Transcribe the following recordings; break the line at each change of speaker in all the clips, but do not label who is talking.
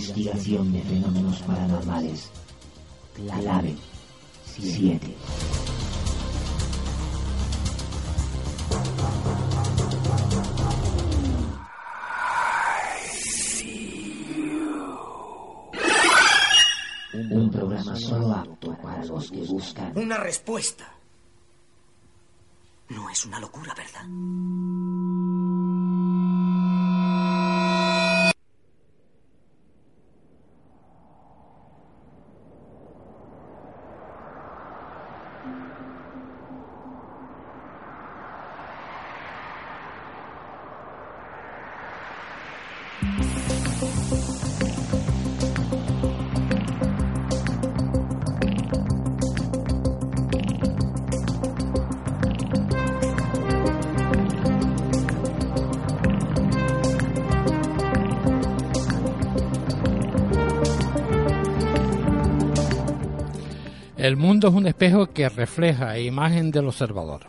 Investigación de fenómenos paranormales. Clave 7. Un programa solo apto para los que buscan
Una respuesta. No es una locura, ¿verdad?
Es un espejo que refleja imagen del observador.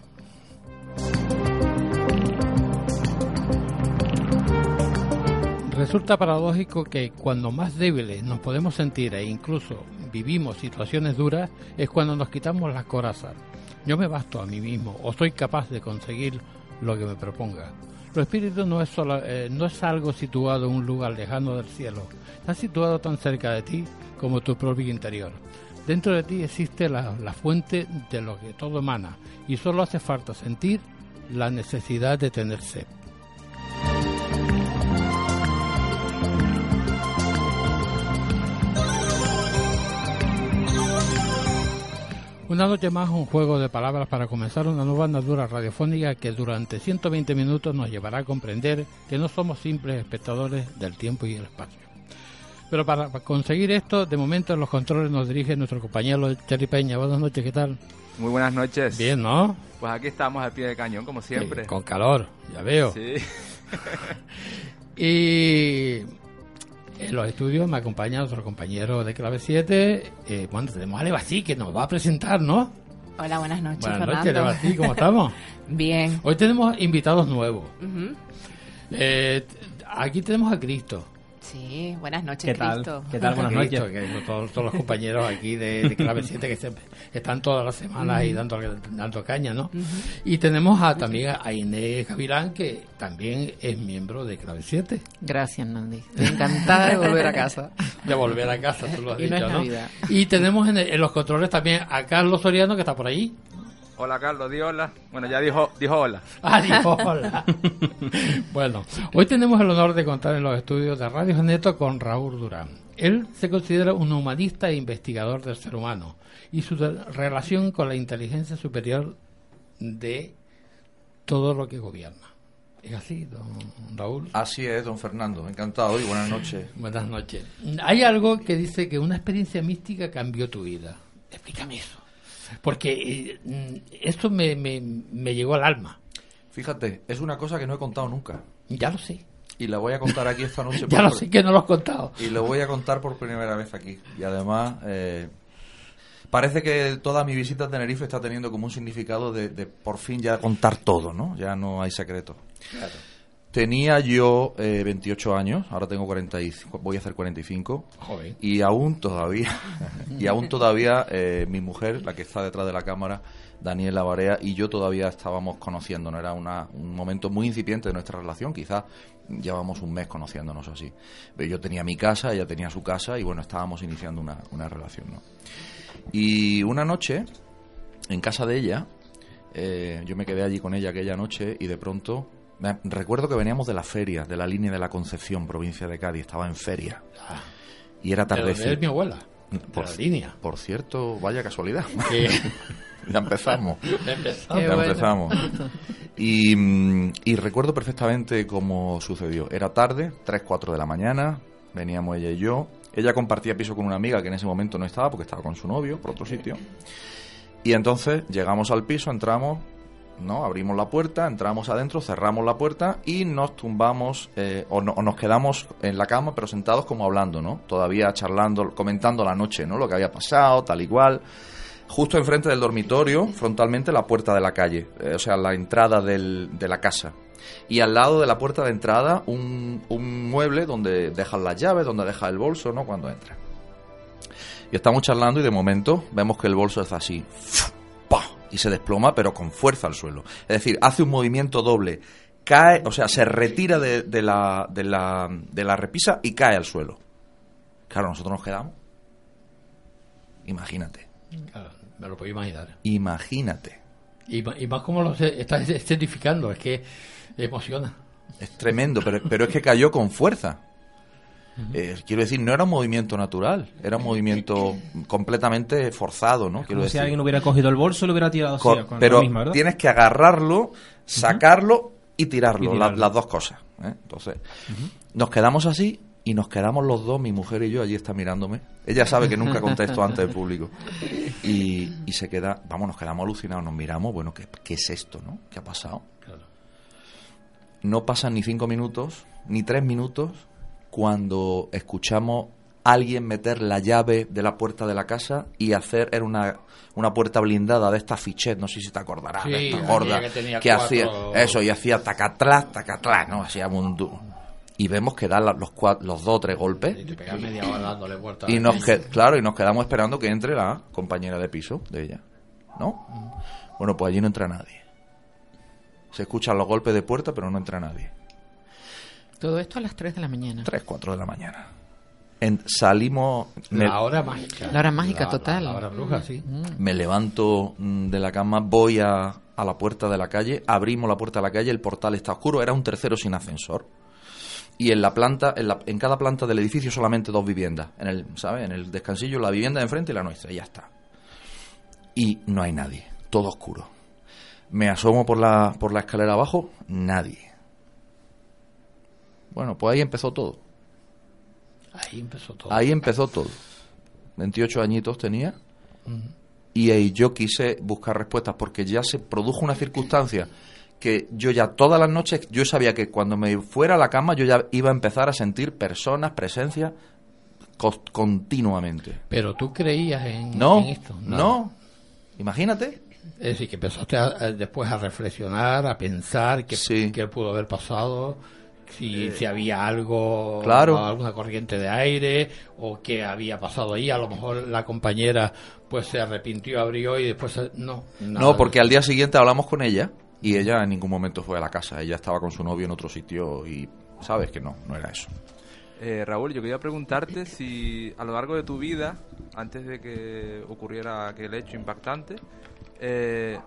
Resulta paradójico que cuando más débiles nos podemos sentir e incluso vivimos situaciones duras es cuando nos quitamos las corazas. Yo me basto a mí mismo o soy capaz de conseguir lo que me proponga. Lo espíritu no es, solo- eh, no es algo situado en un lugar lejano del cielo, está situado tan cerca de ti como tu propio interior. Dentro de ti existe la, fuente de lo que todo emana y solo hace falta sentir la necesidad de tener sed. Una noche más, un juego de palabras para comenzar una nueva andadura radiofónica que durante 120 minutos nos llevará a comprender que no somos simples espectadores del tiempo y el espacio. Pero para, para conseguir esto, de momento en los controles nos dirige nuestro compañero Chely Peña. Buenas noches, ¿qué tal?
Muy buenas noches.
Bien, ¿no?
Pues aquí estamos al pie del cañón, como siempre.
Con calor, ya veo.
Sí.
Y en los estudios me acompaña nuestro compañero de Clave 7. Eh, bueno, tenemos a Levasí que nos va a presentar, ¿no?
Hola, buenas noches,
Buenas
Fernando.
noches, Levasí, ¿cómo estamos?
Bien.
Hoy tenemos invitados nuevos. Eh, aquí tenemos a Cristo.
Sí, buenas noches,
¿Qué tal?
Cristo.
¿Qué tal? Buenas noches. Que todos, todos los compañeros aquí de, de Clave 7 que se- están todas las semanas ahí dando, dando caña, ¿no? Y tenemos a, también a Inés Gavilán, que también es miembro de Clave 7.
Gracias, Nandi. Encantada de volver a casa.
De volver a casa, tú lo has
Y no
dicho,
es
¿no? Y tenemos en, el- en los controles también a Carlos Soriano, que está por ahí.
Hola, Carlos, di hola. Bueno, ya dijo, dijo hola.
Ah, dijo hola. bueno, hoy tenemos el honor de contar en los estudios de Radio Geneto con Raúl Durán. Él se considera un humanista e investigador del ser humano y su relación con la inteligencia superior de todo lo que gobierna. ¿Es así, don Raúl?
Así es, don Fernando. Encantado y buenas noches.
Buenas noches. Hay algo que dice que una experiencia mística cambió tu vida. Explícame eso. Porque eh, esto me, me, me llegó al alma.
Fíjate, es una cosa que no he contado nunca.
Ya lo sé.
Y la voy a contar aquí esta noche.
Ya
por-
lo sé que no lo has contado.
Y lo voy a contar por primera vez aquí. Y además, eh, Parece que toda mi visita a Tenerife está teniendo como un significado de, de por fin ya contar todo, ¿no? Ya no hay secretos. Tenía yo eh, 28 años, ahora tengo 45, voy a hacer 45.
Joven.
Y aún todavía, y aún todavía eh, mi mujer, la que está detrás de la cámara, Daniela Barea, y yo todavía estábamos conociéndonos. Era una, un momento muy incipiente de nuestra relación, quizás llevamos un mes conociéndonos así. Pero yo tenía mi casa, ella tenía su casa, y bueno, estábamos iniciando una, una relación, ¿no? Y una noche, en casa de ella, eh, yo me quedé allí con ella aquella noche, y de pronto me- recuerdo que veníamos de la feria, de la línea de la Concepción, provincia de Cádiz, estaba en feria. Y era
¿De dónde
tardecito.
es mi abuela?
Por,
la línea.
por cierto, vaya casualidad.
Sí.
ya empezamos.
Empezamos.
Qué
ya empezamos. Y, mm, y recuerdo perfectamente cómo sucedió. Era tarde, 3, 4 de la mañana, veníamos ella y yo. Ella compartía piso con una amiga que en ese momento no estaba porque estaba con su novio por otro sitio. Y entonces llegamos al piso, entramos, ¿no? Abrimos la puerta, entramos adentro, cerramos la puerta y nos tumbamos eh, o, no- nos quedamos en la cama, pero sentados como hablando, ¿no? Todavía charlando, comentando la noche, ¿no? Lo que había pasado, tal y cual. Justo enfrente del dormitorio, frontalmente la puerta de la calle, eh, o sea, la entrada del- de la casa. Y al lado de la puerta de entrada, un, un mueble donde dejas las llaves, donde dejas el bolso, ¿no? Cuando entras. Y estamos charlando y de momento vemos que el bolso es así. Y se desploma, pero con fuerza al suelo. Es decir, hace un movimiento doble. Cae, o sea, se retira de, de la, de, la, de la repisa y cae al suelo. Claro, nosotros nos quedamos. Imagínate.
Claro, me lo puedo imaginar.
Imagínate.
Y, más como lo estás escenificando, es que emociona.
Es tremendo, pero, pero es que cayó con fuerza. Eh, quiero decir, no era un movimiento natural, era un movimiento completamente forzado, ¿no? Quiero
Como si
decir.
alguien hubiera cogido el bolso y lo hubiera tirado así, con
pero
la misma, ¿verdad?
tienes que agarrarlo, sacarlo y tirarlo,
Y
la-
tirarlo.
las dos cosas. ¿eh? Entonces, nos quedamos así y nos quedamos los dos, mi mujer y yo, allí está mirándome. Ella sabe que nunca contesto ante el público. Y, y se queda, vamos, nos quedamos alucinados, nos miramos, bueno, ¿qué, qué es esto, no? ¿Qué ha pasado?
Claro.
No pasan ni cinco minutos, ni tres minutos, cuando escuchamos a alguien meter la llave de la puerta de la casa y hacer, era una, una puerta blindada de esta fichet, no sé si te acordarás, de
Sí,
esta
aquella
gorda,
que
hacía
cuatro-
eso, y hacía tacatlás, tacatlás, ¿no? Hacía un Y vemos que da los, cua- los dos o tres golpes.
Y te media hora dándole vueltas.
Y nos que- claro, y nos quedamos esperando que entre la compañera de piso de ella. ¿No? Bueno, pues allí no entra nadie. Se escuchan los golpes de puerta, pero no entra nadie.
Todo esto a las 3 de la mañana.
3, 4 de la mañana. En- salimos. Me,
La hora mágica.
La hora mágica total.
La, hora bruja, sí.
me levanto mm, de la cama, voy a, a la puerta de la calle, abrimos la puerta de la calle, el portal está oscuro, era un tercero sin ascensor. Y en la planta, en, la- en cada planta del edificio solamente dos viviendas. En el, ¿sabes? En el descansillo, la vivienda de enfrente y la nuestra, y ya está. Y no hay nadie, todo oscuro. Me asomo por la, por la escalera abajo, nadie. Bueno, pues ahí empezó todo.
Ahí empezó todo.
Ahí empezó todo. 28 añitos tenía. Y ahí yo quise buscar respuestas porque ya se produjo una circunstancia que yo ya todas las noches, yo sabía que cuando me fuera a la cama yo ya iba a empezar a sentir personas, presencia continuamente.
Pero tú creías en,
No,
en esto.
No. Imagínate.
Es decir, que empezaste a- a- después a reflexionar, a pensar qué,
Sí.
qué pudo haber pasado, si, si había algo,
Claro.
alguna corriente de aire, o qué había pasado ahí. A lo mejor la compañera pues se arrepintió, abrió y después eh, no.
No, porque al día siguiente hablamos con ella y ella en ningún momento fue a la casa. Ella estaba con su novio en otro sitio y sabes que no, no era eso.
Eh, Raúl, yo quería preguntarte si a lo largo de tu vida, antes de que ocurriera aquel hecho impactante, eh,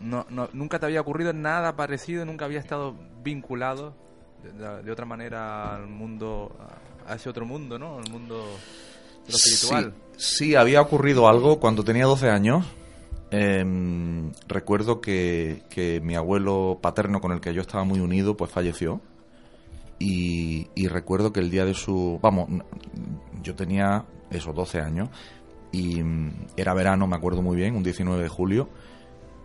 no, no- nunca te había ocurrido nada parecido, nunca había estado vinculado de, otra manera al mundo, a, ese otro mundo, ¿no? Al mundo espiritual.
Sí, había ocurrido algo cuando tenía 12 años. em, recuerdo que, que mi abuelo paterno con el que yo estaba muy unido pues falleció. Y, y recuerdo que el día de su... Vamos, yo tenía esos 12 años y mm, era verano, me acuerdo muy bien, un 19 de julio.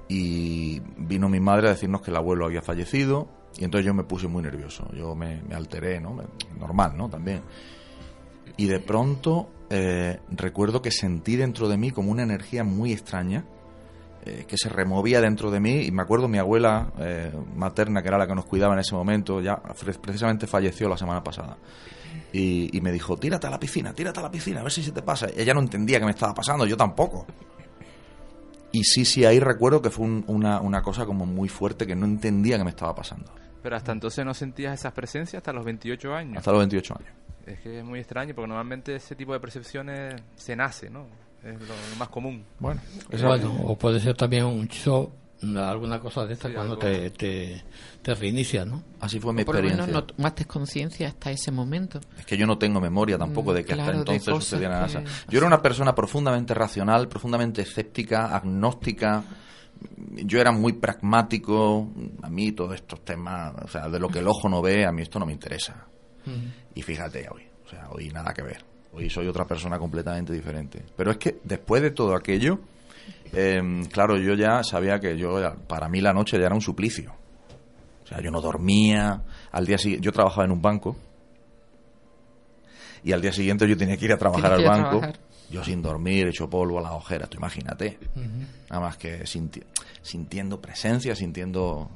Y vino mi madre a decirnos que el abuelo había fallecido y entonces yo me puse muy nervioso. Yo me, alteré, ¿no? Normal, ¿no? También. Y de pronto eh, recuerdo que sentí dentro de mí como una energía muy extraña eh, que se removía dentro de mí y me acuerdo mi abuela eh, materna, que era la que nos cuidaba en ese momento, ya precisamente falleció la semana pasada. Y, me dijo, tírate a la piscina, tírate a la piscina, a ver si se te pasa. Ella no entendía qué me estaba pasando, yo tampoco. Y sí, sí, ahí recuerdo que fue un- una, una cosa como muy fuerte que no entendía qué me estaba pasando.
Pero hasta entonces no sentías esas presencias hasta los 28 años.
Hasta los 28 años.
Es que es muy extraño porque normalmente ese tipo de percepciones se nace, ¿no? Es lo, lo más común.
Bueno,
Bueno, o puede ser también un show, alguna cosa de esta
Sí,
cuando te, te, te reinicia, ¿no?
Así fue mi
O por lo menos
experiencia.
no tomaste conciencia hasta ese momento.
Es que yo no tengo memoria tampoco
Mm,
de que hasta
claro,
entonces
cosas
sucediera nada.
que
Yo era una persona profundamente racional, profundamente escéptica, agnóstica. Yo era muy pragmático. A mí todos estos temas, o sea, de lo que el ojo no ve, a mí esto no me interesa. Y fíjate hoy, o sea, hoy nada que ver. Hoy soy otra persona completamente diferente. Pero es que después de todo aquello, eh, claro, yo ya sabía que yo, para mí la noche ya era un suplicio. O sea, yo no dormía. Al día siguiente, yo trabajaba en un banco. Y al día siguiente yo tenía que ir a trabajar al banco.
trabajar.
Yo sin dormir, hecho polvo a las ojeras, tú imagínate. Nada más que sinti- sintiendo presencia, sintiendo...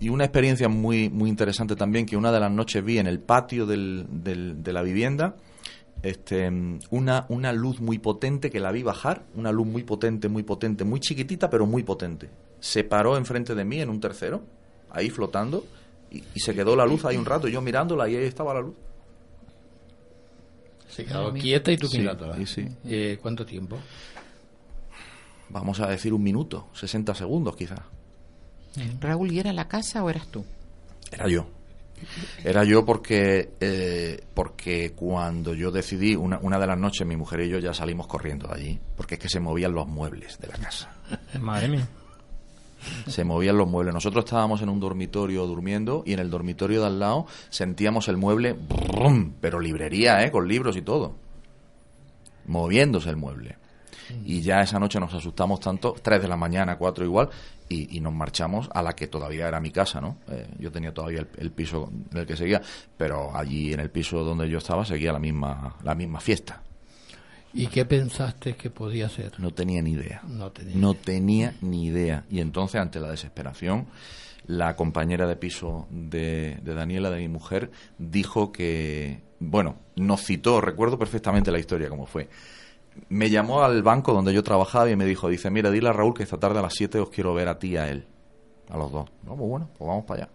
Y una experiencia muy, muy interesante también, que una de las noches vi en el patio del- del- de la vivienda este, una, una luz muy potente que la vi bajar, una luz muy potente, muy potente, muy chiquitita, pero muy potente. Se paró enfrente de mí en un tercero, ahí flotando, y, y se quedó la luz ahí un rato, yo mirándola y ahí estaba la luz.
Se quedó
mira.
quieta y tú
Sí,
mirándola.
sí, sí.
Eh, ¿Cuánto tiempo?
Vamos a decir un minuto, 60 segundos quizás.
Raúl, ¿y era la casa o eras tú?
Era yo. Era yo porque, eh, porque cuando yo decidí, una, una de las noches mi mujer y yo ya salimos corriendo de allí, porque es que se movían los muebles de la casa.
Madre mía.
Se movían los muebles. Nosotros estábamos en un dormitorio durmiendo y en el dormitorio de al lado sentíamos el mueble, brum, pero librería, ¿eh? Con libros y todo. Moviéndose el mueble. Y ya esa noche nos asustamos tanto, 3 de la mañana, 4 igual, y, nos marchamos a la que todavía era mi casa, ¿no? Eh, yo tenía todavía el, el piso en el que seguía, pero allí en el piso donde yo estaba seguía la misma, la misma fiesta.
¿Y qué pensaste que podía ser?
No tenía ni idea.
No tenía.
No tenía ni idea. Y entonces, ante la desesperación, la compañera de piso de, de Daniela, de mi mujer, dijo que, bueno, nos citó, recuerdo perfectamente la historia como fue. Me llamó al banco donde yo trabajaba y me dijo, dice, mira, dile a Raúl que esta tarde a las 7 os quiero ver a ti y a él. A los dos. No, pues bueno, pues vamos para allá.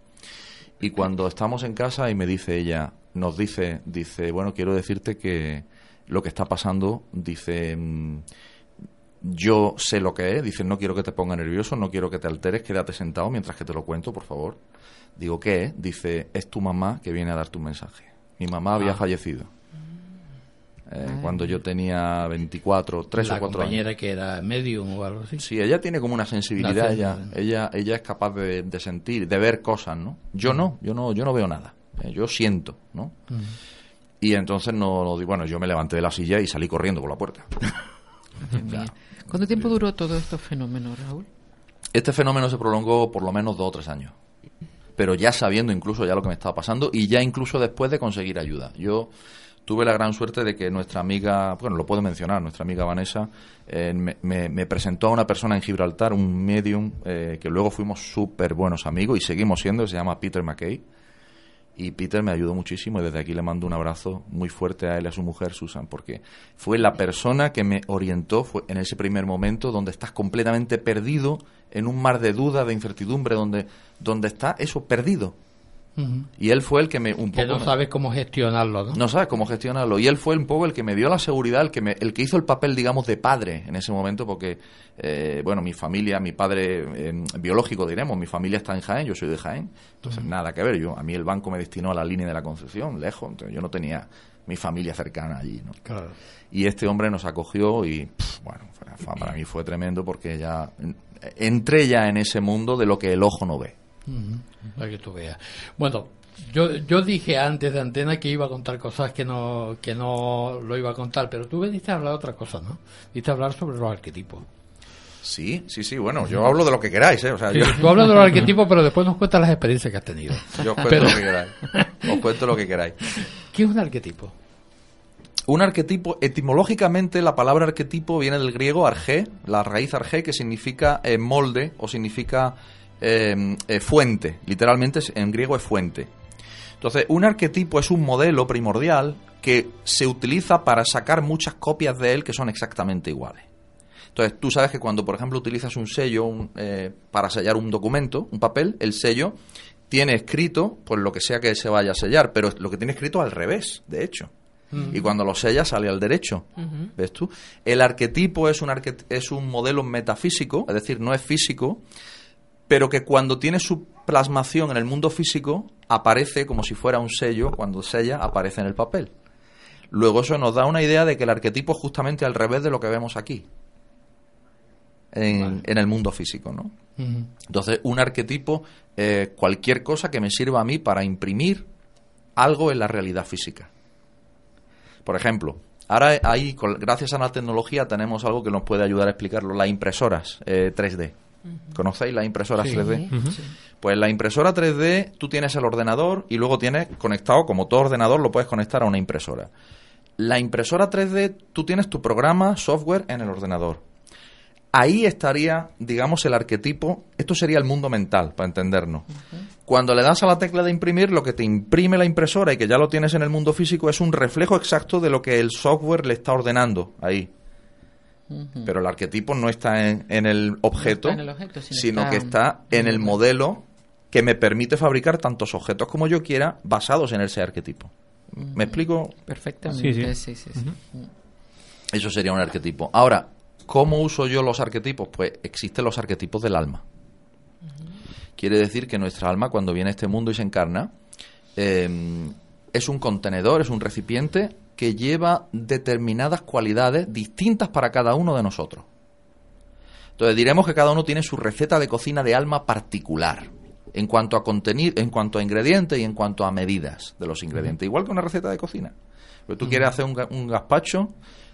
Y cuando estamos en casa y me dice ella, nos dice, dice, bueno, quiero decirte que lo que está pasando, dice, mm, yo sé lo que es, dice, no quiero que te ponga nervioso, no quiero que te alteres, quédate sentado mientras que te lo cuento, por favor. Digo, ¿qué es? Dice, es tu mamá que viene a dar tu mensaje. Mi mamá había
Ah.
fallecido. Eh,
Ay.
cuando yo tenía 24, 3
la
o 4 años.
compañera que era medium o algo así.
Sí, ella tiene como una sensibilidad, ella, ella, ella es capaz de, de sentir, de ver cosas, ¿no? Yo no, yo no, yo no veo nada, eh, yo siento, ¿no? Y entonces no, no bueno, yo me levanté de la silla y salí corriendo por la puerta.
¿Cuánto tiempo duró todo estos fenómenos, Raúl?
Este fenómeno se prolongó por lo menos dos o tres años, pero ya sabiendo incluso ya lo que me estaba pasando y ya incluso después de conseguir ayuda. Yo tuve la gran suerte de que nuestra amiga, bueno, lo puedo mencionar, nuestra amiga Vanessa, eh, me, me- me presentó a una persona en Gibraltar, un medium, eh, que luego fuimos súper buenos amigos y seguimos siendo, se llama Peter McKay. Y Peter me ayudó muchísimo y desde aquí le mando un abrazo muy fuerte a él y a su mujer, Susan, porque fue la persona que me orientó fue en ese primer momento donde estás completamente perdido en un mar de dudas, de incertidumbre, donde, donde está eso perdido. Y él fue el que me un
Que
poco
no sabes cómo gestionarlo, ¿no?
no sabes cómo gestionarlo. Y él fue un poco el que me dio la seguridad, el que, me, el que hizo el papel, digamos, de padre en ese momento, porque, eh, bueno, mi familia, mi padre eh, biológico, diremos, mi familia está en Jaén, yo soy de Jaén, entonces nada que ver. Yo, a mí el banco me destinó a la línea de la Concepción, lejos, entonces yo no tenía mi familia cercana allí, ¿no?
Claro.
Y este hombre nos acogió y, bueno, fue- para mí fue tremendo porque ya entré ya en ese mundo de lo que el ojo no ve.
Para que tú veas. Bueno, yo, yo dije antes de antena que iba a contar cosas que no, que no lo iba a contar, pero tú veniste a hablar de otra cosa, ¿no? Viste a hablar sobre los arquetipos.
Sí, sí, sí, bueno, yo hablo de lo que queráis, ¿eh? O sea,
Sí,
yo...
Tú hablas de los arquetipos, pero después nos cuentas las experiencias que has tenido.
Yo os cuento
Pero-
lo que queráis. Os cuento lo que queráis.
¿Qué es un arquetipo?
un arquetipo, etimológicamente la palabra arquetipo viene del griego arge, la raíz arge que significa eh, molde o significa eh, eh, fuente. Literalmente en griego es fuente. Entonces, un arquetipo es un modelo primordial que se utiliza para sacar muchas copias de él que son exactamente iguales. Entonces, tú sabes que cuando, por ejemplo, utilizas un sello un, eh, para sellar un documento, un papel, el sello tiene escrito, pues lo que sea que se vaya a sellar, pero lo que tiene escrito al revés, de hecho. Y cuando lo sellas sale al derecho. ¿Ves tú? El arquetipo es un, arquet- es un modelo metafísico, es decir, no es físico, pero que cuando tiene su plasmación en el mundo físico aparece como si fuera un sello, cuando sella aparece en el papel. Luego eso nos da una idea de que el arquetipo es justamente al revés de lo que vemos aquí, en, en el mundo físico, ¿no? Entonces, un arquetipo, eh, cualquier cosa que me sirva a mí para imprimir algo en la realidad física. Por ejemplo, ahora ahí, gracias a la tecnología, tenemos algo que nos puede ayudar a explicarlo, las impresoras eh, 3D. ¿Conocéis las impresoras
Sí.
3D?
Ujú.
Pues la impresora 3D, tú tienes el ordenador y luego tienes conectado, como todo ordenador, lo puedes conectar a una impresora. La impresora 3D, tú tienes tu programa, software en el ordenador. Ahí estaría, digamos, el arquetipo. Esto sería el mundo mental, para entendernos. Cuando le das a la tecla de imprimir, lo que te imprime la impresora y que ya lo tienes en el mundo físico es un reflejo exacto de lo que el software le está ordenando ahí. Pero el arquetipo no está en, en el objeto,
en el objeto, sino
sino
está
que está en el modelo que me permite fabricar tantos objetos como yo quiera basados en ese arquetipo. ¿Me explico?
Perfectamente.
Sí, sí.
sí, sí, sí.
Eso sería un arquetipo. Ahora, ¿cómo uso yo los arquetipos? Pues existen los arquetipos del alma. Quiere decir que nuestra alma, cuando viene a este mundo y se encarna, eh, es un contenedor, es un recipiente que lleva determinadas cualidades distintas para cada uno de nosotros. Entonces diremos que cada uno tiene su receta de cocina de alma particular en cuanto a contenido, en cuanto a ingredientes y en cuanto a medidas de los ingredientes, igual que una receta de cocina. Pero tú quieres hacer un, ga- un gazpacho,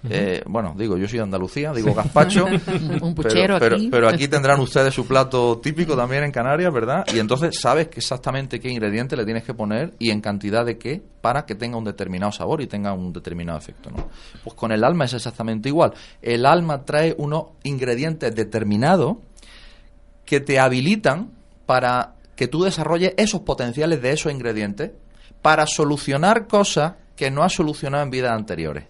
eh, bueno, digo, yo soy de Andalucía, digo gazpacho,
Un
pero-
puchero
pero,
aquí.
pero aquí tendrán ustedes su plato típico también en Canarias, ¿verdad? Y entonces sabes exactamente qué ingrediente le tienes que poner y en cantidad de qué para que tenga un determinado sabor y tenga un determinado efecto, ¿no? Pues con el alma es exactamente igual. El alma trae unos ingredientes determinados que te habilitan para que tú desarrolles esos potenciales de esos ingredientes para solucionar cosas que no has solucionado en vidas anteriores.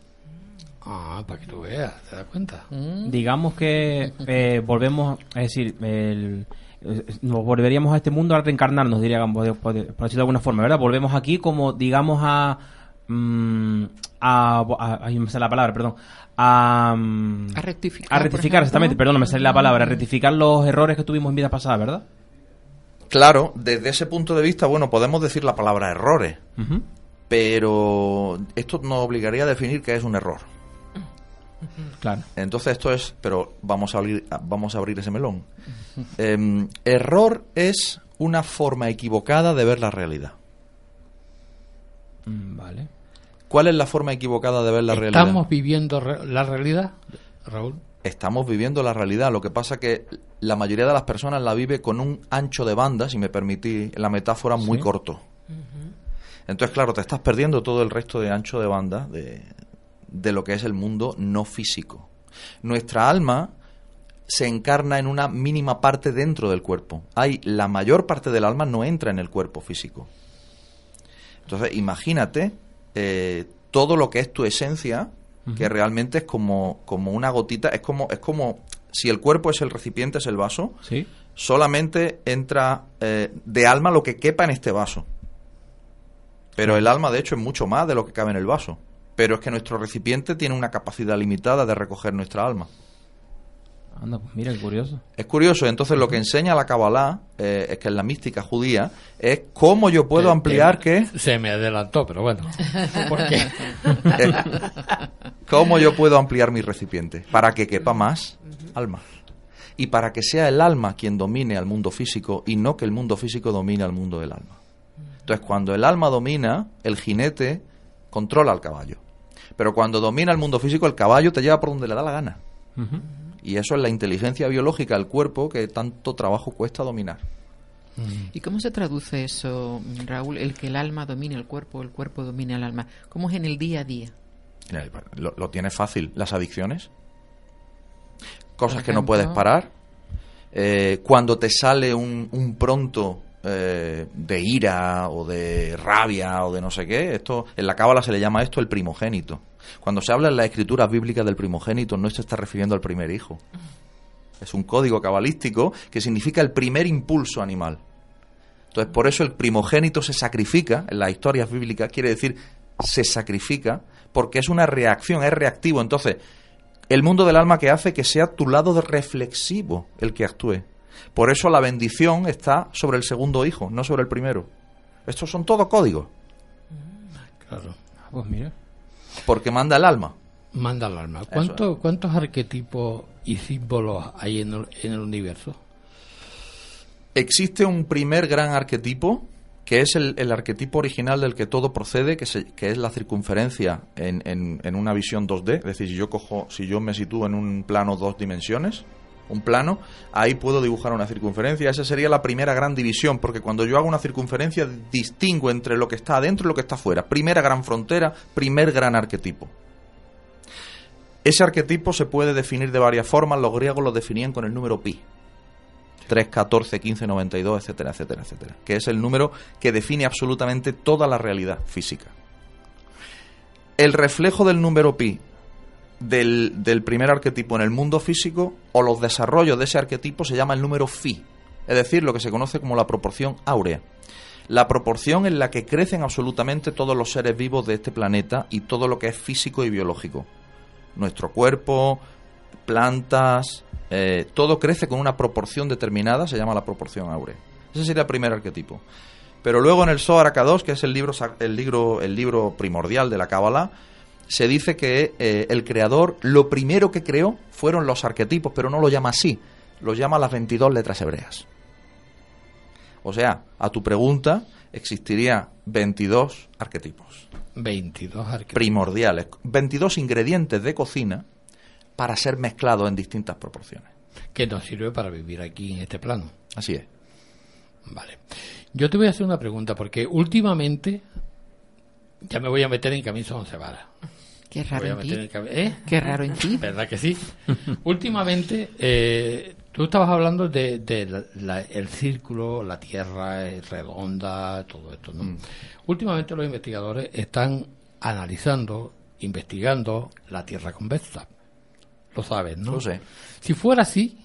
Ah, para que tú veas, ¿te das cuenta?
Digamos que eh, volvemos, es decir, el- eh, nos volveríamos a este mundo al reencarnarnos, diríamos, por, por- por decirlo de alguna forma, ¿verdad? Volvemos aquí como, digamos, a... mm, a, a- me sale la palabra, perdón. A, mm,
A rectificar.
a rectificar, exactamente, perdón, me sale la palabra, a rectificar los errores que tuvimos en vidas pasadas, ¿verdad?
Claro, desde ese punto de vista, bueno, podemos decir la palabra errores, pero esto nos obligaría a definir qué es un error.
Claro.
Entonces esto es, pero vamos a abrir, vamos a abrir ese melón. Em, error es una forma equivocada de ver la realidad.
Mm, Vale.
¿Cuál es la forma equivocada de ver la realidad?
¿Estamos viviendo re- la realidad, Raúl?
Estamos viviendo la realidad. Lo que pasa que la mayoría de las personas la vive con un ancho de banda, si me permitís la metáfora, muy
Sí.
corto. Entonces, claro, te estás perdiendo todo el resto de ancho de banda de, de lo que es el mundo no físico. Nuestra alma se encarna en una mínima parte dentro del cuerpo. Hay la mayor parte del alma no entra en el cuerpo físico. Entonces, imagínate eh, todo lo que es tu esencia, que realmente es como, como una gotita, es como, es como si el cuerpo es el recipiente, es el vaso,
Sí.
solamente entra eh, de alma lo que quepa en este vaso. Pero el alma, de hecho, es mucho más de lo que cabe en el vaso. Pero es que nuestro recipiente tiene una capacidad limitada de recoger nuestra alma.
Anda, pues mira, qué curioso.
Es curioso, entonces lo que enseña la Kabbalah, eh, es que en la mística judía, es cómo yo puedo
Eh,
ampliar
eh,
que...
Se me adelantó, pero bueno. ¿Por qué?
eh, cómo yo puedo ampliar mi recipiente para que quepa más alma. Y para que sea el alma quien domine al mundo físico y no que el mundo físico domine al mundo del alma. Entonces, cuando el alma domina, el jinete controla al caballo. Pero cuando domina el mundo físico, el caballo te lleva por donde le da la gana. Y eso es la inteligencia biológica del cuerpo que tanto trabajo cuesta dominar.
¿Y cómo se traduce eso, Raúl? El que el alma domine el cuerpo, el cuerpo domine el alma. ¿Cómo es en el día a día?
Lo, lo tienes fácil. Las adicciones. Cosas que no puedes parar. Eh, cuando te sale un, un pronto eh, de ira o de rabia o de no sé qué, esto en la cábala se le llama esto el primogénito. Cuando se habla en las escrituras bíblicas del primogénito, no se está refiriendo al primer hijo. Es un código cabalístico que significa el primer impulso animal. Entonces, por eso el primogénito se sacrifica, en las historias bíblicas quiere decir se sacrifica, porque es una reacción, es reactivo. Entonces, el mundo del alma que hace que sea tu lado reflexivo el que actúe. Por eso la bendición está sobre el segundo hijo, no sobre el primero. Estos son todos códigos,
Claro.
Ah, Pues mira.
porque
manda el alma.
Manda al alma. ¿Cuánto- ¿Cuántos arquetipos y símbolos hay en el, en el universo?
Existe un primer gran arquetipo, que es el, el arquetipo original del que todo procede, que, se- que es la circunferencia en, en- en una visión 2D. Es decir, si yo cojo, si yo me sitúo en un plano dos dimensiones, un plano, ahí puedo dibujar una circunferencia. Esa sería la primera gran división, porque cuando yo hago una circunferencia distingo entre lo que está adentro y lo que está afuera. Primera gran frontera, primer gran arquetipo. Ese arquetipo se puede definir de varias formas. Los griegos lo definían con el número pi. 3, 14, 15, 92, etcétera, etcétera, etcétera. Que es el número que define absolutamente toda la realidad física. El reflejo del número pi del, primer arquetipo en el mundo físico o los desarrollos de ese arquetipo se llama el número phi. Es decir, lo que se conoce como la proporción áurea. La proporción en la que crecen absolutamente todos los seres vivos de este planeta y todo lo que es físico y biológico. Nuestro cuerpo, plantas, eh, todo crece con una proporción determinada, se llama la proporción áurea. Ese sería el primer arquetipo. Pero luego en el Zohar Akadosh, que es el libro, el libro, el libro primordial de la Kabbalah, se dice que eh, el creador lo primero que creó fueron los arquetipos, pero no lo llama así, lo llama las 22 letras hebreas. O sea, a tu pregunta, existiría 22 arquetipos
22 arquetipos.
primordiales, 22 ingredientes de cocina para ser mezclados en distintas proporciones.
que nos sirve para vivir aquí en este plano.
Así es.
Vale. Yo te voy a hacer una pregunta, porque últimamente ya me voy a meter en camisa once varas.
Qué raro en ti.
¿Eh?
Qué raro en ti.
¿Verdad que sí? últimamente, eh, tú estabas hablando de, de la- la- el círculo, la tierra es redonda, todo esto, ¿no?
Mm.
Últimamente los investigadores están analizando, investigando la tierra convexa. Lo sabes, ¿no?
Lo sé.
Si fuera así,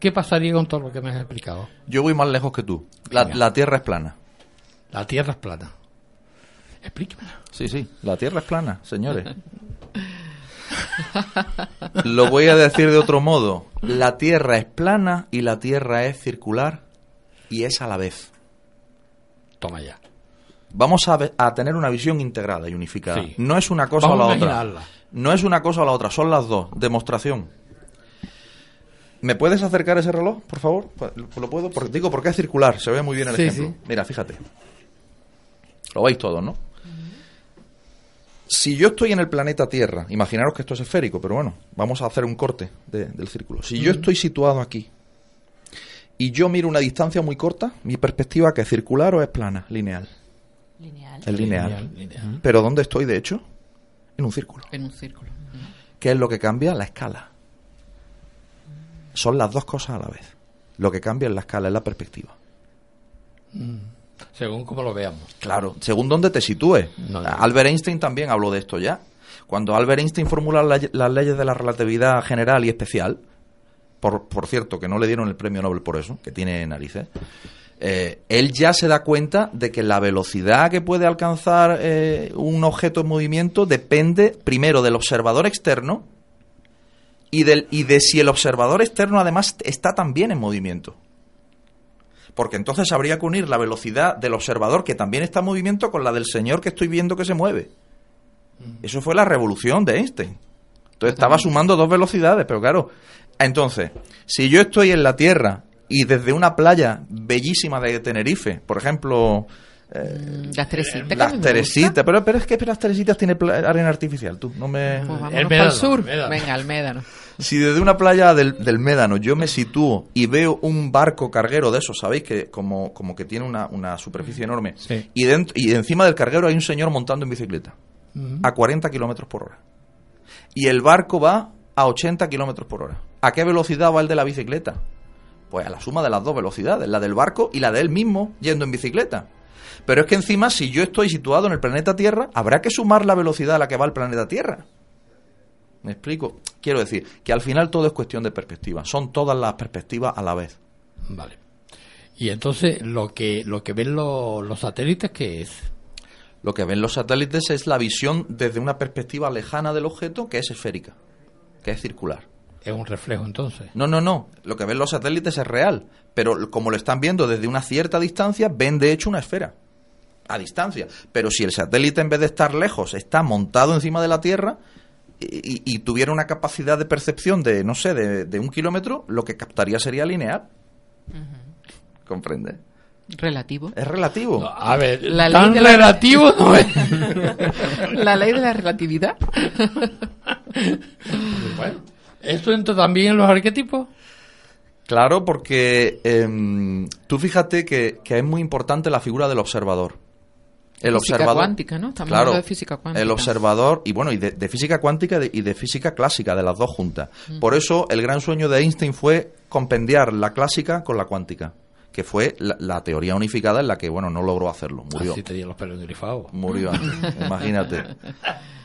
¿qué pasaría con todo lo que me has explicado?
Yo voy más lejos que tú. La Tierra es plana.
La tierra es plana. Explíquemela.
Sí, sí, la Tierra es plana, señores. Lo voy a decir de otro modo. La Tierra es plana y la Tierra es circular y es a la vez.
Toma ya.
Vamos a, tener una visión integrada y unificada.
Sí.
No es una cosa
Vamos
o la otra. No es una cosa o la otra, son las dos. Demostración. ¿Me puedes acercar ese reloj, por favor? Pues Lo puedo, porque digo, porque es circular, se ve muy bien el
Sí,
ejemplo.
sí.
Mira, fíjate. Lo veis todos, ¿no? Si yo estoy en el planeta Tierra, imaginaros que esto es esférico, pero bueno, vamos a hacer un corte de- del círculo. Si yo estoy situado aquí y yo miro una distancia muy corta, mi perspectiva que es circular o es plana, lineal.
Lineal.
Es lineal.
Lineal, lineal.
Pero ¿dónde estoy, de hecho? En un círculo.
En un círculo.
¿Qué es lo que cambia? La escala. Son las dos cosas a la vez. Lo que cambia es la escala, es la perspectiva.
Según como lo veamos.
Claro, según dónde te sitúes.
No, no.
Albert Einstein también habló de esto ya. Cuando Albert Einstein formula la- las leyes de la relatividad general y especial, por, por cierto, que no le dieron el premio Nobel por eso, que tiene narices, eh, él ya se da cuenta de que la velocidad que puede alcanzar eh, un objeto en movimiento depende primero del observador externo y, del, y de si el observador externo además está también en movimiento. Porque entonces habría que unir la velocidad del observador que también está en movimiento con la del señor que estoy viendo que se mueve. Eso fue la revolución de Einstein. Entonces estaba sumando dos velocidades, pero claro. Entonces, si yo estoy en la Tierra y desde una playa bellísima de Tenerife, por ejemplo, eh,
Las Teresitas.
las Teresitas, pero, pero es que las Teresitas tiene arena artificial, tú, no me...
Pues vámonos
El
para el sur.
el.
Venga, al Médano.
Si desde una playa del, del Médano yo me sitúo y veo un barco carguero de esos, ¿sabéis? Que como, como que tiene una, una superficie enorme.
Sí.
Y, dentro, y encima del carguero hay un señor montando en bicicleta. A 40 kilómetros por hora. y el barco va a 80 kilómetros por hora. ¿A qué velocidad va el de la bicicleta? Pues a la suma de las dos velocidades, la del barco y la de él mismo yendo en bicicleta. Pero es que encima, si yo estoy situado en el planeta Tierra, habrá que sumar la velocidad a la que va el planeta Tierra. ¿Me explico? Quiero decir que al final todo es cuestión de perspectiva. Son todas las perspectivas a la vez.
Vale. Y entonces, lo que, lo que ven lo- los satélites, ¿qué es?
Lo que ven los satélites es la visión desde una perspectiva lejana del objeto que es esférica, que es circular.
Es un reflejo, entonces.
No, no, no. Lo que ven los satélites es real. Pero como lo están viendo desde una cierta distancia, ven de hecho una esfera. A distancia. Pero si el satélite en vez de estar lejos está montado encima de la Tierra y, tuviera una capacidad de percepción de, no sé, de, de un kilómetro, lo que captaría sería lineal. ¿Comprende?
Relativo.
Es relativo.
A ver,
La ley
tan
de la-
relativo no es.
La ley de la relatividad.
bueno, ¿esto entra también en los arquetipos?
Claro, porque em, tú fíjate que, que es muy importante la figura del observador. El
Física
observador.
cuántica, ¿no? Estamos
claro,
hablando de física cuántica.
El observador, y bueno, y de, de física cuántica y de, y de física clásica, de las dos juntas.
Mm.
Por eso el gran sueño de Einstein fue compendiar la clásica con la cuántica, que fue la, la teoría unificada en la que, bueno, no logró hacerlo, murió.
Así tenía los pelos engrifados.
Murió imagínate.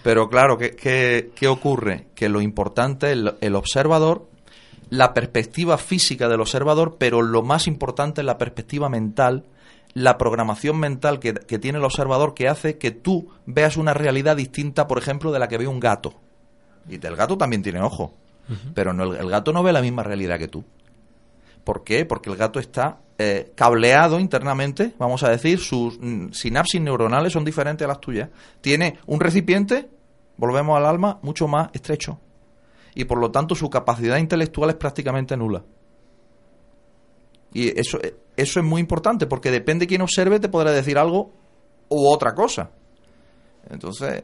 Pero claro, ¿qué, qué, qué ocurre? Que lo importante es el, el observador, la perspectiva física del observador, pero lo más importante es la perspectiva mental, la programación mental que, que tiene el observador que hace que tú veas una realidad distinta, por ejemplo, de la que ve un gato. Y el gato también tiene ojo, pero no, el, el gato no ve la misma realidad que tú. ¿Por qué? Porque el gato está eh, cableado internamente, vamos a decir, sus mm, sinapsis neuronales son diferentes a las tuyas. Tiene un recipiente, volvemos al alma, mucho más estrecho. Y por lo tanto su capacidad intelectual es prácticamente nula. Y eso, eh, eso es muy importante, porque depende de quién observe, te podrá decir algo u otra cosa. Entonces,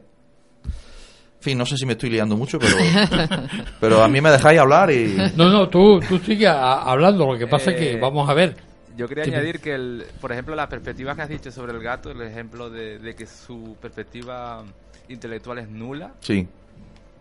en fin, no sé si me estoy liando mucho, pero, pero a mí me dejáis hablar y...
No, no, tú, tú sigue hablando. Lo que pasa es que,
Eh,
vamos a ver.
Yo quería añadir que, el, por ejemplo, las perspectivas que has dicho sobre el gato, el ejemplo de, de que su perspectiva intelectual es nula,
Sí.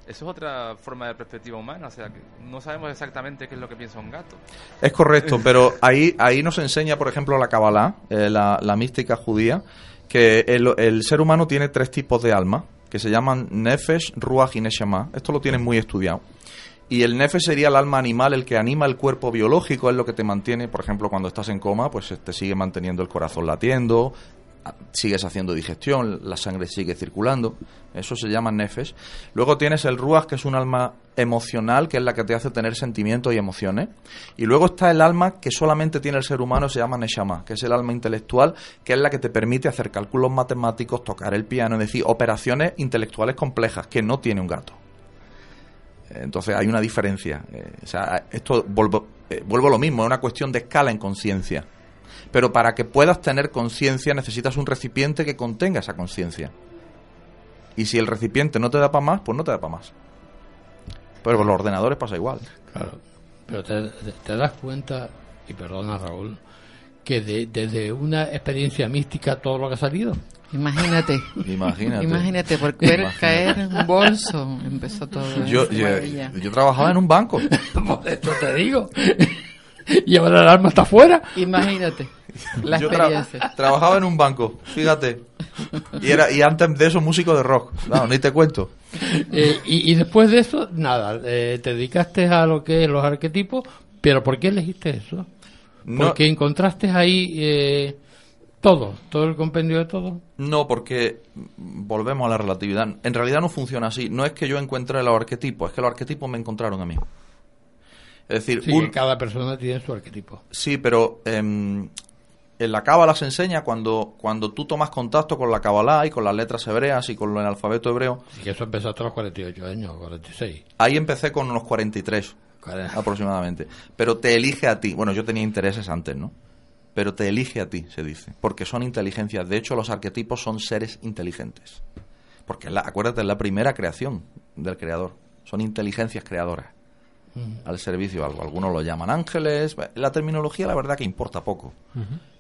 Eso es otra forma de perspectiva humana. O sea, que no sabemos exactamente qué es lo que piensa un gato.
Es correcto, pero ahí, ahí nos enseña, por ejemplo, la Kabbalah, eh, la, la mística judía, que el, el ser humano tiene tres tipos de alma, que se llaman Nefesh, Ruach y Neshama. Esto lo tienen muy estudiado. Y el Nefesh sería el alma animal, el que anima el cuerpo biológico, es lo que te mantiene, por ejemplo, cuando estás en coma, pues te sigue manteniendo el corazón latiendo, sigues haciendo digestión, la sangre sigue circulando. Eso se llama Nefesh. Luego tienes el Ruach, que es un alma emocional, que es la que te hace tener sentimientos y emociones. Y luego está el alma que solamente tiene el ser humano, se llama Neshama, que es el alma intelectual, que es la que te permite hacer cálculos matemáticos, tocar el piano, es decir, operaciones intelectuales complejas que no tiene un gato. Entonces hay una diferencia. Eh, o sea, esto vuelvo, eh, vuelvo a lo mismo, es una cuestión de escala en conciencia. Pero para que puedas tener conciencia necesitas un recipiente que contenga esa conciencia. Y si el recipiente no te da para más, pues no te da para más. Pero con los ordenadores pasa igual.
Claro. Pero te, das cuenta, y perdona Raúl, que de- desde una experiencia mística todo lo que ha salido.
Imagínate.
Imagínate.
Imagínate, por ver
Imagínate.
caer un bolso empezó todo.
Yo, yo, yo trabajaba en un banco.
Por esto te digo. Y ahora el alma está afuera.
Imagínate. La
Yo tra- trabajaba en un banco, fíjate. Y era y antes de eso músico de rock. No, ni te cuento.
Eh, y, y después de eso, nada, eh, te dedicaste a lo que es los arquetipos, pero ¿por qué elegiste eso?
No-
Porque encontraste ahí eh, todo, todo el compendio de todo.
No, porque mm, volvemos a la relatividad. En realidad no funciona así. No es que yo encuentre los arquetipos, es que los arquetipos me encontraron a mí. Es decir,
Sí,
un-
cada persona tiene su arquetipo.
sí, pero em, en la Cábala se enseña cuando, cuando tú tomas contacto con la Cábala y con las letras hebreas y con el alfabeto hebreo.
Así que eso empezaste a los 48 años, 46.
Ahí empecé con unos 43
Caray.
aproximadamente. Pero te elige a ti. Bueno, yo tenía intereses antes, ¿no? Pero te elige a ti, se dice. Porque son inteligencias. De hecho, los arquetipos son seres inteligentes. Porque, la, acuérdate, es la primera creación del creador. Son inteligencias creadoras al servicio de algo. Algunos lo llaman ángeles. La terminología, la verdad, que importa poco.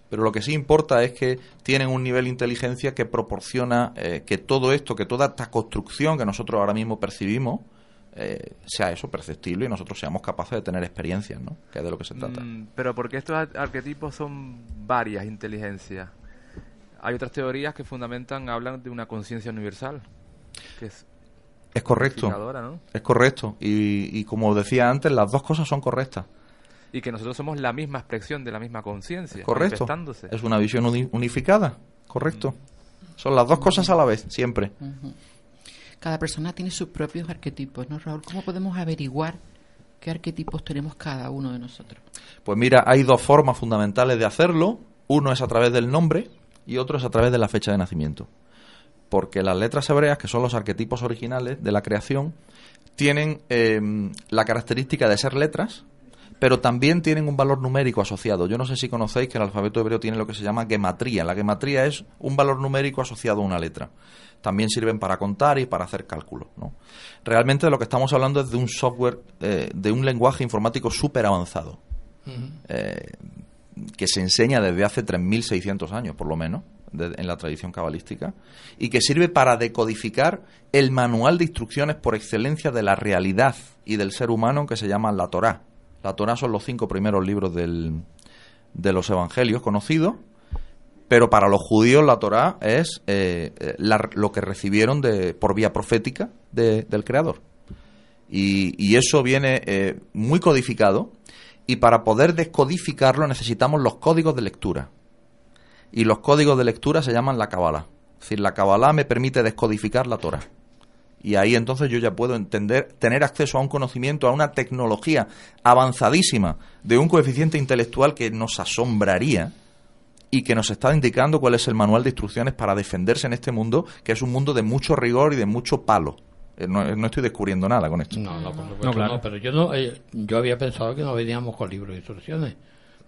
Pero lo que sí importa es que tienen un nivel de inteligencia que proporciona eh, que todo esto, que toda esta construcción que nosotros ahora mismo percibimos, eh, sea eso perceptible y nosotros seamos capaces de tener experiencias, ¿no? Que es de lo que se trata.
Mm, pero porque estos ar- arquetipos son varias inteligencias. Hay otras teorías que fundamentan, hablan de una conciencia universal. Que es
Es correcto. Es correcto. Y, y como decía antes, las dos cosas son correctas.
Y que nosotros somos la misma expresión de la misma conciencia.
Correcto.
manifestándose.
Es una visión uni- unificada. Correcto. Son las dos cosas a la vez, siempre.
Cada persona tiene sus propios arquetipos, ¿no, Raúl? ¿Cómo podemos averiguar qué arquetipos tenemos cada uno de nosotros?
Pues mira, hay dos formas fundamentales de hacerlo. Uno es a través del nombre y otro es a través de la fecha de nacimiento. Porque las letras hebreas, que son los arquetipos originales de la creación, tienen eh, la característica de ser letras, pero también tienen un valor numérico asociado. Yo no sé si conocéis que el alfabeto hebreo tiene lo que se llama gematría. La gematría es un valor numérico asociado a una letra. También sirven para contar y para hacer cálculos. ¿no? Realmente de lo que estamos hablando es de un software, eh, de un lenguaje informático súper avanzado eh, que se enseña desde hace 3.600 años, por lo menos, en la tradición cabalística, y que sirve para decodificar el manual de instrucciones por excelencia de la realidad y del ser humano que se llama la Torá. La Torá son los cinco primeros libros del- de los evangelios conocidos, pero para los judíos la Torá es eh, eh, la- lo que recibieron de, por vía profética de- del Creador. Y, y eso viene eh, muy codificado y para poder descodificarlo necesitamos los códigos de lectura. Y los códigos de lectura se llaman la Kabbalah. Es decir, la Kabbalah me permite descodificar la Torah. Y ahí entonces yo ya puedo entender, tener acceso a un conocimiento, a una tecnología avanzadísima, de un coeficiente intelectual que nos asombraría y que nos está indicando cuál es el manual de instrucciones para defenderse en este mundo, que es un mundo de mucho rigor y de mucho palo. Eh, No, no estoy descubriendo nada con esto.
No, no, por supuesto
No, claro.
no, pero yo no, eh, yo había pensado que no veníamos con libros de instrucciones.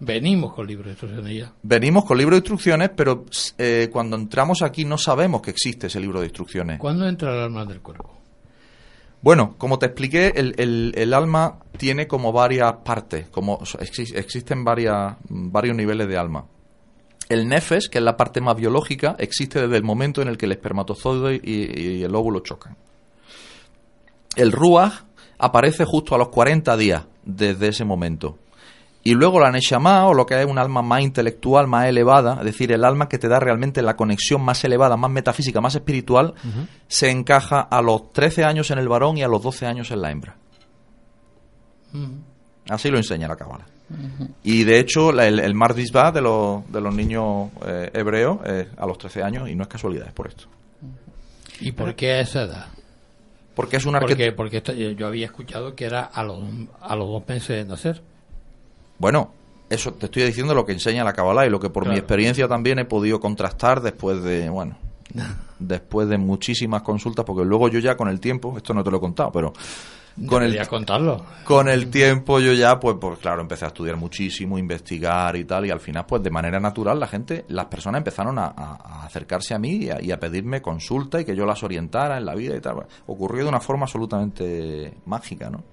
Venimos con libros de instrucciones ya.
Venimos con libro de instrucciones, pero eh, cuando entramos aquí no sabemos que existe ese libro de instrucciones.
¿Cuándo entra el alma del cuerpo?
Bueno, como te expliqué, el, el- el alma tiene como varias partes, como exi- existen varias, varios niveles de alma. El nefes, que es la parte más biológica, existe desde el momento en el que el espermatozoide y, y el óvulo chocan. El ruach aparece justo a los 40 días desde ese momento. Y luego la Neshama, o lo que es un alma más intelectual, más elevada, es decir, el alma que te da realmente la conexión más elevada, más metafísica, más espiritual, se encaja a los 13 años en el varón y a los 12 años en la hembra. Así lo enseña la Cábala. Y de hecho, la- el, el Mar Dishba de los, de los niños eh, hebreos es a los 13 años y no es casualidad, es por esto.
¿Y por qué a esa edad?
Porque es un
Porque,
arquetipo.
porque esto- yo había escuchado que era a los, a los dos meses de nacer.
Bueno, eso te estoy diciendo lo que enseña la Kabbalah y lo que por mi experiencia también he podido contrastar después de, bueno, después de muchísimas consultas, porque luego yo ya con el tiempo, esto no te lo he contado, pero con el,
contarlo.
con el tiempo yo ya, pues, pues claro, empecé a estudiar muchísimo, investigar y tal, y al final, pues de manera natural, la gente, las personas empezaron a, acercarse a mí y a, y a pedirme consulta y que yo las orientara en la vida y tal. Ocurrió de una forma absolutamente mágica, ¿no?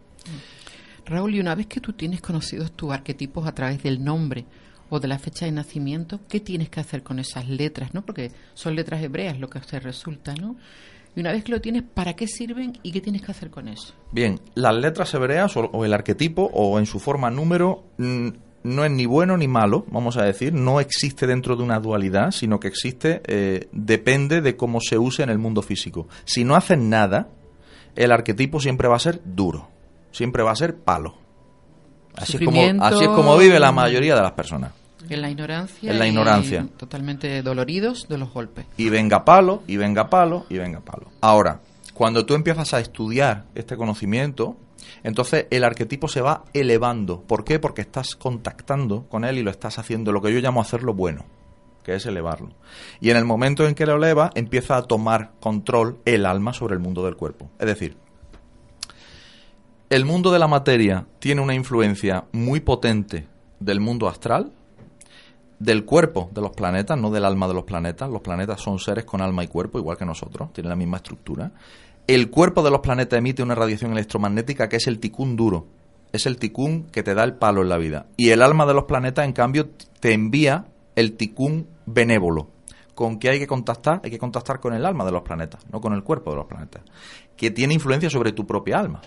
Raúl, y una vez que tú tienes conocidos tus arquetipos a través del nombre o de la fecha de nacimiento, ¿qué tienes que hacer con esas letras, no? Porque son letras hebreas lo que usted resulta, ¿no? Y una vez que lo tienes, ¿para qué sirven y qué tienes que hacer con eso?
Bien, las letras hebreas o, o el arquetipo o en su forma número no es ni bueno ni malo, vamos a decir, no existe dentro de una dualidad, sino que existe, eh, depende de cómo se use en el mundo físico. Si no haces nada, el arquetipo siempre va a ser duro, siempre va a ser palo. Así es, como, así es como vive la mayoría de las personas.
En la ignorancia.
En la
y
ignorancia.
totalmente doloridos de los golpes.
Y venga palo, y venga palo, y venga palo. Ahora, cuando tú empiezas a estudiar este conocimiento, entonces el arquetipo se va elevando. ¿Por qué? Porque estás contactando con él y lo estás haciendo lo que yo llamo hacerlo bueno, que es elevarlo. Y en el momento en que lo eleva, empieza a tomar control el alma sobre el mundo del cuerpo. Es decir, el mundo de la materia tiene una influencia muy potente del mundo astral, del cuerpo de los planetas, no del alma de los planetas. Los planetas son seres con alma y cuerpo, igual que nosotros, tienen la misma estructura. El cuerpo de los planetas emite una radiación electromagnética que es el ticún duro. Es el ticún que te da el palo en la vida. Y el alma de los planetas, en cambio, te envía el ticún benévolo. ¿Con qué hay que contactar? Hay que contactar con el alma de los planetas, no con el cuerpo de los planetas. Que tiene influencia sobre tu propia alma.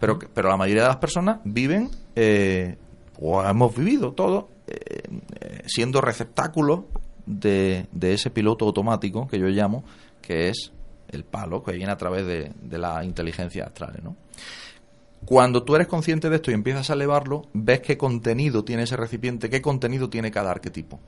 Pero, pero la mayoría de las personas viven, eh, o hemos vivido todos, eh, eh, siendo receptáculos de, de ese piloto automático que yo llamo, que es el palo que viene a través de, de la inteligencia astral, ¿no? Cuando tú eres consciente de esto y empiezas a elevarlo, ves qué contenido tiene ese recipiente, qué contenido tiene cada arquetipo.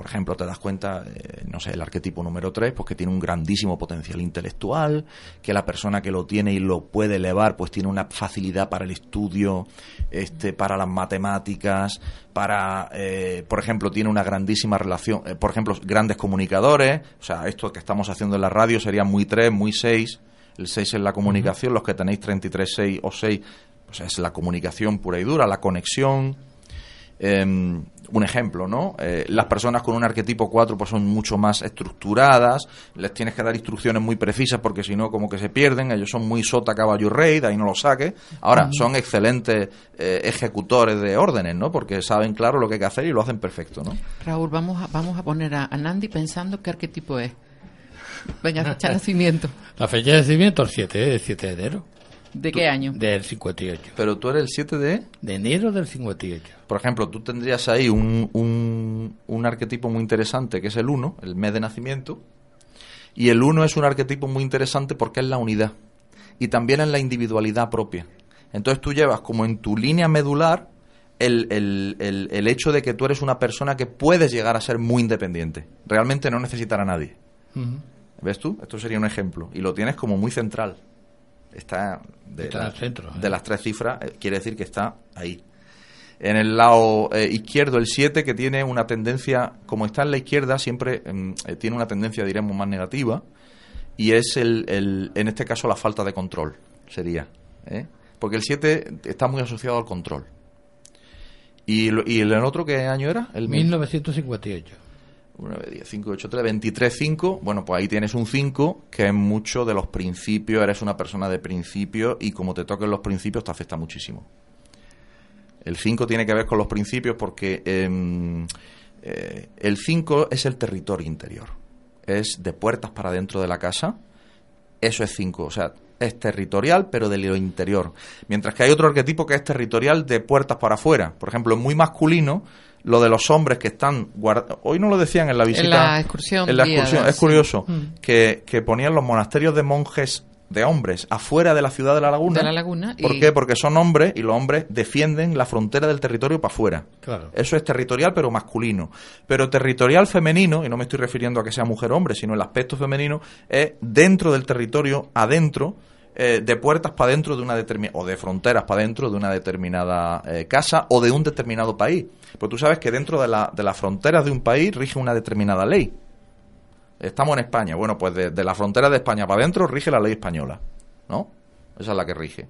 Por ejemplo, te das cuenta, eh, no sé, el arquetipo número 3, pues que tiene un grandísimo potencial intelectual, que la persona que lo tiene y lo puede elevar, pues tiene una facilidad para el estudio, este, para las matemáticas, para, eh, por ejemplo, tiene una grandísima relación, eh, por ejemplo, grandes comunicadores, o sea, esto que estamos haciendo en la radio sería muy 3, muy 6, el 6 es la comunicación, los que tenéis 33, 6 o 6, pues es la comunicación pura y dura, la conexión, eh, un ejemplo, ¿no? Eh, las personas con un arquetipo 4 pues son mucho más estructuradas, les tienes que dar instrucciones muy precisas porque si no como que se pierden, ellos son muy sota, caballo y rey, de ahí no lo saques. Ahora, son excelentes eh, ejecutores de órdenes, ¿no? Porque saben claro lo que hay que hacer y lo hacen perfecto, ¿no?
Raúl, vamos a, vamos a poner a, a Nandi pensando qué arquetipo es. Venga, fecha de nacimiento.
La fecha de nacimiento, el 7, el 7 de enero.
¿De qué año?
Del 58.
Pero tú eres el 7 de...
De enero del 58.
Por ejemplo, tú tendrías ahí un, un, un arquetipo muy interesante que es el 1, el mes de nacimiento. Y el 1 es un arquetipo muy interesante porque es la unidad. Y también es la individualidad propia. Entonces tú llevas como en tu línea medular el, el, el, el hecho de que tú eres una persona que puedes llegar a ser muy independiente. Realmente no necesitar a nadie. ¿Ves tú? Esto sería un ejemplo. Y lo tienes como muy central. Está de,
Está en
la-
el centro, ¿eh?
de las tres cifras, eh, quiere decir que está ahí. En el lado eh, izquierdo, el 7, que tiene una tendencia, como está en la izquierda, siempre mm, eh, tiene una tendencia, diremos, más negativa. Y es, el, el- en este caso, la falta de control, sería. ¿eh? Porque el 7 está muy asociado al control. ¿Y, lo- y el otro qué año era? El
1958.
9, 10, 5, 8, 3, 23, 5. Bueno, pues ahí tienes un 5 que es mucho de los principios, eres una persona de principios y como te toquen los principios te afecta muchísimo. El 5 tiene que ver con los principios porque em, eh, el 5 es el territorio interior. Es de puertas para dentro de la casa. Eso es 5. O sea, es territorial, pero de lo interior. Mientras que hay otro arquetipo que es territorial de puertas para afuera. Por ejemplo, es muy masculino lo de los hombres que están guarda- Hoy no lo decían en la visita.
la excursión
En la excursión. Es curioso
Mm.
que, que ponían los monasterios de monjes de hombres afuera de la ciudad de la laguna.
De la laguna
¿Por
y-
qué? Porque son hombres y los hombres defienden la frontera del territorio para afuera.
Claro.
Eso es territorial, pero masculino. Pero territorial femenino, y no me estoy refiriendo a que sea mujer o hombre, sino el aspecto femenino, es dentro del territorio, adentro, eh, de puertas para dentro de una determinada, o de fronteras para dentro de una determinada eh, casa o de un determinado país. Pues tú sabes que dentro de, la- de las fronteras de un país rige una determinada ley. Estamos en España. Bueno, pues de, de la frontera de España para adentro rige la ley española. ¿No? Esa es la que rige.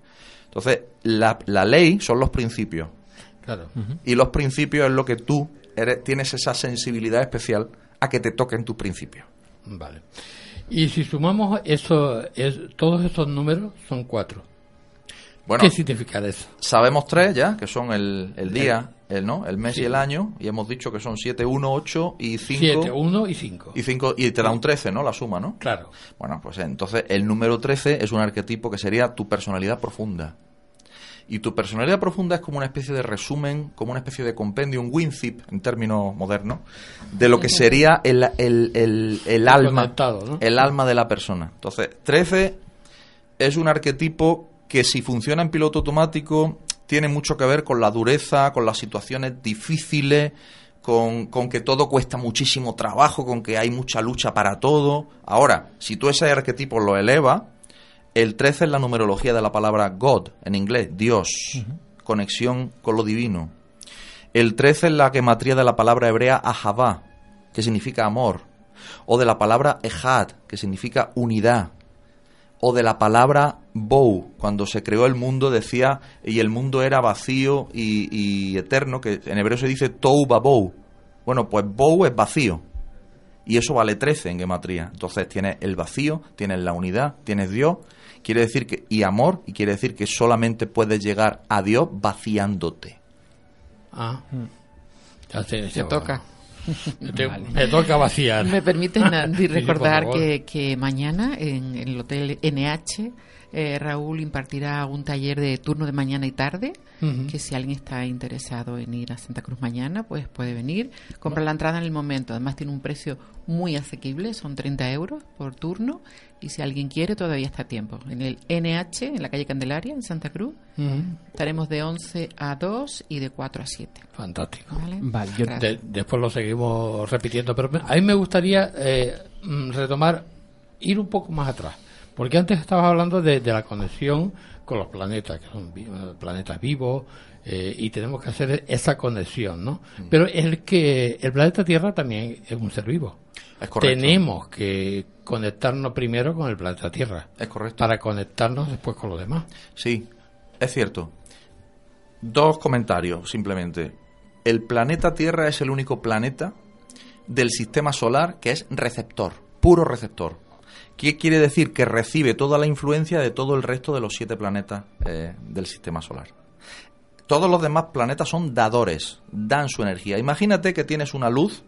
Entonces, la, la ley son los principios.
Claro.
Y los principios es lo que tú eres, tienes esa sensibilidad especial a que te toquen tus principios.
Vale. Y si sumamos eso, es, todos esos números son cuatro.
Bueno,
¿Qué significa eso?
sabemos tres ya, que son el, el día, el, ¿no? el mes y el año, y hemos dicho que son 7, 1, 8 y 5.
7, 1 y 5.
Y, cinco, y te da un 13, ¿no? La suma, ¿no?
Claro.
Bueno, pues entonces el número 13 es un arquetipo que sería tu personalidad profunda. Y tu personalidad profunda es como una especie de resumen, como una especie de compendio, un WinZip en términos modernos, de lo que sería el, el, el, el alma, el alma de la persona. Entonces, 13 es un arquetipo que si funciona en piloto automático tiene mucho que ver con la dureza, con las situaciones difíciles, con, con que todo cuesta muchísimo trabajo, con que hay mucha lucha para todo. Ahora, si tú ese arquetipo lo elevas, el 13 es la numerología de la palabra God en inglés, Dios, conexión con lo divino. El 13 es la gematría de la palabra hebrea Ahavá, que significa amor, o de la palabra Ejad, que significa unidad, o de la palabra Bou, cuando se creó el mundo decía, y el mundo era vacío y, y eterno, que en hebreo se dice Tou Babou. Bueno, pues Bou es vacío, y eso vale 13 en gematría. Entonces tienes el vacío, tienes la unidad, tienes Dios, quiere decir que y amor y quiere decir que solamente puedes llegar a Dios vaciándote.
Ah. Ya sé,
Te toca.
Me, te- me toca vaciar.
¿Me permite, Nandi,
sí, por
recordar que, que mañana en el Hotel NH eh, Raúl impartirá un taller de turno de mañana y tarde, que si alguien está interesado en ir a Santa Cruz mañana, pues puede venir. Compra la entrada en el momento. Además tiene un precio muy asequible, son 30 euros por turno. Y si alguien quiere, todavía está a tiempo. En el NH, en la calle Candelaria, en Santa Cruz, estaremos de 11 a 2 y de 4 a 7.
Fantástico.
¿Vale?
Vale, yo-.
De- después lo seguimos repitiendo, pero a mí me gustaría eh, mm, retomar, ir un poco más atrás, porque antes estabas hablando de, de la conexión con los planetas, que son vi- planetas vivos, eh, y tenemos que hacer esa conexión, ¿no? Pero el que el planeta Tierra también es un ser vivo.
Es correcto.
Tenemos que conectarnos primero con el planeta Tierra.
Es correcto.
Para conectarnos después con los demás.
Sí, es cierto. Dos comentarios, simplemente. El planeta Tierra es el único planeta del sistema solar que es receptor, puro receptor. ¿Qué quiere decir? Que recibe toda la influencia de todo el resto de los siete planetas eh, del sistema solar. Todos los demás planetas son dadores, dan su energía. Imagínate que tienes una luz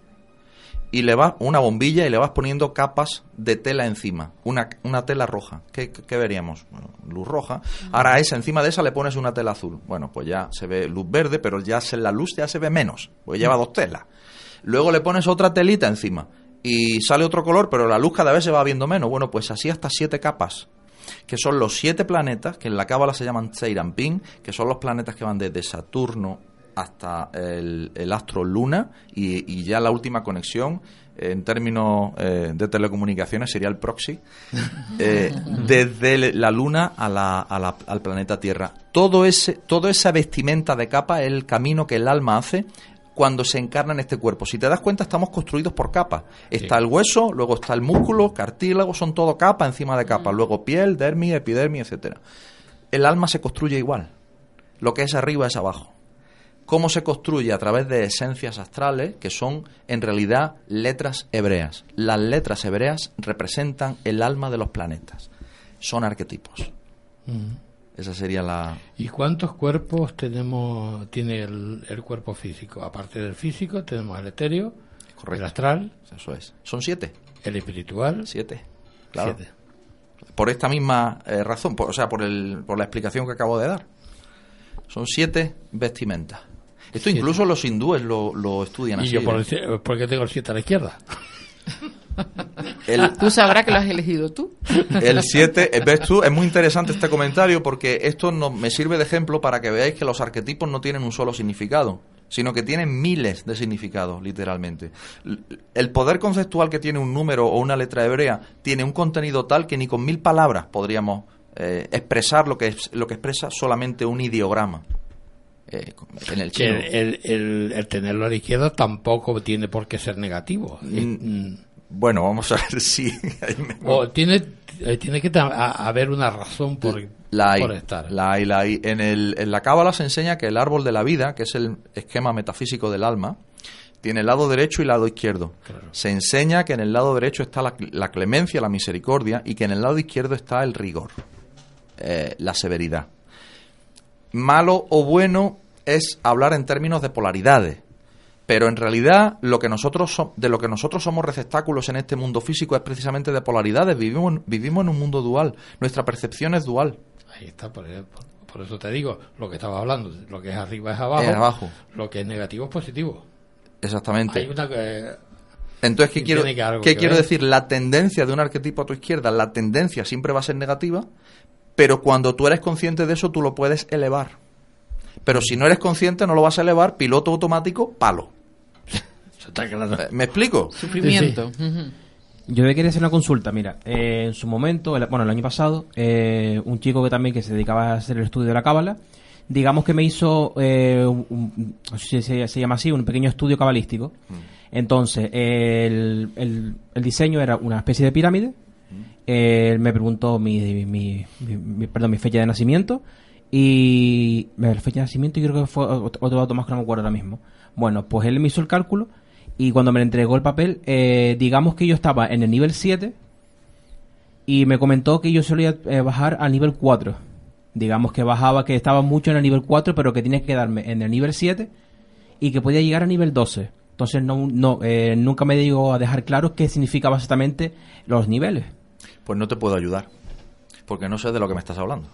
y le vas una bombilla y le vas poniendo capas de tela encima, una, una tela roja. ¿Qué, qué- veríamos? Bueno, luz roja. Ahora a esa, encima de esa le pones una tela azul. Bueno, pues ya se ve luz verde, pero ya se, la luz ya se ve menos, pues lleva dos telas. Luego le pones otra telita encima y sale otro color, pero la luz cada vez se va viendo menos. Bueno, pues así hasta siete capas que son los siete planetas, que en la cábala se llaman Seiranpin, que son los planetas que van desde Saturno hasta el, el astro Luna, y, y ya la última conexión, en términos eh, de telecomunicaciones, sería el proxy, eh, desde la Luna a la- a la- al planeta Tierra. Todo ese, toda esa vestimenta de capa es el camino que el alma hace cuando se encarna en este cuerpo. Si te das cuenta, estamos construidos por capas. Está el hueso, luego está el músculo, cartílago, son todo capa encima de capa. Luego piel, dermis, epidermis, etcétera. El alma se construye igual. Lo que es arriba es abajo. ¿Cómo se construye? A través de esencias astrales, que son en realidad letras hebreas. Las letras hebreas representan el alma de los planetas. Son arquetipos. Esa sería la...
¿Y cuántos cuerpos tenemos tiene el, el cuerpo físico? Aparte del físico, tenemos el etéreo, el astral,
Eso es. Son siete.
el espiritual.
Siete. Claro.
Siete.
Por esta misma eh, razón, por- o sea, por, el, por la explicación que acabo de dar. Son siete vestimentas. Esto incluso los hindúes lo, lo estudian
Y
así.
yo por,
¿eh?
porque tengo el 7 a la izquierda.
El-
Tú sabrás que lo has elegido tú.
El 7, ves tú, es muy interesante este comentario porque esto no, me sirve de ejemplo para que veáis que los arquetipos no tienen un solo significado, sino que tienen miles de significados, literalmente. El poder conceptual que tiene un número o una letra hebrea tiene un contenido tal que ni con mil palabras podríamos eh, expresar lo que, es, lo que expresa solamente un ideograma. Eh, en el
Que
chino.
el, el- el- el tenerlo a la izquierda tampoco tiene por qué ser negativo. Es-
Mm, Bueno, vamos a ver si...
O tiene, eh, tiene que haber una razón por,
La
por estar.
la la. En, el, en la Cábala se enseña que el árbol de la vida, que es el esquema metafísico del alma, tiene el lado derecho y el lado izquierdo. Se enseña que en el lado derecho está la, la clemencia, la misericordia, y que en el lado izquierdo está el rigor, eh, la severidad. Malo o bueno es hablar en términos de polaridades. Pero en realidad lo que nosotros so- de lo que nosotros somos receptáculos en este mundo físico es precisamente de polaridades. Vivimos, en- vivimos en un mundo dual. Nuestra percepción es dual.
Ahí está, por, por- eso te digo, lo que estaba hablando, lo que es arriba es abajo,
Es abajo.
lo que es negativo es positivo.
Exactamente.
Hay una que-
Entonces, ¿qué quiero,
que
¿qué
que
quiero
ver.
decir? La tendencia de un arquetipo a tu izquierda, la tendencia siempre va a ser negativa, pero cuando tú eres consciente de eso, tú lo puedes elevar. Pero si no eres consciente, no lo vas a elevar, piloto automático, palo.
Eso está claro.
Eh, ¿Me explico?
Sufrimiento.
Yo quería hacer una consulta, mira, eh, en su momento, el- bueno, el año pasado, eh, un chico que también que se dedicaba a hacer el estudio de la cábala, digamos que me hizo, eh, un- un- no sé si se, se llama así, un pequeño estudio cabalístico. Entonces, el, el- el diseño era una especie de pirámide. Él me preguntó mi, perdón, mi fecha de nacimiento y la fecha de nacimiento y creo que fue ot- otro dato más que no me acuerdo ahora mismo. Bueno, pues él me hizo el cálculo y cuando me entregó el papel, eh, digamos que yo estaba en el nivel 7 y me comentó que yo solía eh, bajar al nivel 4. Digamos que bajaba, que estaba mucho en el nivel 4, pero que tenía que quedarme en el nivel 7 y que podía llegar a nivel 12. Entonces no, no eh, nunca me digo a dejar claro qué significaba exactamente los niveles.
Pues no te puedo ayudar. Porque no sé de lo que me estás hablando.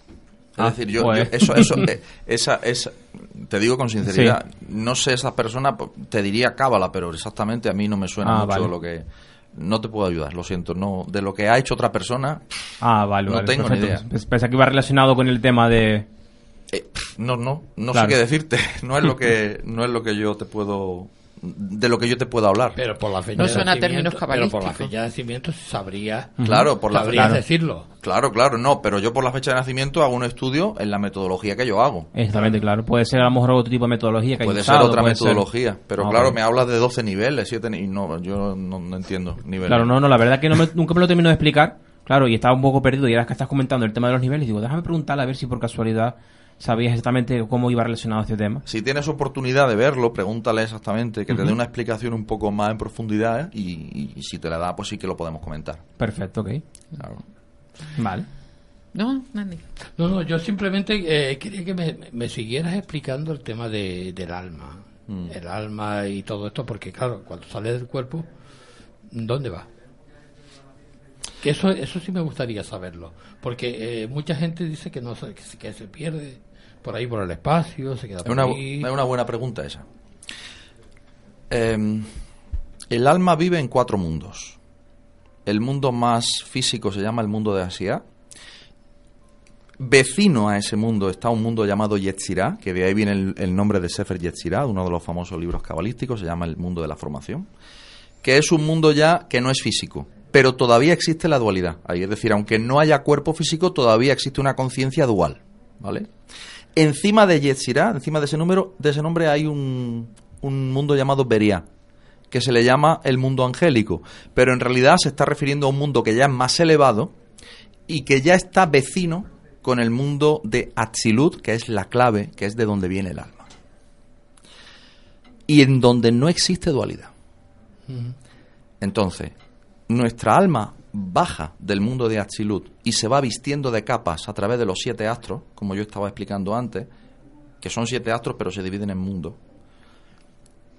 Es
Ah,
decir, yo,
pues.
yo- eso, eso, eh, esa, esa, te digo con sinceridad, no sé esa persona, pues, te diría cábala, pero exactamente a mí no me suena
Ah,
mucho
vale.
lo que, no te puedo ayudar, lo siento, no, de lo que ha hecho otra persona,
Ah, vale,
No
vale.
tengo ni idea.
Pues Pensé que iba relacionado con el tema de...
eh, no, no, no
Claro.
sé qué decirte, no es lo que, no es lo que yo te puedo, de lo que yo te puedo hablar.
Pero por la fecha
No
de
suena términos
pero por la
cabalísticos.
fecha de nacimiento sabría,
Claro, por la
sabrías
claro.
decirlo.
Claro, claro, no, pero yo por la fecha de nacimiento hago un estudio en la metodología que yo hago.
Exactamente, claro. Puede ser a lo mejor otro tipo de metodología que
Puede ser
usado,
otra
puede ser-
metodología, pero
Ah,
claro, me hablas de 12 niveles, 7 y no, yo no, no entiendo niveles.
Claro, no, no, la verdad que no me- nunca me lo termino de explicar. Claro, y estaba un poco perdido. Y ahora que estás comentando el tema de los niveles, digo, déjame preguntarle a ver si por casualidad sabías exactamente cómo iba relacionado este tema.
Si tienes oportunidad de verlo, pregúntale exactamente, que te dé una explicación un poco más en profundidad ¿eh? y, y si te la da, pues sí que lo podemos comentar.
Perfecto, ok.
Claro.
Vale.
No, Nandi.
No, no, yo simplemente eh, quería que me, me siguieras explicando el tema de, del alma.
Mm.
El alma y todo esto, porque claro, cuando sale del cuerpo, ¿dónde va? Que eso, eso sí me gustaría saberlo. Porque eh, mucha gente dice que no se- que, se- que se pierde por ahí por el espacio, se queda
Es
por
una,
ahí.
es una buena pregunta esa. Eh, el alma vive en cuatro mundos. El mundo más físico se llama el mundo de Asia. Vecino a ese mundo está un mundo llamado Yetzirah, que de ahí viene el, el nombre de Sefer Yetzirah, uno de los famosos libros cabalísticos, se llama el mundo de la formación, que es un mundo ya que no es físico, pero todavía existe la dualidad. Ahí, es decir, aunque no haya cuerpo físico, todavía existe una conciencia dual, ¿vale? Encima de Yetzirah, encima de ese número, de ese nombre hay un, un mundo llamado Beria, que se le llama el mundo angélico, pero en realidad se está refiriendo a un mundo que ya es más elevado y que ya está vecino con el mundo de Atzilut, que es la clave, que es de donde viene el alma. Y en donde no existe dualidad. Entonces, nuestra alma baja del mundo de Atzilut y se va vistiendo de capas a través de los siete astros, como yo estaba explicando antes, que son siete astros pero se dividen en mundos,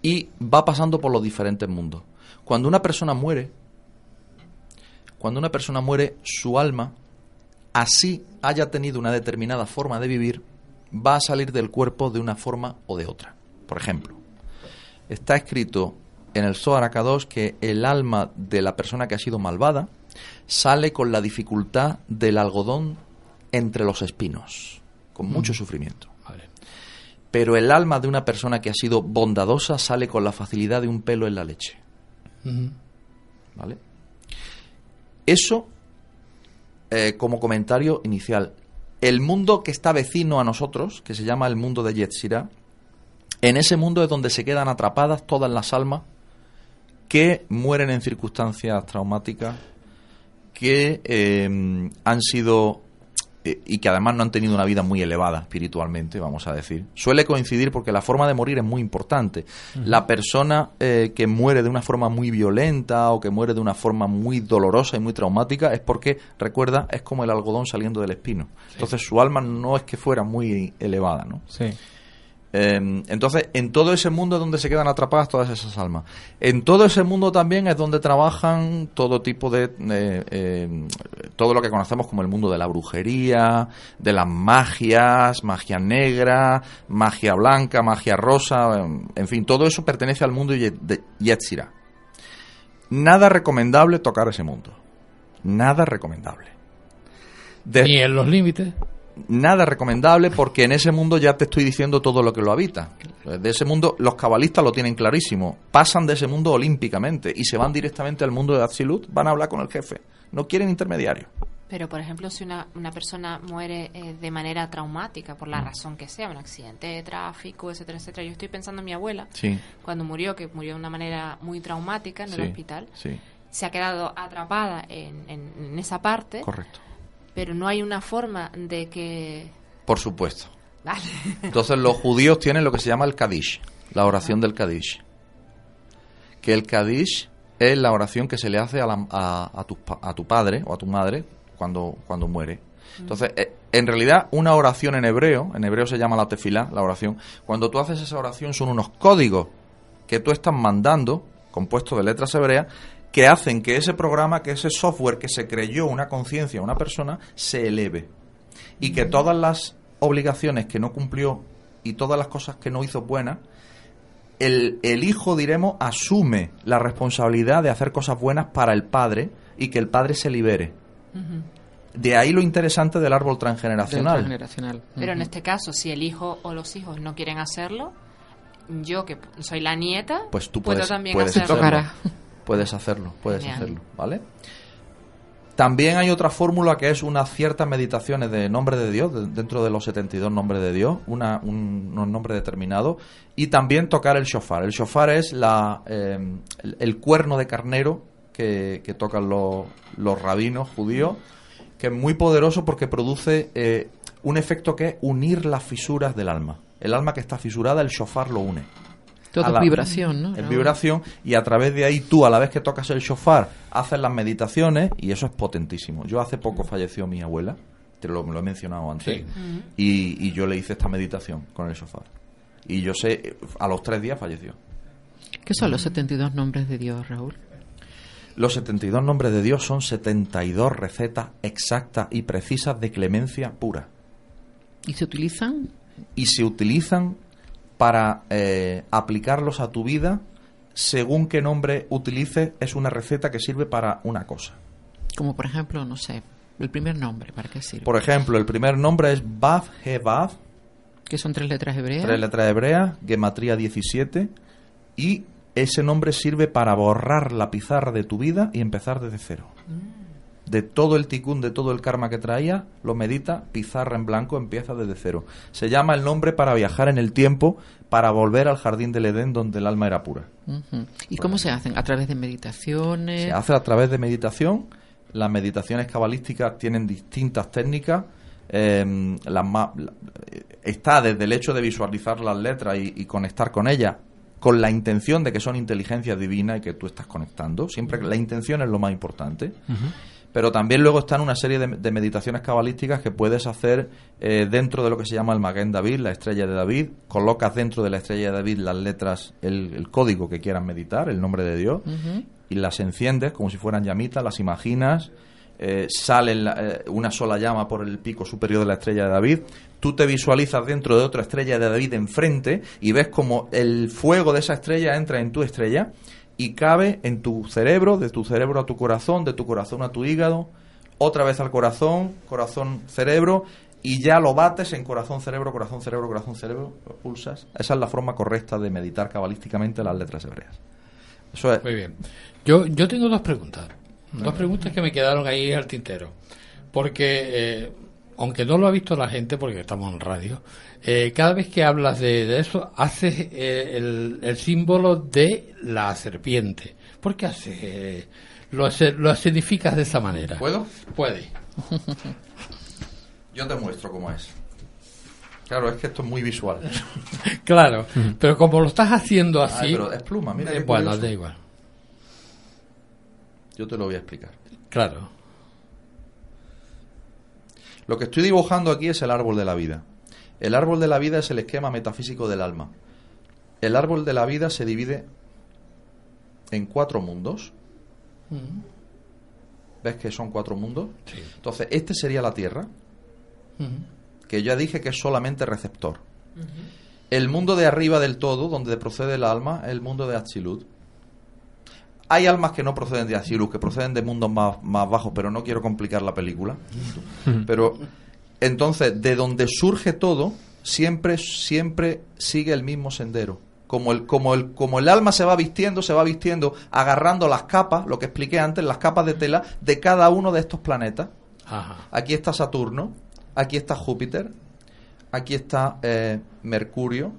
y va pasando por los diferentes mundos. Cuando una persona muere, cuando una persona muere, su alma, así haya tenido una determinada forma de vivir, va a salir del cuerpo de una forma o de otra. Por ejemplo, está escrito en el Zohar Akadosh que el alma de la persona que ha sido malvada sale con la dificultad del algodón entre los espinos, con mucho sufrimiento.
Vale.
Pero el alma de una persona que ha sido bondadosa sale con la facilidad de un pelo en la leche. ¿Vale? Eso eh, como comentario inicial. El mundo que está vecino a nosotros, que se llama el mundo de Yetzirah, en ese mundo es donde se quedan atrapadas todas las almas que mueren en circunstancias traumáticas, que eh, han sido eh, y que además no han tenido una vida muy elevada espiritualmente, vamos a decir. Suele coincidir porque la forma de morir es muy importante. La persona eh, que muere de una forma muy violenta o que muere de una forma muy dolorosa y muy traumática es porque, recuerda, es como el algodón saliendo del espino. Entonces su alma no es que fuera muy elevada, ¿no?
Sí.
Eh, entonces, en todo ese mundo es donde se quedan atrapadas todas esas almas. En todo ese mundo también es donde trabajan todo tipo de... eh, eh, todo lo que conocemos como el mundo de la brujería, de las magias, magia negra, magia blanca, magia rosa, en, en fin, todo eso pertenece al mundo de Yetzirah. Nada recomendable tocar ese mundo. Nada recomendable.
Ni en los límites.
Nada recomendable porque en ese mundo ya te estoy diciendo todo lo que lo habita. De ese mundo, los cabalistas lo tienen clarísimo. Pasan de ese mundo olímpicamente y se van directamente al mundo de Absolut, van a hablar con el jefe. No quieren intermediarios.
Pero, por ejemplo, si una, una persona muere eh, de manera traumática, por
Mm.
la razón que sea, un accidente de tráfico, etcétera, etcétera. Yo estoy pensando en mi abuela,
Sí.
cuando murió, que murió de una manera muy traumática en
Sí,
el hospital.
sí.
Se ha quedado atrapada en, en- en esa parte,
Correcto.
Pero no hay una forma de que...
Por supuesto.
Vale.
Entonces los judíos tienen lo que se llama el Kadish, la oración del Kadish. Que el Kadish es la oración que se le hace a, la- a- a tu, a tu padre o a tu madre cuando, cuando muere. Entonces, eh, en realidad, una oración en hebreo, en hebreo se llama la tefilá, la oración, cuando tú haces esa oración son unos códigos que tú estás mandando, compuestos de letras hebreas, que hacen que ese programa, que ese software que se creyó una conciencia una persona, se eleve. Y que todas las obligaciones que no cumplió y todas las cosas que no hizo buenas, el, el hijo, diremos, asume la responsabilidad de hacer cosas buenas para el padre y que el padre se libere. De ahí lo interesante del árbol transgeneracional.
Del transgeneracional.
Pero en este caso, si el hijo o los hijos no quieren hacerlo, yo que soy la nieta,
Pues tú
puedo
puedes,
también
puedes
hacerlo.
hacerlo. Puedes hacerlo, puedes
Genial.
hacerlo, ¿vale? También hay otra fórmula que es unas ciertas meditaciones de nombre de Dios, de- dentro de los 72 nombres de Dios, una, un, unos nombres determinados, y también tocar el shofar. El shofar es la, eh, el, el cuerno de carnero que, que tocan los, los rabinos judíos, que es muy poderoso porque produce eh, un efecto que es unir las fisuras del alma. El alma que está fisurada, el shofar lo une.
Todo
A
es
la-
vibración, ¿no?
Es
No.
vibración y a través de ahí tú, a la vez que tocas el shofar, haces las meditaciones y eso es potentísimo. Yo hace poco falleció mi abuela, te lo, me lo he mencionado antes,
Sí.
y, y yo le hice esta meditación con el shofar. Y yo sé, a los tres días falleció.
¿Qué son los 72 nombres de Dios, Raúl?
Los 72 nombres de Dios son 72 recetas exactas y precisas de clemencia pura.
¿Y se utilizan?
y se utilizan para eh, aplicarlos a tu vida según qué nombre utilices es una receta que sirve para una cosa.
Como por ejemplo, no sé, el primer nombre, ¿para qué sirve?
Por ejemplo, el primer nombre es Baf He Baf,
Que son tres letras hebreas.
tres letras hebreas, gematría 17, y ese nombre sirve para borrar la pizarra de tu vida y empezar desde cero. De todo el ticún, de todo el karma que traía, lo medita, pizarra en blanco, empieza desde cero. Se llama el nombre para viajar en el tiempo, para volver al jardín del Edén donde el alma era pura.
¿Y cómo se hacen? ¿A través de meditaciones?
Se hace a través de meditación. Las meditaciones cabalísticas tienen distintas técnicas. Eh, las eh, está desde el hecho de visualizar las letras y, y conectar con ellas, con la intención de que son inteligencia divina y que tú estás conectando. Siempre que la intención es lo más importante. Pero también luego están una serie de, de meditaciones cabalísticas que puedes hacer eh, dentro de lo que se llama el Maguen David, la estrella de David. Colocas dentro de la estrella de David las letras, el, el código que quieras meditar, el nombre de Dios, y las enciendes como si fueran llamitas, las imaginas, eh, sale la- eh, una sola llama por el pico superior de la estrella de David. Tú te visualizas dentro de otra estrella de David enfrente y ves como el fuego de esa estrella entra en tu estrella y cabe en tu cerebro, de tu cerebro a tu corazón, de tu corazón a tu hígado, otra vez al corazón, corazón, cerebro, y ya lo bates en corazón, cerebro, corazón, cerebro, corazón, cerebro, lo pulsas. Esa es la forma correcta de meditar cabalísticamente las letras hebreas. Eso es.
Muy bien. Yo, yo tengo dos preguntas. Dos preguntas que me quedaron ahí al tintero. Porque, eh, aunque no lo ha visto la gente, porque estamos en radio, eh, cada vez que hablas de, de eso, haces eh, el, el símbolo de la serpiente. ¿Por qué haces, eh, lo, lo escenificas de esa manera?
¿Puedo?
Puede.
Yo te muestro cómo es. Claro, es que esto es muy visual.
Claro, pero como lo estás haciendo así...
Ay, pero es pluma, mira
eh, bueno, da igual.
Yo te lo voy a explicar.
Claro.
Lo que estoy dibujando aquí es el árbol de la vida. El árbol de la vida es el esquema metafísico del alma. El árbol de la vida se divide en cuatro mundos. ¿Ves que son cuatro mundos?
Sí.
Entonces, este sería la Tierra, que ya dije que es solamente receptor. El mundo de arriba del todo, donde procede el alma, es el mundo de Atzilut. Hay almas que no proceden de Atzilut, que proceden de mundos más, más bajos, pero no quiero complicar la película. Pero entonces, de donde surge todo, siempre, siempre sigue el mismo sendero. Como el, como, el, como el alma se va vistiendo, se va vistiendo agarrando las capas, lo que expliqué antes, las capas de tela de cada uno de estos planetas.
Ajá.
Aquí está Saturno, aquí está Júpiter, aquí está eh, Mercurio,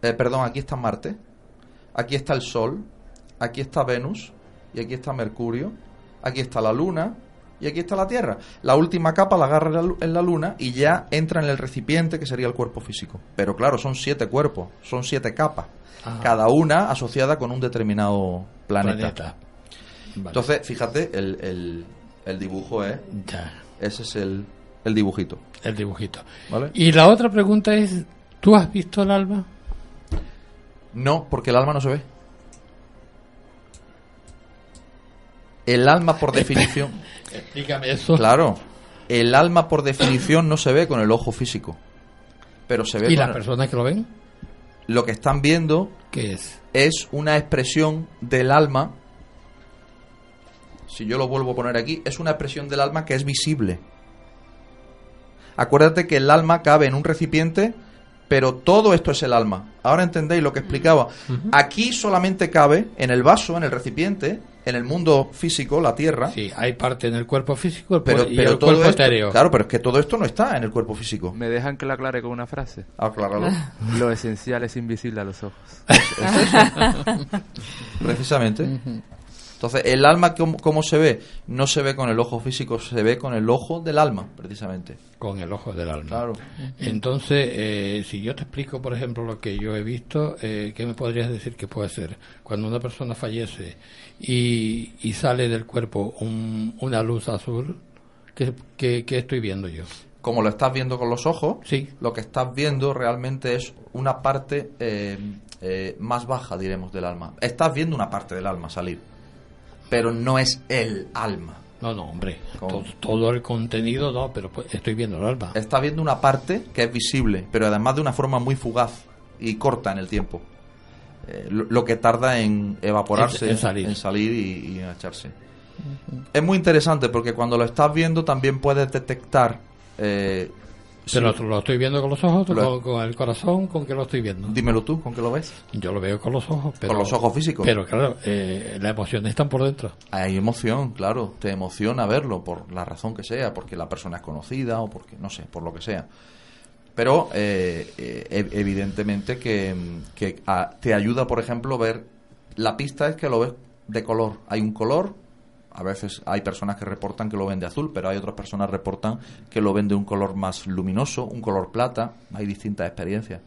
eh, perdón, aquí está Marte, aquí está el Sol, aquí está Venus, y aquí está Mercurio, aquí está la Luna, y aquí está la Tierra. La última capa la agarra en la Luna y ya entra en el recipiente que sería el cuerpo físico. Pero claro, son siete cuerpos, son siete capas,
Ajá.
cada una asociada con un determinado planeta.
Planeta. Vale.
Entonces, fíjate, el, el- el dibujo es...
Ya.
Ese es el, el dibujito.
El dibujito.
¿Vale?
Y la otra pregunta es, ¿tú has visto el alma?
No, porque el alma no se ve. El alma, por definición.
Explícame eso.
Claro. El alma, por definición, no se ve con el ojo físico. Pero se ve
¿Y
con
las
el-
personas que lo ven?
Lo que están viendo
¿Qué es?
es una expresión del alma. Si yo lo vuelvo a poner aquí, es una expresión del alma que es visible. Acuérdate que el alma cabe en un recipiente, pero todo esto es el alma. Ahora entendéis lo que explicaba. Aquí solamente cabe en el vaso, en el recipiente, en el mundo físico, la tierra.
Sí, hay parte en el cuerpo físico el
Pero,
y
pero
el
todo
cuerpo
esto,
etéreo.
claro, pero es que todo esto no está en el cuerpo físico.
¿Me dejan que lo aclare con una frase?
Acláralo.
Lo esencial es invisible a los ojos.
Precisamente. Entonces, el alma, ¿cómo, cómo se ve? No se ve con el ojo físico, se ve con el ojo del alma, precisamente.
Con el ojo del alma.
Claro.
Entonces, eh, si yo te explico, por ejemplo, lo que yo he visto, eh, ¿qué me podrías decir que puede ser? Cuando una persona fallece y, y sale del cuerpo un- una luz azul, ¿qué, qué, qué estoy viendo yo?
Como lo estás viendo con los ojos,
Sí.
lo que estás viendo realmente es una parte eh, eh, más baja, diremos, del alma. Estás viendo una parte del alma salir, pero no es el alma.
No, no, hombre. Todo, todo el contenido no, pero pues, estoy viendo el alma.
Está viendo una parte que es visible, pero además de una forma muy fugaz y corta en el tiempo. Eh, lo, lo que tarda en evaporarse,
En- en salir.
salir y, y echarse. Es muy interesante porque cuando lo estás viendo también puedes detectar. eh,
Pero
si-
lo estoy viendo con los ojos, con, con el corazón, ¿con qué lo estoy viendo?
dímelo tú, ¿con qué lo ves?
Yo lo veo con los ojos. Pero,
Con los ojos físicos.
Pero claro, eh, las emociones están por dentro.
Hay emoción, claro, te emociona verlo por la razón que sea, porque la persona es conocida o porque, no sé, por lo que sea. Pero eh, eh, ev- evidentemente que, que, ah, te ayuda, por ejemplo, ver, la pista es que lo ves de color. Hay un color, a veces hay personas que reportan que lo ven de azul, pero hay otras personas que reportan que lo ven de un color más luminoso, un color plata, hay distintas experiencias.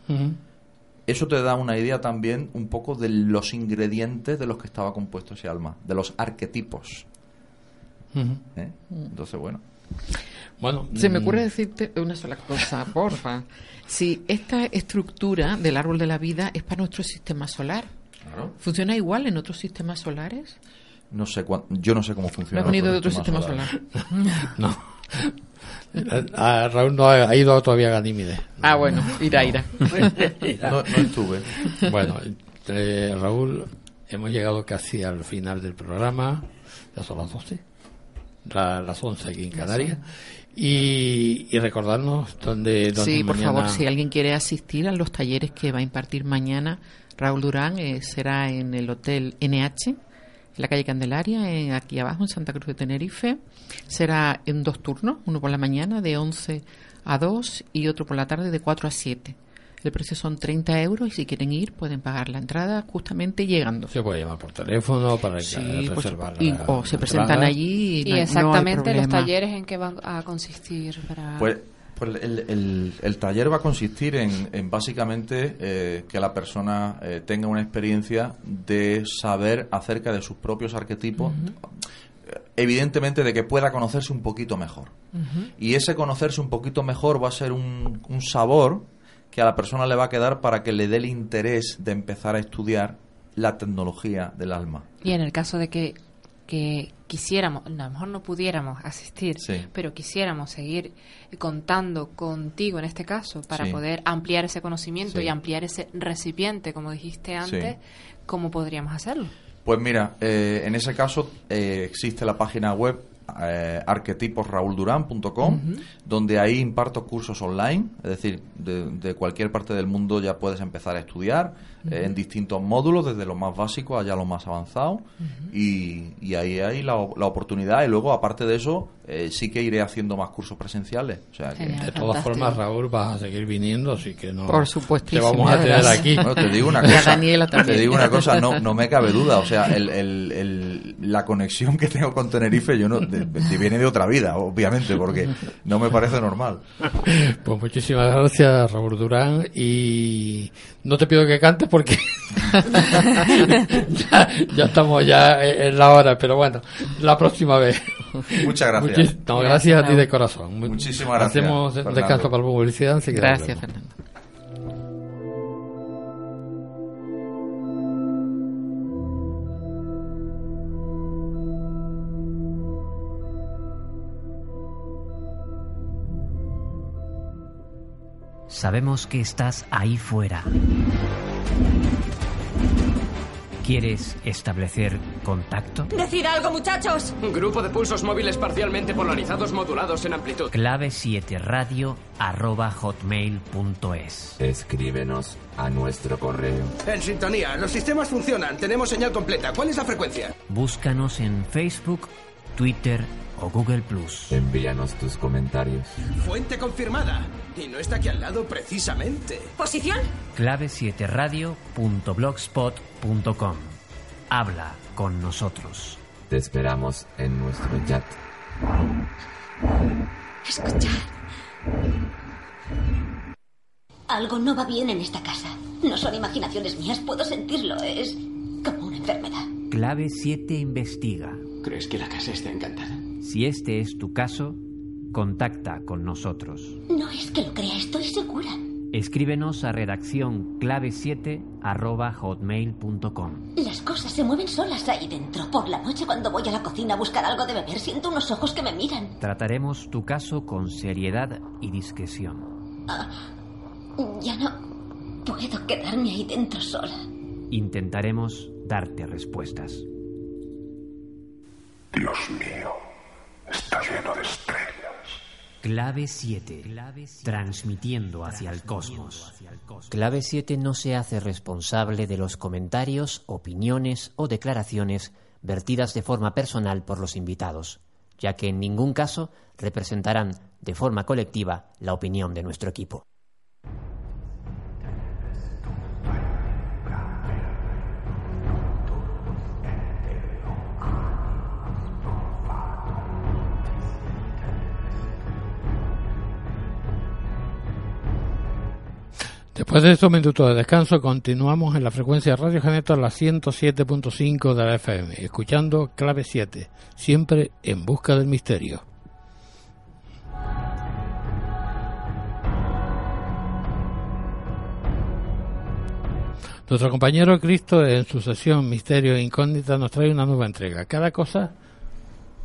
Eso te da una idea también un poco de los ingredientes de los que estaba compuesto ese alma, de los arquetipos. ¿eh? Entonces, bueno.
Bueno,
Se me
mm,
ocurre decirte una sola cosa, porfa. Si esta estructura del árbol de la vida es para nuestro sistema solar, ¿funciona igual en otros sistemas solares?
No sé cuán- yo no sé cómo
¿No
funciona.
has venido de
otro
sistema solar?
No. A Raúl no ha, ha ido todavía a Ganímedes.
Ah, bueno, irá, irá.
No, no estuve.
Bueno, eh, Raúl, hemos llegado casi al final del programa. Ya son las 12. la- las 11 aquí en Canarias. Y, y recordarnos dónde, dónde
Sí, por
mañana-
favor, si alguien quiere asistir a los talleres que va a impartir mañana Raúl Durán, eh, será en el Hotel NH, en la calle Candelaria, en- aquí abajo, en Santa Cruz de Tenerife. Será en dos turnos, uno por la mañana de 11 a 2 y otro por la tarde de 4 a 7. El precio son 30 euros y si quieren ir pueden pagar la entrada justamente llegando.
Se puede llamar por teléfono para
Sí, por
reservar.
Y-
la-
o se presentan
entrada.
allí y,
Y
no hay- no hay
exactamente los talleres en que van a consistir para...
Pues, pues el, el- el taller va a consistir en, en básicamente eh, que la persona eh, tenga una experiencia de saber acerca de sus propios arquetipos, evidentemente de que pueda conocerse un poquito mejor. Y ese conocerse un poquito mejor va a ser un, un sabor que a la persona le va a quedar para que le dé el interés de empezar a estudiar la tecnología del alma.
Y en el caso de que, que quisiéramos, a lo mejor no pudiéramos asistir,
Sí.
pero quisiéramos seguir contando contigo en este caso para
Sí.
poder ampliar ese conocimiento
Sí.
y ampliar ese recipiente, como dijiste antes, ¿cómo podríamos hacerlo?
Pues mira, eh, en ese caso eh, existe la página web eh, arquetiposrauldurán.com donde ahí imparto cursos online, es decir, de, de cualquier parte del mundo ya puedes empezar a estudiar en distintos módulos, desde lo más básico allá lo más avanzado, y, y ahí hay la, la oportunidad, y luego aparte de eso, eh, sí que iré haciendo más cursos presenciales. O sea, que-
Genial.
De todas
Fantástico.
formas, Raúl, vas a seguir viniendo, así que no.
Por
Te vamos a tener
gracias.
aquí.
Bueno, te digo una cosa.
Daniela también.
Te digo una cosa, no, no me cabe duda. O sea, el, el- el- la conexión que tengo con Tenerife, yo no, de- de- viene de otra vida, obviamente, porque no me parece normal.
Pues muchísimas gracias, Raúl Durán. Y no te pido que cantes porque ya, ya estamos ya en la hora, pero bueno, la próxima vez.
Muchas gracias.
Muchis- no, gracias a ti de corazón. Mu-
Muchísimas gracias,
Hacemos un
Fernando.
descanso para la publicidad. enseguida
Gracias,
volvemos.
Fernando.
Sabemos que estás ahí fuera. ¿Quieres establecer contacto?
¡Decid algo, muchachos!
Grupo de pulsos móviles parcialmente polarizados modulados en amplitud.
Clave 7 radio arroba hotmail.es.
Escríbenos a nuestro correo.
En sintonía, los sistemas funcionan, tenemos señal completa. ¿Cuál es la frecuencia?
Búscanos en Facebook, Twitter o Google Plus.
Envíanos tus comentarios.
Fuente confirmada. Y no está aquí al lado precisamente.
¿Posición?
Clave 7 radio.blogspot.com. Habla con nosotros.
Te esperamos en nuestro chat.
Escuchad.
Algo no va bien en esta casa. No son imaginaciones mías, puedo sentirlo. Es como una enfermedad.
Clave 7 investiga.
¿Crees que la casa está encantada?
Si este es tu caso, contacta con nosotros.
No es que lo crea, estoy segura.
Escríbenos a redacción clave7 arroba hotmail.com.
Las cosas se mueven solas ahí dentro. Por la noche cuando voy a la cocina a buscar algo de beber, siento unos ojos que me miran.
Trataremos tu caso con seriedad y discreción.
Ah, ya no puedo quedarme ahí dentro sola.
Intentaremos darte respuestas.
Dios mío, está lleno de estrellas.
Clave 7. Transmitiendo hacia el cosmos. Clave 7 no se hace responsable de los comentarios, opiniones o declaraciones vertidas de forma personal por los invitados, ya que en ningún caso representarán de forma colectiva la opinión de nuestro equipo.
Después de estos minutos de descanso, continuamos en la frecuencia de Radio Geneto a la 107.5 de la FM, escuchando Clave 7, siempre en busca del misterio. Nuestro compañero Cristo, en su sesión Misterio e Incógnita, nos trae una nueva entrega. Cada cosa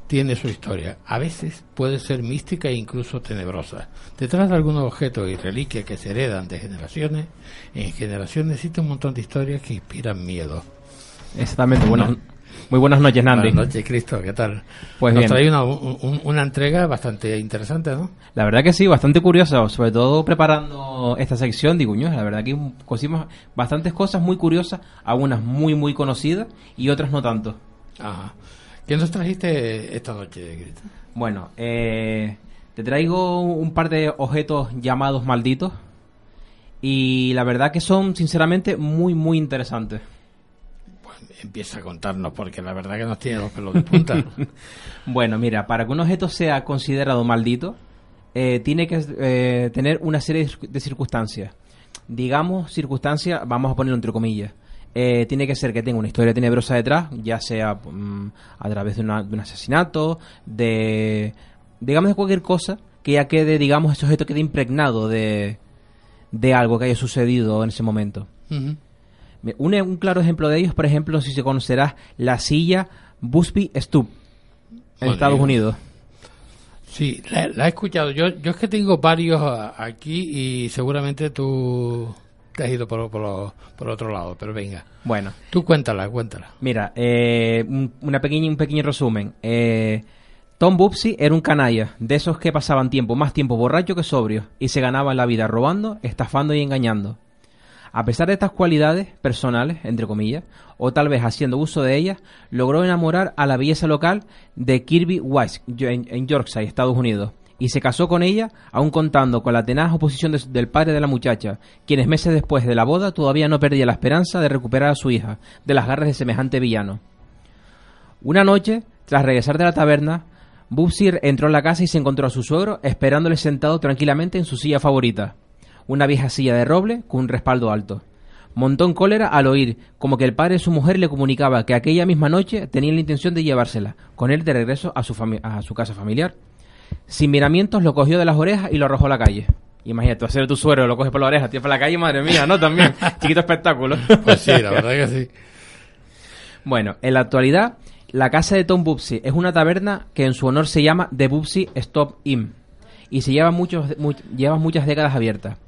tiene su historia. A veces puede ser mística e incluso tenebrosa. Detrás de algunos objetos y reliquias que se heredan de generaciones en generaciones existe un montón de historias que inspiran miedo.
Exactamente. Muy buenas noches, Nandi.
Buenas noches, Cristo. ¿Qué tal?
Pues
Nos
bien.
trae una, un- una entrega bastante interesante, ¿no?
La verdad que sí, bastante curiosa, sobre todo preparando esta sección, digo, "Ño, la verdad que cosimos bastantes cosas muy curiosas, algunas muy, muy conocidas y otras no tanto.
Ajá. ¿Qué nos trajiste esta noche, Cristo?
Bueno, eh, te traigo un par de objetos llamados malditos y la verdad que son sinceramente muy, muy interesantes.
Empieza a contarnos, porque la verdad que nos tiene los pelos de punta.
Bueno, mira, para que un objeto sea considerado maldito, eh, tiene que eh, tener una serie de circunstancias. Digamos, circunstancias, vamos a ponerlo entre comillas. Eh, tiene que ser que tenga una historia tenebrosa detrás, ya sea mm, a través de, una- de un asesinato, de. digamos, de cualquier cosa que ya quede, digamos, ese objeto quede impregnado de, de algo que haya sucedido en ese momento. Un, un claro ejemplo de ello es, por ejemplo, si se conocerá la silla Busby Stoop en Estados. Unidos.
Sí, la, la he escuchado. Yo, yo es que tengo varios a- aquí y seguramente tú te has ido por, por, lo- por otro lado, pero venga.
Bueno.
Tú cuéntala, cuéntala.
Mira, eh, un, una pequeña, un pequeño resumen. Eh, Tom Bubsy era un canalla, de esos que pasaban tiempo, más tiempo borracho que sobrio, y se ganaban la vida robando, estafando y engañando. A pesar de estas cualidades personales, entre comillas, o tal vez haciendo uso de ellas, logró enamorar a la belleza local de Kirby Wise en, en Yorkshire, Estados Unidos, y se casó con ella, aun contando con la tenaz oposición de- del padre de la muchacha, quienes meses después de la boda todavía no perdía la esperanza de recuperar a su hija de las garras de semejante villano. Una noche, tras regresar de la taberna, Bubsy entró en la casa y se encontró a su suegro esperándole sentado tranquilamente en su silla favorita, una vieja silla de roble con un respaldo alto. Montó en cólera al oír como que el padre de su mujer le comunicaba que aquella misma noche tenía la intención de llevársela con él de regreso a su casa familiar. Sin miramientos lo cogió de las orejas y lo arrojó a la calle. Imagínate, hacer tu suegro lo coges por la oreja, tío, por la calle, madre mía, ¿no? También, chiquito espectáculo.
Pues sí, la verdad que sí.
Bueno, en la actualidad, la casa de Tom Bubsy es una taberna que en su honor se llama The Bubsy Stop Inn y se lleva, muchos, mu- lleva muchas décadas abierta.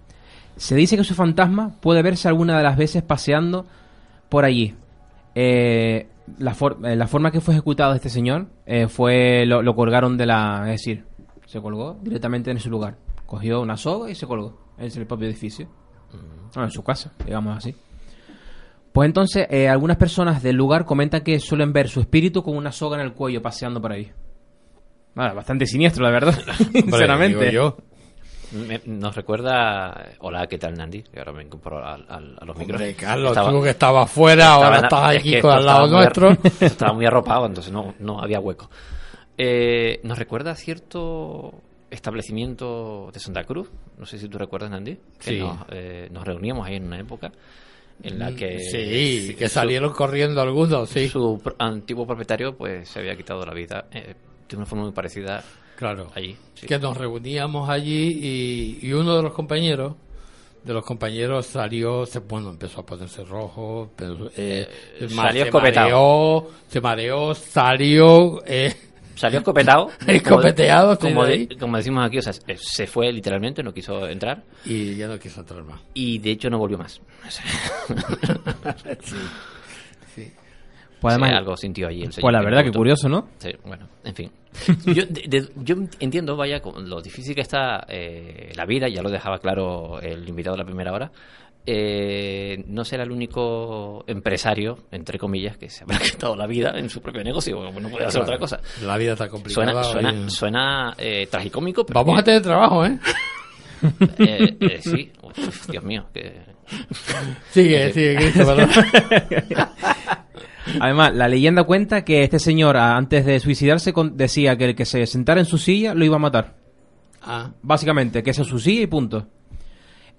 Se dice que su fantasma puede verse alguna de las veces paseando por allí. Eh, la, for- eh, la forma que fue ejecutado este señor eh, fue lo, lo colgaron de la... Es decir, se colgó directamente en su lugar. Cogió una soga y se colgó en el propio edificio. En su casa, digamos así. Pues entonces, eh, algunas personas del lugar comentan que suelen ver su espíritu con una soga en el cuello paseando por ahí. Bastante siniestro, la verdad. Sinceramente.
digo yo.
Me- nos recuerda. Hola, ¿qué tal, Nandi? Que ahora me incorporo al- al- a, los micros.
Carlos, tú que estabas fuera, ahora estás
es
aquí
que
con-
esto
al lado
estaba muy-
nuestro.
esto estaba muy arropado, entonces no, no había hueco. Eh, nos recuerda a cierto establecimiento de Santa Cruz. No sé si tú recuerdas, Nandi. Que
Sí.
nos, eh, nos reuníamos ahí en una época en la
Mm,
que.
sí, que
su-
salieron corriendo algunos, sí.
Su antiguo propietario, pues se había quitado la vida eh, de una forma muy parecida.
Claro.
Allí. sí.
que nos reuníamos allí y, y uno de los compañeros de los compañeros salió se, bueno empezó a ponerse rojo pero, eh,
Eh, salió
se mareó se mareó salió eh,
Salió escopetado.
escopeteado
como, de decimos aquí, o sea, se- se fue literalmente, no quiso entrar.
y ya no quiso entrar más
Y de hecho no volvió más.
Sí.
Pues además-
Sí, algo sintió allí el señor.
Pues la verdad, que curioso, ¿no?
Sí, bueno, en fin. Yo, de- de- yo entiendo, vaya, con lo difícil que está eh, la vida, ya lo dejaba claro el invitado de la primera hora. eh, no será el único empresario, entre comillas, que se habrá quitado la vida en su propio negocio. porque No puede hacer
Claro,
otra cosa.
la vida está complicada
Suena, suena, suena eh, tragicómico. Pero
vamos a tener trabajo eh
eh, eh, sí, Uf, Dios mío. Que...
Sigue, sigue, Cristo, perdón.
Además, la leyenda cuenta que este señor, antes de suicidarse, decía que el que se sentara en su silla lo iba a matar.
Ah.
Básicamente, que su silla y punto.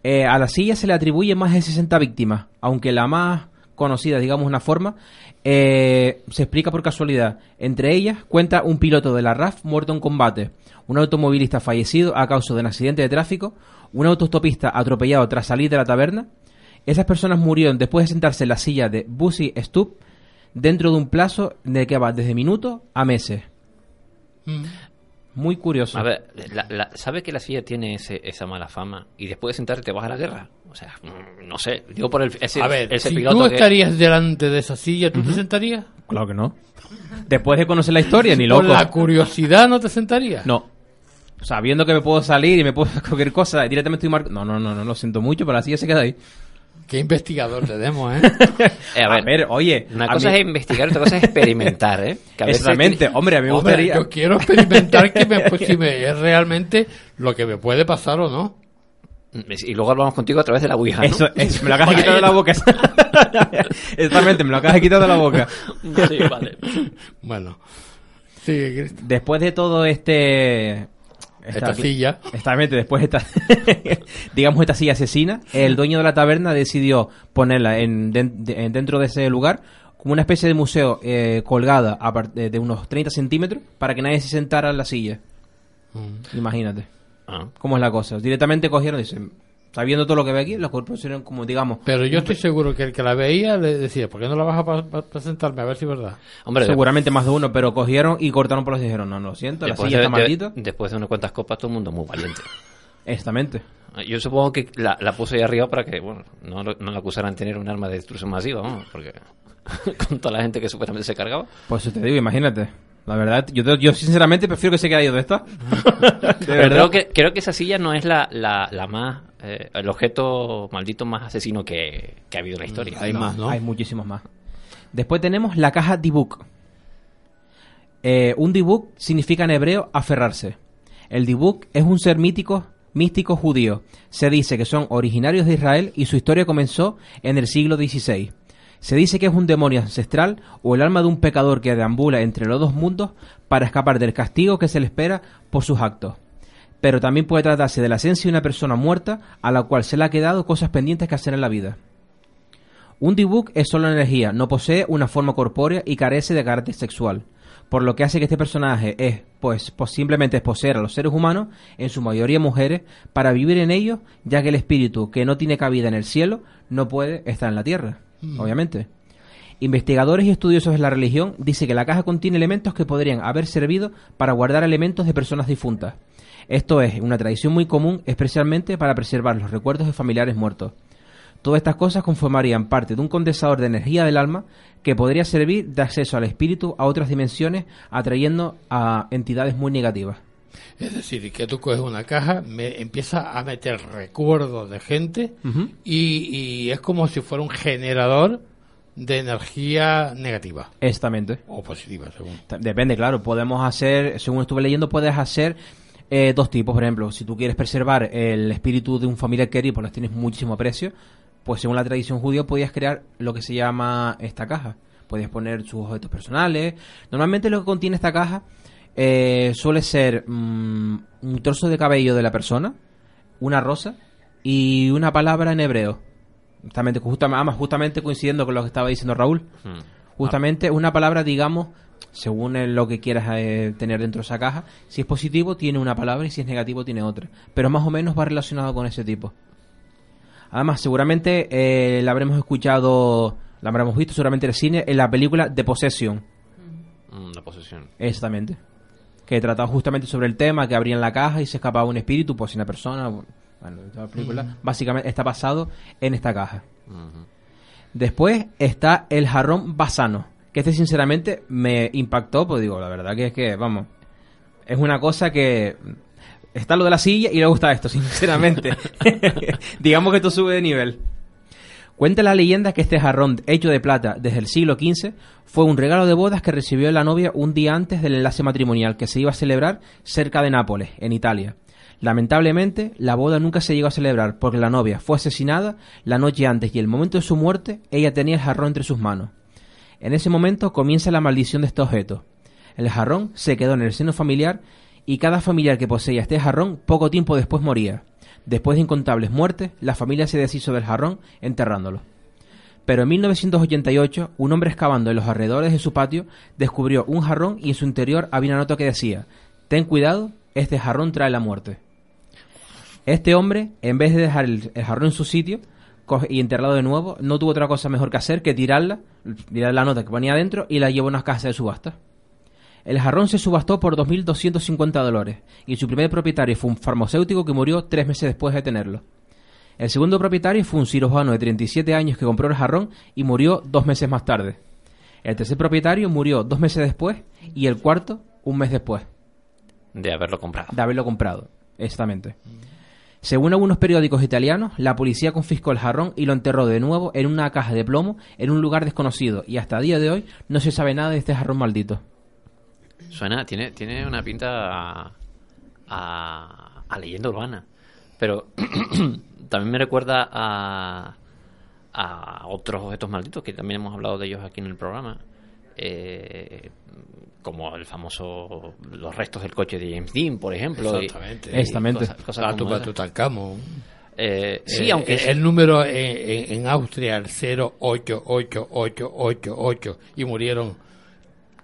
Eh, a la silla se le atribuye más de 60 víctimas, aunque la más conocida, digamos una forma, eh, se explica por casualidad. Entre ellas cuenta un piloto de la RAF muerto en combate, un automovilista fallecido a causa de un accidente de tráfico, un autostopista atropellado tras salir de la taberna. Esas personas murieron después de sentarse en la silla de Busy Stup dentro de un plazo de que va desde minutos a meses.
Mm.
Muy curioso.
A ver, la, la- ¿sabes que la silla tiene ese- esa mala fama? Y después de sentarte te vas a la guerra. O sea, mm, no sé. Digo por el, ese,
a ver
ese
si
piloto
tú
que-
estarías delante de esa silla ¿tú te sentarías?
Claro que no. Después de conocer la historia, ni
por
loco.
la curiosidad no te sentarías
No. Sabiendo que me puedo salir y me puedo hacer cualquier cosa, directamente estoy marcando. No, no, no, no, lo siento mucho, pero la silla se queda ahí.
Qué investigador tenemos, ¿eh?
Eh, a, ver,
oye.
Una
a
cosa
mí-
es investigar, otra cosa es experimentar, ¿eh? Que a veces
Exactamente, hombre, a mí me
Hombre,
gustaría.
yo quiero experimentar que me, pues, si me es realmente lo que me puede pasar o no.
Y luego hablamos contigo a través de la Ouija, ¿no?
Eso, eso, me lo acabas de quitar de la boca. Exactamente, me lo acabas de quitar de la boca.
Sí, vale.
Bueno. Cristo.
Después de todo este.
Esta silla.
Exactamente, después de esta. digamos, esta silla asesina, el dueño de la taberna decidió ponerla en, den- de- en- dentro de ese lugar como una especie de museo eh, colgada a de, de unos 30 centímetros para que nadie se sentara en la silla. Imagínate.
Ah.
¿Cómo es la cosa? Directamente cogieron y dicen, sabiendo todo lo que ve aquí, la pusieron como, digamos...
Pero yo estoy seguro que el que la veía le decía, ¿por qué no la vas a presentarme? A ver si es verdad.
Hombre,
seguramente más de uno, pero cogieron y cortaron por los y dijeron, no, no, lo siento, la silla
de,
está
de-
maldita.
después de unas cuantas copas, todo el mundo muy valiente.
Exactamente.
Yo supongo que la, la puso ahí arriba para que, bueno, no, lo- no la acusaran de tener un arma de destrucción masiva, vamos, porque con toda la gente que supuestamente se cargaba.
Pues te digo, imagínate. La verdad, yo, yo sinceramente prefiero que se quede ahí donde está. De
Pero
verdad.
creo que, creo que esa silla no es la, la, la más, eh, el objeto maldito más asesino que, que ha habido en la historia.
Hay muchísimos más. Después tenemos la caja Dibuk. Eh, un Dibuk significa en hebreo aferrarse. El Dibuk es un ser mítico, místico judío. Se dice que son originarios de Israel y su historia comenzó en el siglo XVI. Se dice que es un demonio ancestral o el alma de un pecador que deambula entre los dos mundos para escapar del castigo que se le espera por sus actos. Pero también puede tratarse de la esencia de una persona muerta a la cual se le ha quedado cosas pendientes que hacer en la vida. Un Dibuk es solo energía, no posee una forma corpórea y carece de carácter sexual, por lo que hace que este personaje es, pues, pues simplemente es poseer a los seres humanos, en su mayoría mujeres, para vivir en ellos, ya que el espíritu que no tiene cabida en el cielo no puede estar en la tierra,
Mm.
obviamente. Investigadores y estudiosos de la religión dicen que la caja contiene elementos que podrían haber servido para guardar elementos de personas difuntas. Esto es una tradición muy común, especialmente para preservar los recuerdos de familiares muertos. Todas estas cosas conformarían parte de un condensador de energía del alma que podría servir de acceso al espíritu a otras dimensiones, atrayendo a entidades muy negativas.
Es decir, que tú coges una caja, me empieza a meter recuerdos de gente y, y es como si fuera un generador de energía negativa
Exactamente.
o positiva, según.
Depende, claro. Podemos hacer, según estuve leyendo, puedes hacer eh, dos tipos. Por ejemplo, si tú quieres preservar el espíritu de un familiar querido, pues los tienes muchísimo aprecio, pues según la tradición judía podías crear lo que se llama esta caja. Podías poner sus objetos personales. Normalmente lo que contiene esta caja eh, suele ser mm, un trozo de cabello de la persona, una rosa y una palabra en hebreo. Justamente, justamente, justamente coincidiendo con lo que estaba diciendo Raúl.
Hmm.
Justamente una palabra, digamos, según lo que quieras eh, tener dentro de esa caja, si es positivo tiene una palabra y si es negativo tiene otra. Pero más o menos va relacionado con ese tipo. Además, seguramente eh, la habremos escuchado, la habremos visto seguramente en el cine, en la película The Possession.
Mm, la posesión.
Exactamente. Que trataba justamente sobre el tema, que abrían la caja y se escapaba un espíritu, pues una persona. Bueno, toda la película básicamente está basado en esta caja. Después está el jarrón basano, que este sinceramente me impactó, pues digo, la verdad que es que, vamos, es una cosa que... Está lo de la silla y luego está esto, sinceramente. Digamos que esto sube de nivel. Cuenta la leyenda que este jarrón hecho de plata desde el siglo XV fue un regalo de bodas que recibió la novia un día antes del enlace matrimonial que se iba a celebrar cerca de Nápoles, en Italia. Lamentablemente, la boda nunca se llegó a celebrar porque la novia fue asesinada la noche antes y el momento de su muerte ella tenía el jarrón entre sus manos. En ese momento comienza la maldición de este objeto. El jarrón se quedó en el seno familiar y cada familiar que poseía este jarrón poco tiempo después moría. Después de incontables muertes, la familia se deshizo del jarrón enterrándolo. Pero en 1988, un hombre excavando en los alrededores de su patio descubrió un jarrón y en su interior había una nota que decía, Ten cuidado, este jarrón trae la muerte. Este hombre, en vez de dejar el, jarrón en su sitio y enterrarlo de nuevo, no tuvo otra cosa mejor que hacer que tirarla, tirar la nota que ponía adentro y la llevó a una casa de subasta. El jarrón se subastó por 2.250 dólares y su primer propietario fue un farmacéutico que murió tres meses después de tenerlo. El segundo propietario fue un cirujano de 37 años que compró el jarrón y murió dos meses más tarde. El tercer propietario murió dos meses después y el cuarto un mes después
De haberlo comprado.
de haberlo comprado. Exactamente. Según algunos periódicos italianos, la policía confiscó el jarrón y lo enterró de nuevo en una caja de plomo en un lugar desconocido y hasta el día de hoy no se sabe nada de este jarrón maldito.
Suena, tiene, tiene una pinta a, a, a leyenda urbana. Pero también me recuerda a, a otros objetos malditos que también hemos hablado de ellos aquí en el programa. Eh, como el famoso los restos del coche de James Dean, por ejemplo. y-
Exactamente.
y
Exactamente.
cosas- cosas
La
como
tumba de
esas.
Tutankamón.
Eh, sí,
Eh,
aunque
eh, el número en, en- Austria, el 08888, y murieron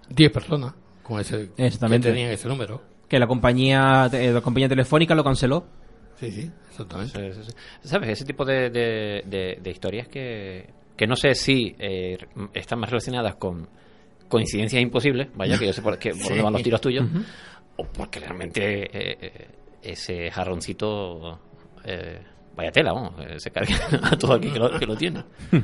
10 personas con ese, que tenían ese número.
Que la compañía, eh, la compañía telefónica lo canceló.
Sí, sí, exactamente.
Sí, sí, sí. ¿Sabes? Ese tipo de, de- de- de historias que, que no sé si eh, están más relacionadas con coincidencias imposibles, vaya que yo sé por, qué- por dónde van los tiros tuyos, o porque realmente eh, eh, ese jarroncito, eh, vaya tela, vamos, se carga a todo aquel que lo, que lo tiene.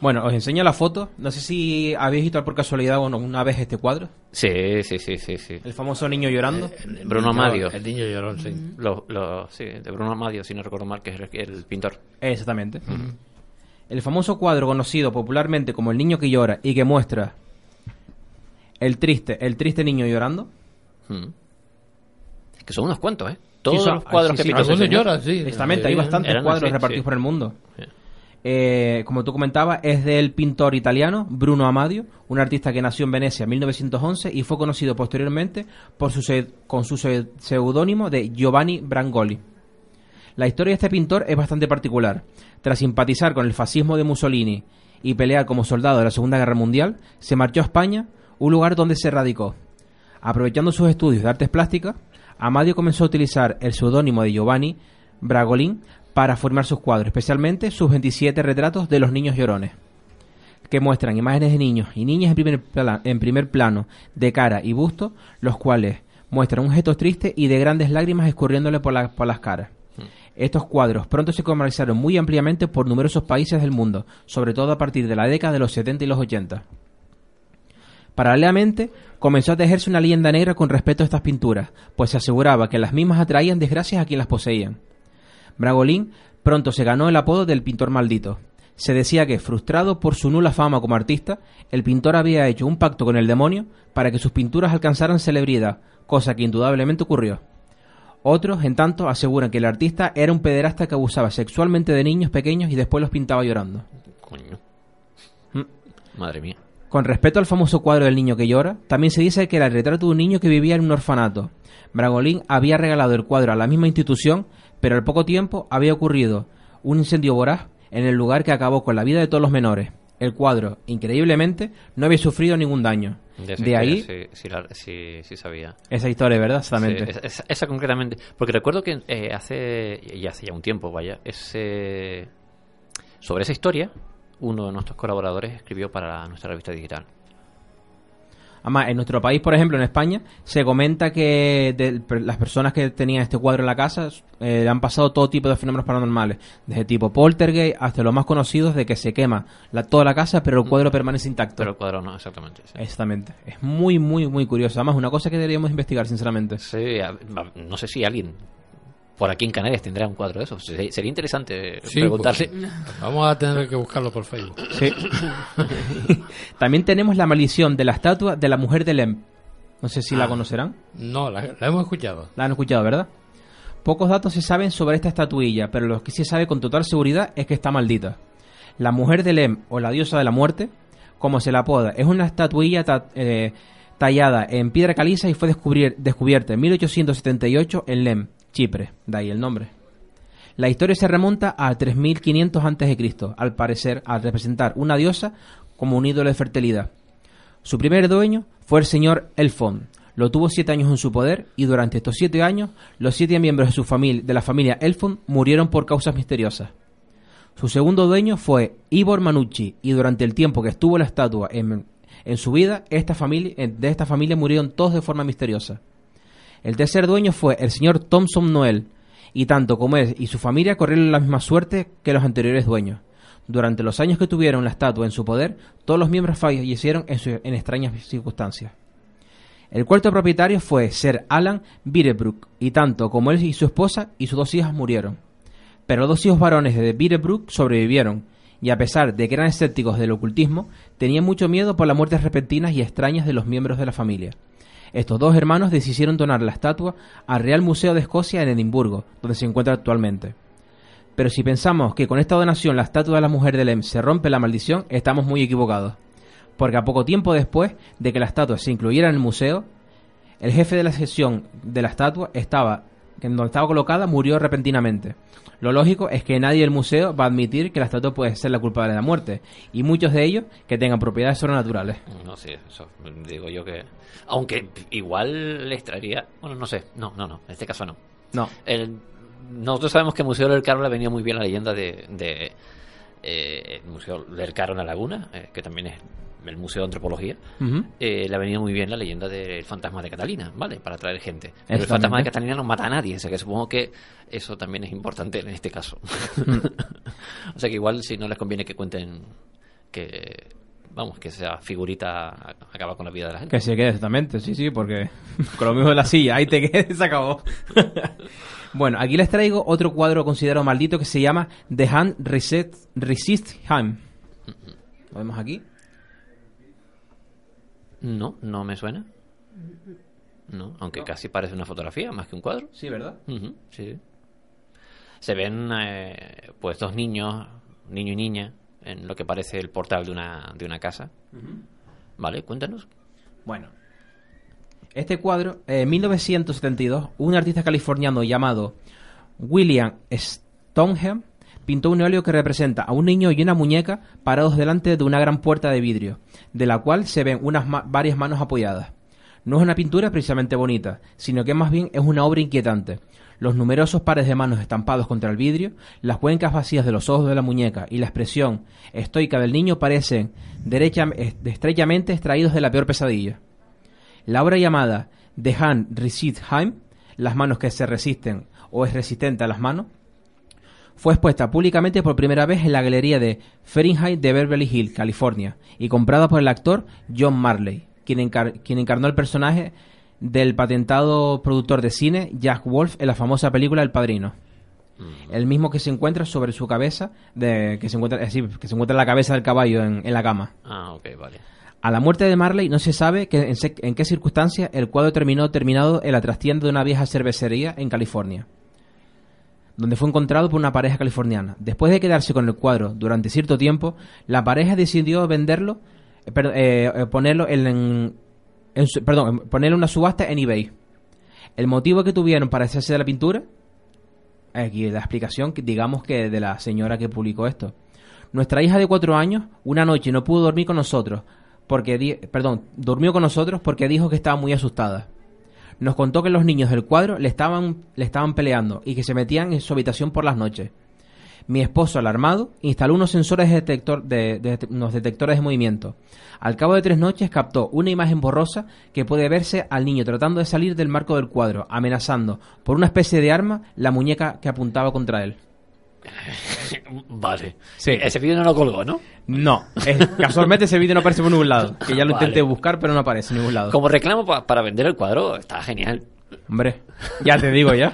Bueno, os enseño la foto. No sé si habéis visto por casualidad o no, una vez este cuadro.
Sí, sí, sí, sí, sí.
El famoso niño llorando.
Bruno Amadio.
El niño llorón, sí.
Lo- lo- sí, de Bruno Amadio, si no recuerdo mal, que es el, el pintor.
Exactamente. El famoso cuadro conocido popularmente como El niño que llora y que muestra el triste, el triste niño llorando.
Mm. Que son unos cuantos, ¿eh? Todos
Sí, son-
los cuadros
sí,
que
sí,
pintó
lloran, sí. Exactamente, hay bastantes cuadros
así,
repartidos
sí.
por el mundo.
Sí.
Eh, como tú comentabas, es del pintor italiano Bruno Amadio, un artista que nació en Venecia en 1911 y fue conocido posteriormente por su con su se- seudónimo de Giovanni Brangoli. La historia de este pintor es bastante particular. Tras simpatizar con el fascismo de Mussolini y pelear como soldado de la Segunda Guerra Mundial, se marchó a España, un lugar donde se radicó. Aprovechando sus estudios de artes plásticas, Amadio comenzó a utilizar el seudónimo de Giovanni Bragolin para formar sus cuadros, especialmente sus 27 retratos de los niños llorones. que muestran imágenes de niños y niñas en primer, pla- en primer plano, de cara y busto, los cuales muestran un gesto triste y de grandes lágrimas escurriéndole por, la- por las caras. Estos cuadros pronto se comercializaron muy ampliamente por numerosos países del mundo, sobre todo a partir de la década de los 70 y los 80. Paralelamente, comenzó a tejerse una leyenda negra con respecto a estas pinturas, pues se aseguraba que las mismas atraían desgracias a quien las poseían. Bragolín pronto se ganó el apodo del pintor maldito. Se decía que, frustrado por su nula fama como artista, el pintor había hecho un pacto con el demonio para que sus pinturas alcanzaran celebridad, cosa que indudablemente ocurrió. Otros, en tanto, aseguran que el artista era un pederasta que abusaba sexualmente de niños pequeños y después los pintaba llorando.
Coño.
Mm.
Madre mía.
Con respecto al famoso cuadro del niño que llora, también se dice que era el retrato de un niño que vivía en un orfanato. Bragolín había regalado el cuadro a la misma institución, pero al poco tiempo había ocurrido un incendio voraz en el lugar que acabó con la vida de todos los menores. El cuadro, increíblemente, no había sufrido ningún daño.
De,
De ahí
Sí, sí, la- sí- sí sabía.
esa historia, ¿verdad? Exactamente.
Esa, esa- esa concretamente. Porque recuerdo que eh, hace, y hace ya un tiempo, vaya, ese, sobre esa historia, uno de nuestros colaboradores escribió para nuestra revista digital.
Además, en nuestro país, por ejemplo, en España, se comenta que de las personas que tenían este cuadro en la casa eh, han pasado todo tipo de fenómenos paranormales, desde tipo poltergeist hasta los más conocidos de que se quema la, toda la casa, pero el cuadro permanece intacto.
Pero el cuadro no, exactamente. sí.
Exactamente. Es muy, muy, muy curioso. Además, una cosa que deberíamos investigar, sinceramente.
Sí, a- a- no sé si alguien por aquí en Canarias tendrá un cuadro de esos. Sería, interesante
Sí,
preguntarle.
pues, vamos a tener que buscarlo por Facebook.
Sí. También tenemos la maldición de la estatua de la mujer de Lem. No sé si la
Ah.
conocerán.
No, la, la hemos escuchado.
La han escuchado, ¿verdad? Pocos datos se saben sobre esta estatuilla, pero lo que sí se sabe con total seguridad es que está maldita. La mujer de Lem, o la diosa de la muerte, como se la apoda, es una estatuilla ta- eh, tallada en piedra caliza y fue descubrir- descubierta en 1878 en Lem, Chipre, de ahí el nombre. La historia se remonta a 3500 a.C., al parecer al representar una diosa como un ídolo de fertilidad. Su primer dueño fue el señor Elfon. Lo tuvo siete años en su poder y durante estos siete años los siete miembros de, su familia, de la familia Elfon murieron por causas misteriosas. Su segundo dueño fue Ivor Manucci y durante el tiempo que estuvo la estatua en, en su vida, esta familia, de esta familia murieron todos de forma misteriosa. El tercer dueño fue el señor Thompson Noel, y tanto como él y su familia corrieron la misma suerte que los anteriores dueños. Durante los años que tuvieron la estatua en su poder, todos los miembros fallecieron en, su- extrañas circunstancias. El cuarto propietario fue Sir Alan Birebrook, y tanto como él y su esposa y sus dos hijas murieron. Pero dos hijos varones de Birebrook sobrevivieron, y a pesar de que eran escépticos del ocultismo, tenían mucho miedo por las muertes repentinas y extrañas de los miembros de la familia. Estos dos hermanos decidieron donar la estatua al Real Museo de Escocia en Edimburgo, donde se encuentra actualmente. Pero si pensamos que con esta donación la estatua de la mujer de Lem se rompe la maldición, estamos muy equivocados. Porque a poco tiempo después de que la estatua se incluyera en el museo, el jefe de la sección de la estatua estaba, en donde estaba colocada, murió repentinamente. Lo lógico es que nadie del museo va a admitir que la estatua puede ser la culpable de la muerte, y muchos de ellos que tengan propiedades sobrenaturales.
No sé, eso digo yo que. Aunque igual les traería. Bueno, no sé. No, no, no. En este caso no.
No.
El, nosotros sabemos que el Museo del Caro le venía muy bien la leyenda de. de eh, el Museo del Caro en la Laguna, eh, que también es el Museo de Antropología. Eh, le venía muy bien la leyenda del fantasma de Catalina, ¿vale? Para atraer gente. Pero el fantasma de Catalina no mata a nadie, o sea que supongo que eso también es importante en este caso. o sea que igual si no les conviene que cuenten que, vamos, que esa figurita acaba con la vida de la gente.
Que se quede exactamente, sí, sí, porque con lo mismo de la silla, ahí te quedes, se acabó. bueno, aquí les traigo otro cuadro considerado maldito que se llama The Hand Reset, Resist Him. ¿Lo vemos aquí?
No, no me suena. No, aunque casi parece una fotografía más que un cuadro.
Sí, ¿verdad?
Sí. Se ven eh, pues dos niños, niño y niña, en lo que parece el portal de una, de una casa. Vale, cuéntanos.
Bueno. Este cuadro, en 1972, un artista californiano llamado William Stoneham pintó un óleo que representa a un niño y una muñeca parados delante de una gran puerta de vidrio, de la cual se ven unas ma- varias manos apoyadas. No es una pintura precisamente bonita, sino que más bien es una obra inquietante. Los numerosos pares de manos estampados contra el vidrio, las cuencas vacías de los ojos de la muñeca y la expresión estoica del niño parecen derecha, est- estrechamente extraídos de la peor pesadilla. La obra llamada The Hand Resist Heim, las manos que se resisten o es resistente a las manos, fue expuesta públicamente por primera vez en la galería de Fahrenheit de Beverly Hills, California, y comprada por el actor John Marley, quien, quien encarnó el personaje del patentado productor de cine Jack Wolf en la famosa película El Padrino. El mismo que se encuentra sobre su cabeza, de, que, se encuentra, es decir, que se encuentra en la cabeza del caballo en- en la cama.
Ah, ok, vale.
A la muerte de Marley no se sabe que en, en qué circunstancias el cuadro terminó terminado en la trastienda de una vieja cervecería en California, donde fue encontrado por una pareja californiana. Después de quedarse con el cuadro durante cierto tiempo, la pareja decidió venderlo, eh, eh, eh, ponerlo en, en- perdón, en una subasta en eBay. El motivo que tuvieron para hacerse de la pintura, aquí la explicación, digamos que de la señora que publicó esto. Nuestra hija de cuatro años una noche no pudo dormir con nosotros porque perdón, durmió con nosotros porque dijo que estaba muy asustada. Nos contó que los niños del cuadro le estaban, le estaban peleando y que se metían en su habitación por las noches. Mi esposo, alarmado, instaló unos sensores de detector de, de- unos detectores de movimiento. Al cabo de tres noches captó una imagen borrosa que puede verse al niño tratando de salir del marco del cuadro, amenazando por una especie de arma la muñeca que apuntaba contra él.
Vale.
Sí.
Ese vídeo no lo colgó, ¿no?
No, es- casualmente ese vídeo no aparece por ningún lado. Que ya lo
Vale.
intenté buscar, pero no aparece en ningún lado.
Como reclamo pa- para vender el cuadro, está genial.
Hombre, ya te digo ya.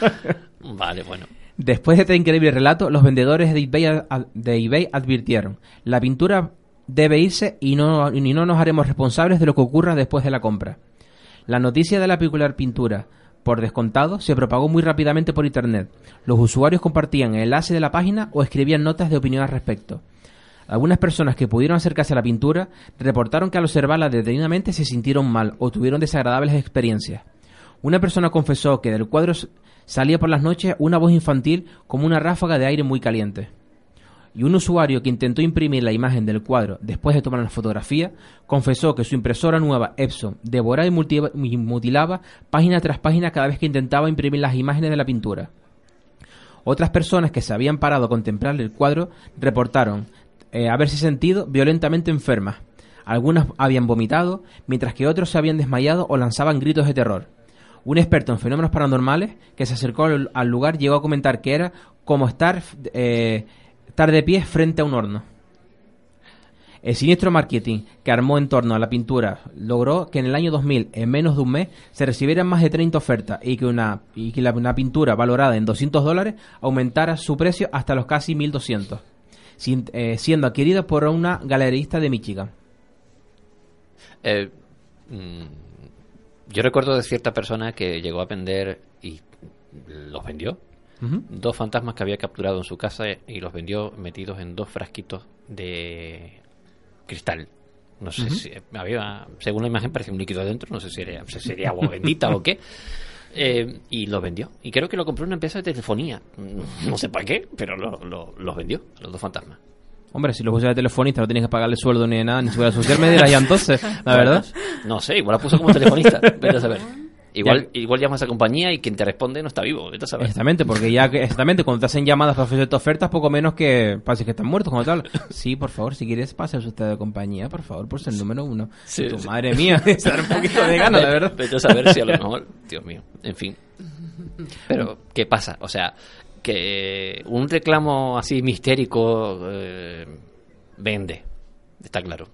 Vale, bueno.
Después de este increíble relato, los vendedores de eBay, de eBay advirtieron, la pintura debe irse y no, nos haremos responsables de lo que ocurra después de la compra. La noticia de la peculiar pintura, por descontado, se propagó muy rápidamente por Internet. Los usuarios compartían el enlace de la página o escribían notas de opinión al respecto. Algunas personas que pudieron acercarse a la pintura reportaron que al observarla detenidamente se sintieron mal o tuvieron desagradables experiencias. Una persona confesó que del cuadro salía por las noches una voz infantil como una ráfaga de aire muy caliente. Y un usuario que intentó imprimir la imagen del cuadro después de tomar la fotografía confesó que su impresora nueva Epson devoraba y mutilaba página tras página cada vez que intentaba imprimir las imágenes de la pintura. Otras personas que se habían parado a contemplar el cuadro reportaron eh, haberse sentido violentamente enfermas. Algunas habían vomitado, mientras que otros se habían desmayado o lanzaban gritos de terror. Un experto en fenómenos paranormales que se acercó al, lugar llegó a comentar que era como estar, eh, estar de pie frente a un horno. El siniestro marketing que armó en torno a la pintura logró que en el año 2000, en menos de un mes, se recibieran más de 30 ofertas y que una, y que la- una pintura valorada en 200 dólares aumentara su precio hasta los casi 1200, sin- eh, siendo adquirida por una galerista de Michigan.
Eh, mm, yo recuerdo de cierta persona que llegó a vender y los vendió. Dos fantasmas que había capturado en su casa y los vendió metidos en dos frasquitos de cristal. No sé si había, según la imagen parecía un líquido dentro, no sé si era, si sería agua bendita o qué. Eh, y los vendió. Y creo que lo compró una empresa de telefonía. No sé para qué, pero lo- lo- los vendió, los dos fantasmas.
Hombre, si los usa de telefonista no tienes que pagarle sueldo ni nada, ni seguridad social, me dirás ya entonces, la verdad.
No sé, igual la puso como telefonista. Vete a saber. Igual, igual llama a esa compañía y quien te responde no está vivo. Vete a saber.
Exactamente, porque ya que, exactamente, cuando te hacen llamadas para ofrecerte ofertas, poco menos que parece que están muertos como tal. Sí, por favor, si quieres pasarse usted de compañía, por favor, por ser el número uno.
Sí,
tu
sí.
madre mía, se da un poquito de gana, la verdad.
Vete a saber si a lo mejor, Dios mío, en fin. Pero, ¿qué pasa? O sea, que un reclamo así mistérico eh, vende, está claro.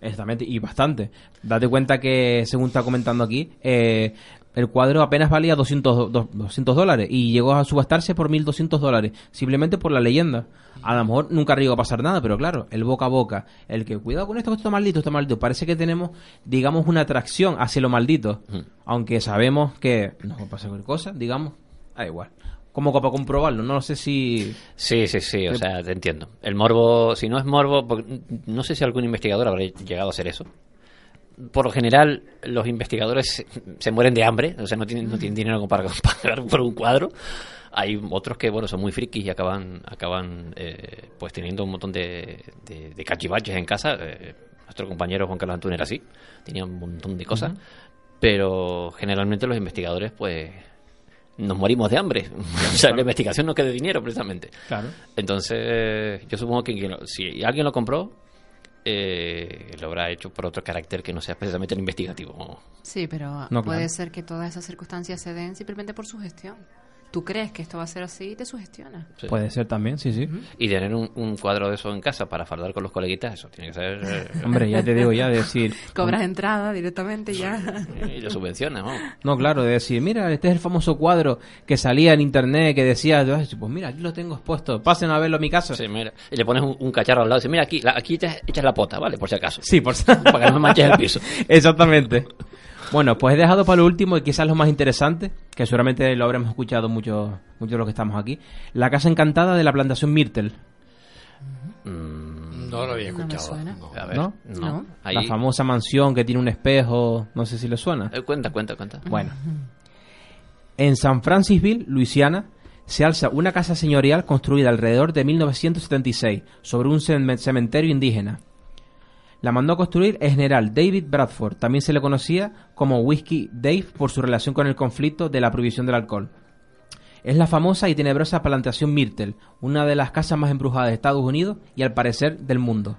Exactamente, y bastante. Date cuenta que, según está comentando aquí, eh, el cuadro apenas valía 200, do- do- 200 dólares y llegó a subastarse por 1200 dólares, simplemente por la leyenda. A lo mejor nunca llegó a pasar nada, pero claro, el boca a boca, el que cuidado con esto, que esto está maldito, está maldito, parece que tenemos, digamos, una atracción hacia lo maldito, aunque sabemos que nos va a pasar cualquier cosa, digamos, da igual. Como para comprobarlo, no sé si...
Sí, sí, sí, o sea, te entiendo. El morbo, si no es morbo, porque no sé si algún investigador habrá llegado a hacer eso. Por lo general, los investigadores se, se mueren de hambre, o sea, no tienen, no tienen dinero para pagar por un cuadro. Hay otros que, bueno, son muy frikis y acaban, acaban eh, pues teniendo un montón de, de, de cachivaches en casa, eh, nuestro compañero Juan Carlos Antún era así, tenía un montón de cosas, pero generalmente los investigadores, pues, nos morimos de hambre. o sea, la investigación no queda dinero, precisamente.
Claro.
Entonces, yo supongo que si alguien lo compró, eh, lo habrá hecho por otro carácter que no sea precisamente el investigativo.
Sí, pero
No,
puede
claro.
ser que todas esas circunstancias se den simplemente por sugestión. Tú crees que esto va a ser así y te sugestiona.
Sí.
Puede ser también, sí, sí.
Y tener un, un cuadro de eso en casa para fardar con los coleguitas, eso tiene que ser... eh,
Hombre, ya te digo ya, de decir...
Cobras entrada directamente ya.
Y lo subvencionas, ¿no?
No, claro, de decir, mira, este es el famoso cuadro que salía en internet que decía, pues mira, aquí lo tengo expuesto, pasen a verlo a mi casa.
Sí, mira. Y le pones un, un cacharro al lado y dices, mira, aquí, la- aquí echas, echas la pota, ¿vale? Por si acaso.
Sí, por
Para que no me manches el piso.
Exactamente. Bueno, pues he dejado para lo último y quizás lo más interesante, que seguramente lo habremos escuchado muchos muchos de los que estamos aquí, la casa encantada de la plantación Myrtle.
No lo había
No me
escuchado.
suena.
no.
A ver,
¿No?
no. Ahí-
La famosa mansión que tiene un espejo, no sé si le suena.
Eh, cuenta, cuenta, cuenta.
Bueno. En San Francisville, Luisiana, se alza una casa señorial construida alrededor de 1976 sobre un cem- cementerio indígena. La mandó a construir el general David Bradford, también se le conocía como Whiskey Dave por su relación con el conflicto de la prohibición del alcohol. Es la famosa y tenebrosa plantación Myrtle, una de las casas más embrujadas de Estados Unidos y al parecer del mundo.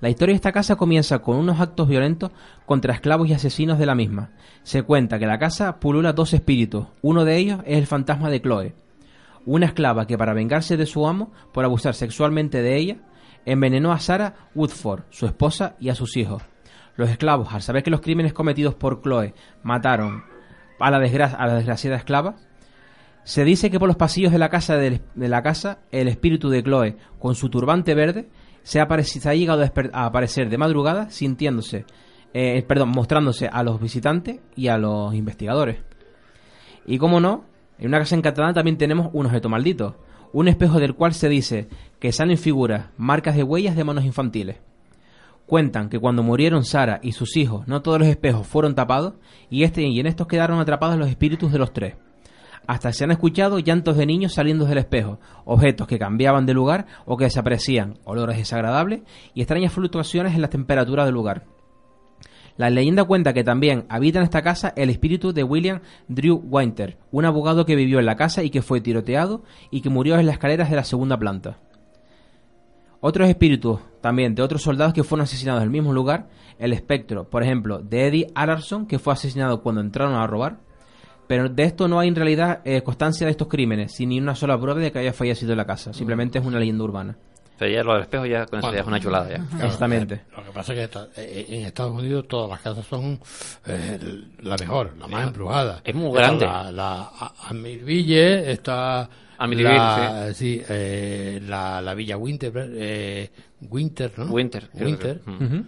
La historia de esta casa comienza con unos actos violentos contra esclavos y asesinos de la misma. Se cuenta que la casa pulula dos espíritus, uno de ellos es el fantasma de Chloe, una esclava que para vengarse de su amo por abusar sexualmente de ella, envenenó a Sarah Woodford, su esposa, y a sus hijos. Los esclavos, al saber que los crímenes cometidos por Chloe mataron a la, a la desgraciada esclava, se dice que por los pasillos de la casa del- de, la casa el espíritu de Chloe, con su turbante verde, se ha, se ha llegado a aparecer de madrugada, sintiéndose, eh, perdón, mostrándose a los visitantes y a los investigadores. Y como no, en una casa encantada también tenemos un objeto maldito, un espejo del cual se dice que salen figuras, marcas de huellas de manos infantiles. Cuentan que cuando murieron Sara y sus hijos, no todos los espejos fueron tapados y, este, y en estos quedaron atrapados los espíritus de los tres. Hasta se han escuchado llantos de niños saliendo del espejo, objetos que cambiaban de lugar o que desaparecían, olores desagradables y extrañas fluctuaciones en la temperatura del lugar. La leyenda cuenta que también habita en esta casa el espíritu de William Drew Winter, un abogado que vivió en la casa y que fue tiroteado y que murió en las escaleras de la segunda planta. Otros espíritus también de otros soldados que fueron asesinados en el mismo lugar, el espectro, por ejemplo, de Eddie Alarson, que fue asesinado cuando entraron a robar, pero de esto no hay en realidad eh, constancia de estos crímenes, sin ni una sola prueba de que haya fallecido en la casa, simplemente es una leyenda urbana.
Pero ya lo del espejo ya con eso ya es una chulada ya.
Claro,
Exactamente.
eh, Lo que pasa es que esta- eh, en Estados Unidos todas las casas son eh, la mejor, la más embrujada.
Es muy
Está
grande.
La, la A- Amityville está la, sí, eh, la, la Villa Winter, eh, Winter, ¿no?
Winter,
Winter.
que- mm. Ujú.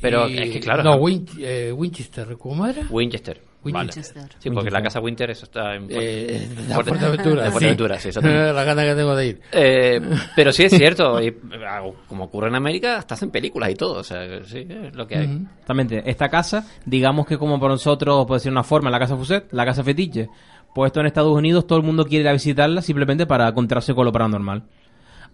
Pero es que, claro,
No, Win- eh, Winchester, ¿cómo era?
Winchester. Vale. Sí, porque la casa Winter eso está en
Eh,
Fuerte-
Fuerteventura, sí.
Fuerteventura, sí.
La gana que tengo de ir.
Eh, pero sí es cierto, y, ah, como ocurre en América, hasta hacen películas y todo, o sea, sí, es lo que hay.
Exactamente. Esta casa, digamos que como por nosotros puede ser una forma, la casa Fuset, la casa fetiche, pues esto en Estados Unidos todo el mundo quiere ir a visitarla simplemente para encontrarse con lo paranormal.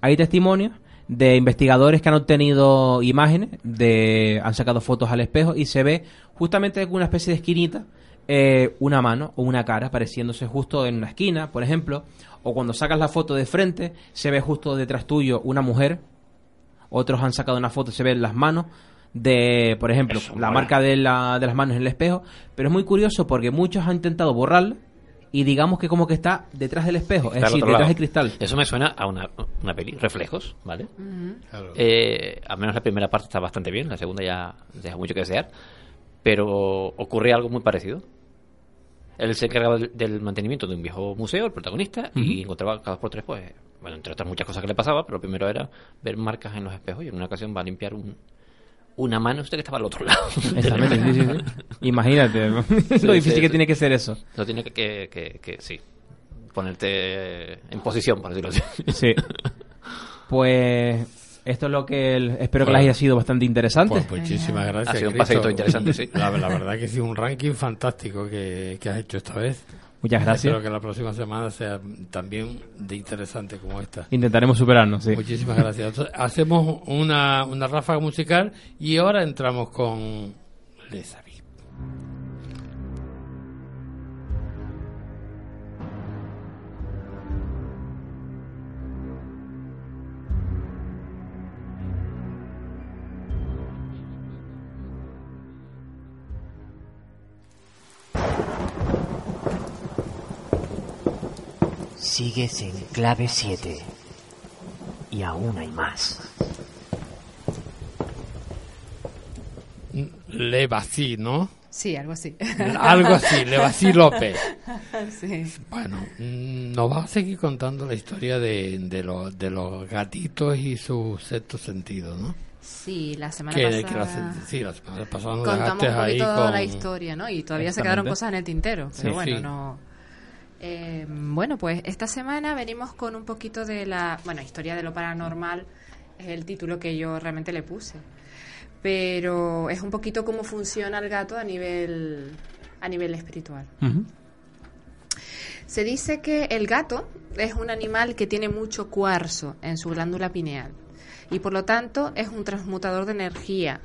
Hay testimonios de investigadores que han obtenido imágenes, de han sacado fotos al espejo y se ve justamente una especie de esquinita, eh, una mano o una cara apareciéndose justo en una esquina, por ejemplo, o cuando sacas la foto de frente se ve justo detrás tuyo una mujer otros han sacado una foto, se ven las manos de, por ejemplo,
Eso
la
mola.
marca de, la- de las manos en el espejo, pero es muy curioso porque muchos han intentado borrarla y digamos que como que está detrás del espejo, es
Está
decir, detrás
lado.
del cristal.
Eso me suena a una, una peli, Reflejos, ¿vale?
Claro.
Eh, al menos la primera parte está bastante bien, la segunda ya deja mucho que desear, pero ocurre algo muy parecido. Él se encargaba del, mantenimiento de un viejo museo, el protagonista, y encontraba cada dos por tres, pues, bueno, entre otras muchas cosas que le pasaba, pero lo primero era ver marcas en los espejos y en una ocasión va a limpiar un, una mano usted que estaba al otro lado.
Exactamente, sí, sí, sí. Imagínate lo difícil que tiene que ser eso.
Lo tiene que, que, que, que, sí, ponerte en posición, por decirlo así.
Sí. Pues esto es lo que el- espero que
Bueno.
les haya sido bastante interesante.
Pues muchísimas gracias.
Ha sido un paseíto interesante, sí.
La, la verdad que sí, un ranking fantástico que, que has hecho esta vez.
Muchas gracias.
Espero que la próxima semana sea también de interesante como esta.
Intentaremos superarnos, sí.
Muchísimas gracias. Entonces, hacemos una, una ráfaga musical y ahora entramos con Les Avis.
Sigues en clave 7. Y aún hay más.
Le ¿no?
Sí, algo así.
Algo así, Le López.
Sí.
Bueno, mm, nos va a seguir contando la historia de, de, los, de los gatitos y su sexto sentido, ¿no?
Sí, la semana
Que-
pasada.
que la se- sí, la semana pasada nos
contamos un
ahí
poquito
con-
la historia, ¿no? Y todavía se quedaron cosas en el tintero. Pero
Sí,
bueno,
sí.
no. Eh, bueno, pues esta semana venimos con un poquito de la. Bueno, historia de lo paranormal es el título que yo realmente le puse. Pero es un poquito cómo funciona el gato a nivel, a nivel espiritual. Se dice que el gato es un animal que tiene mucho cuarzo en su glándula pineal y por lo tanto es un transmutador de energía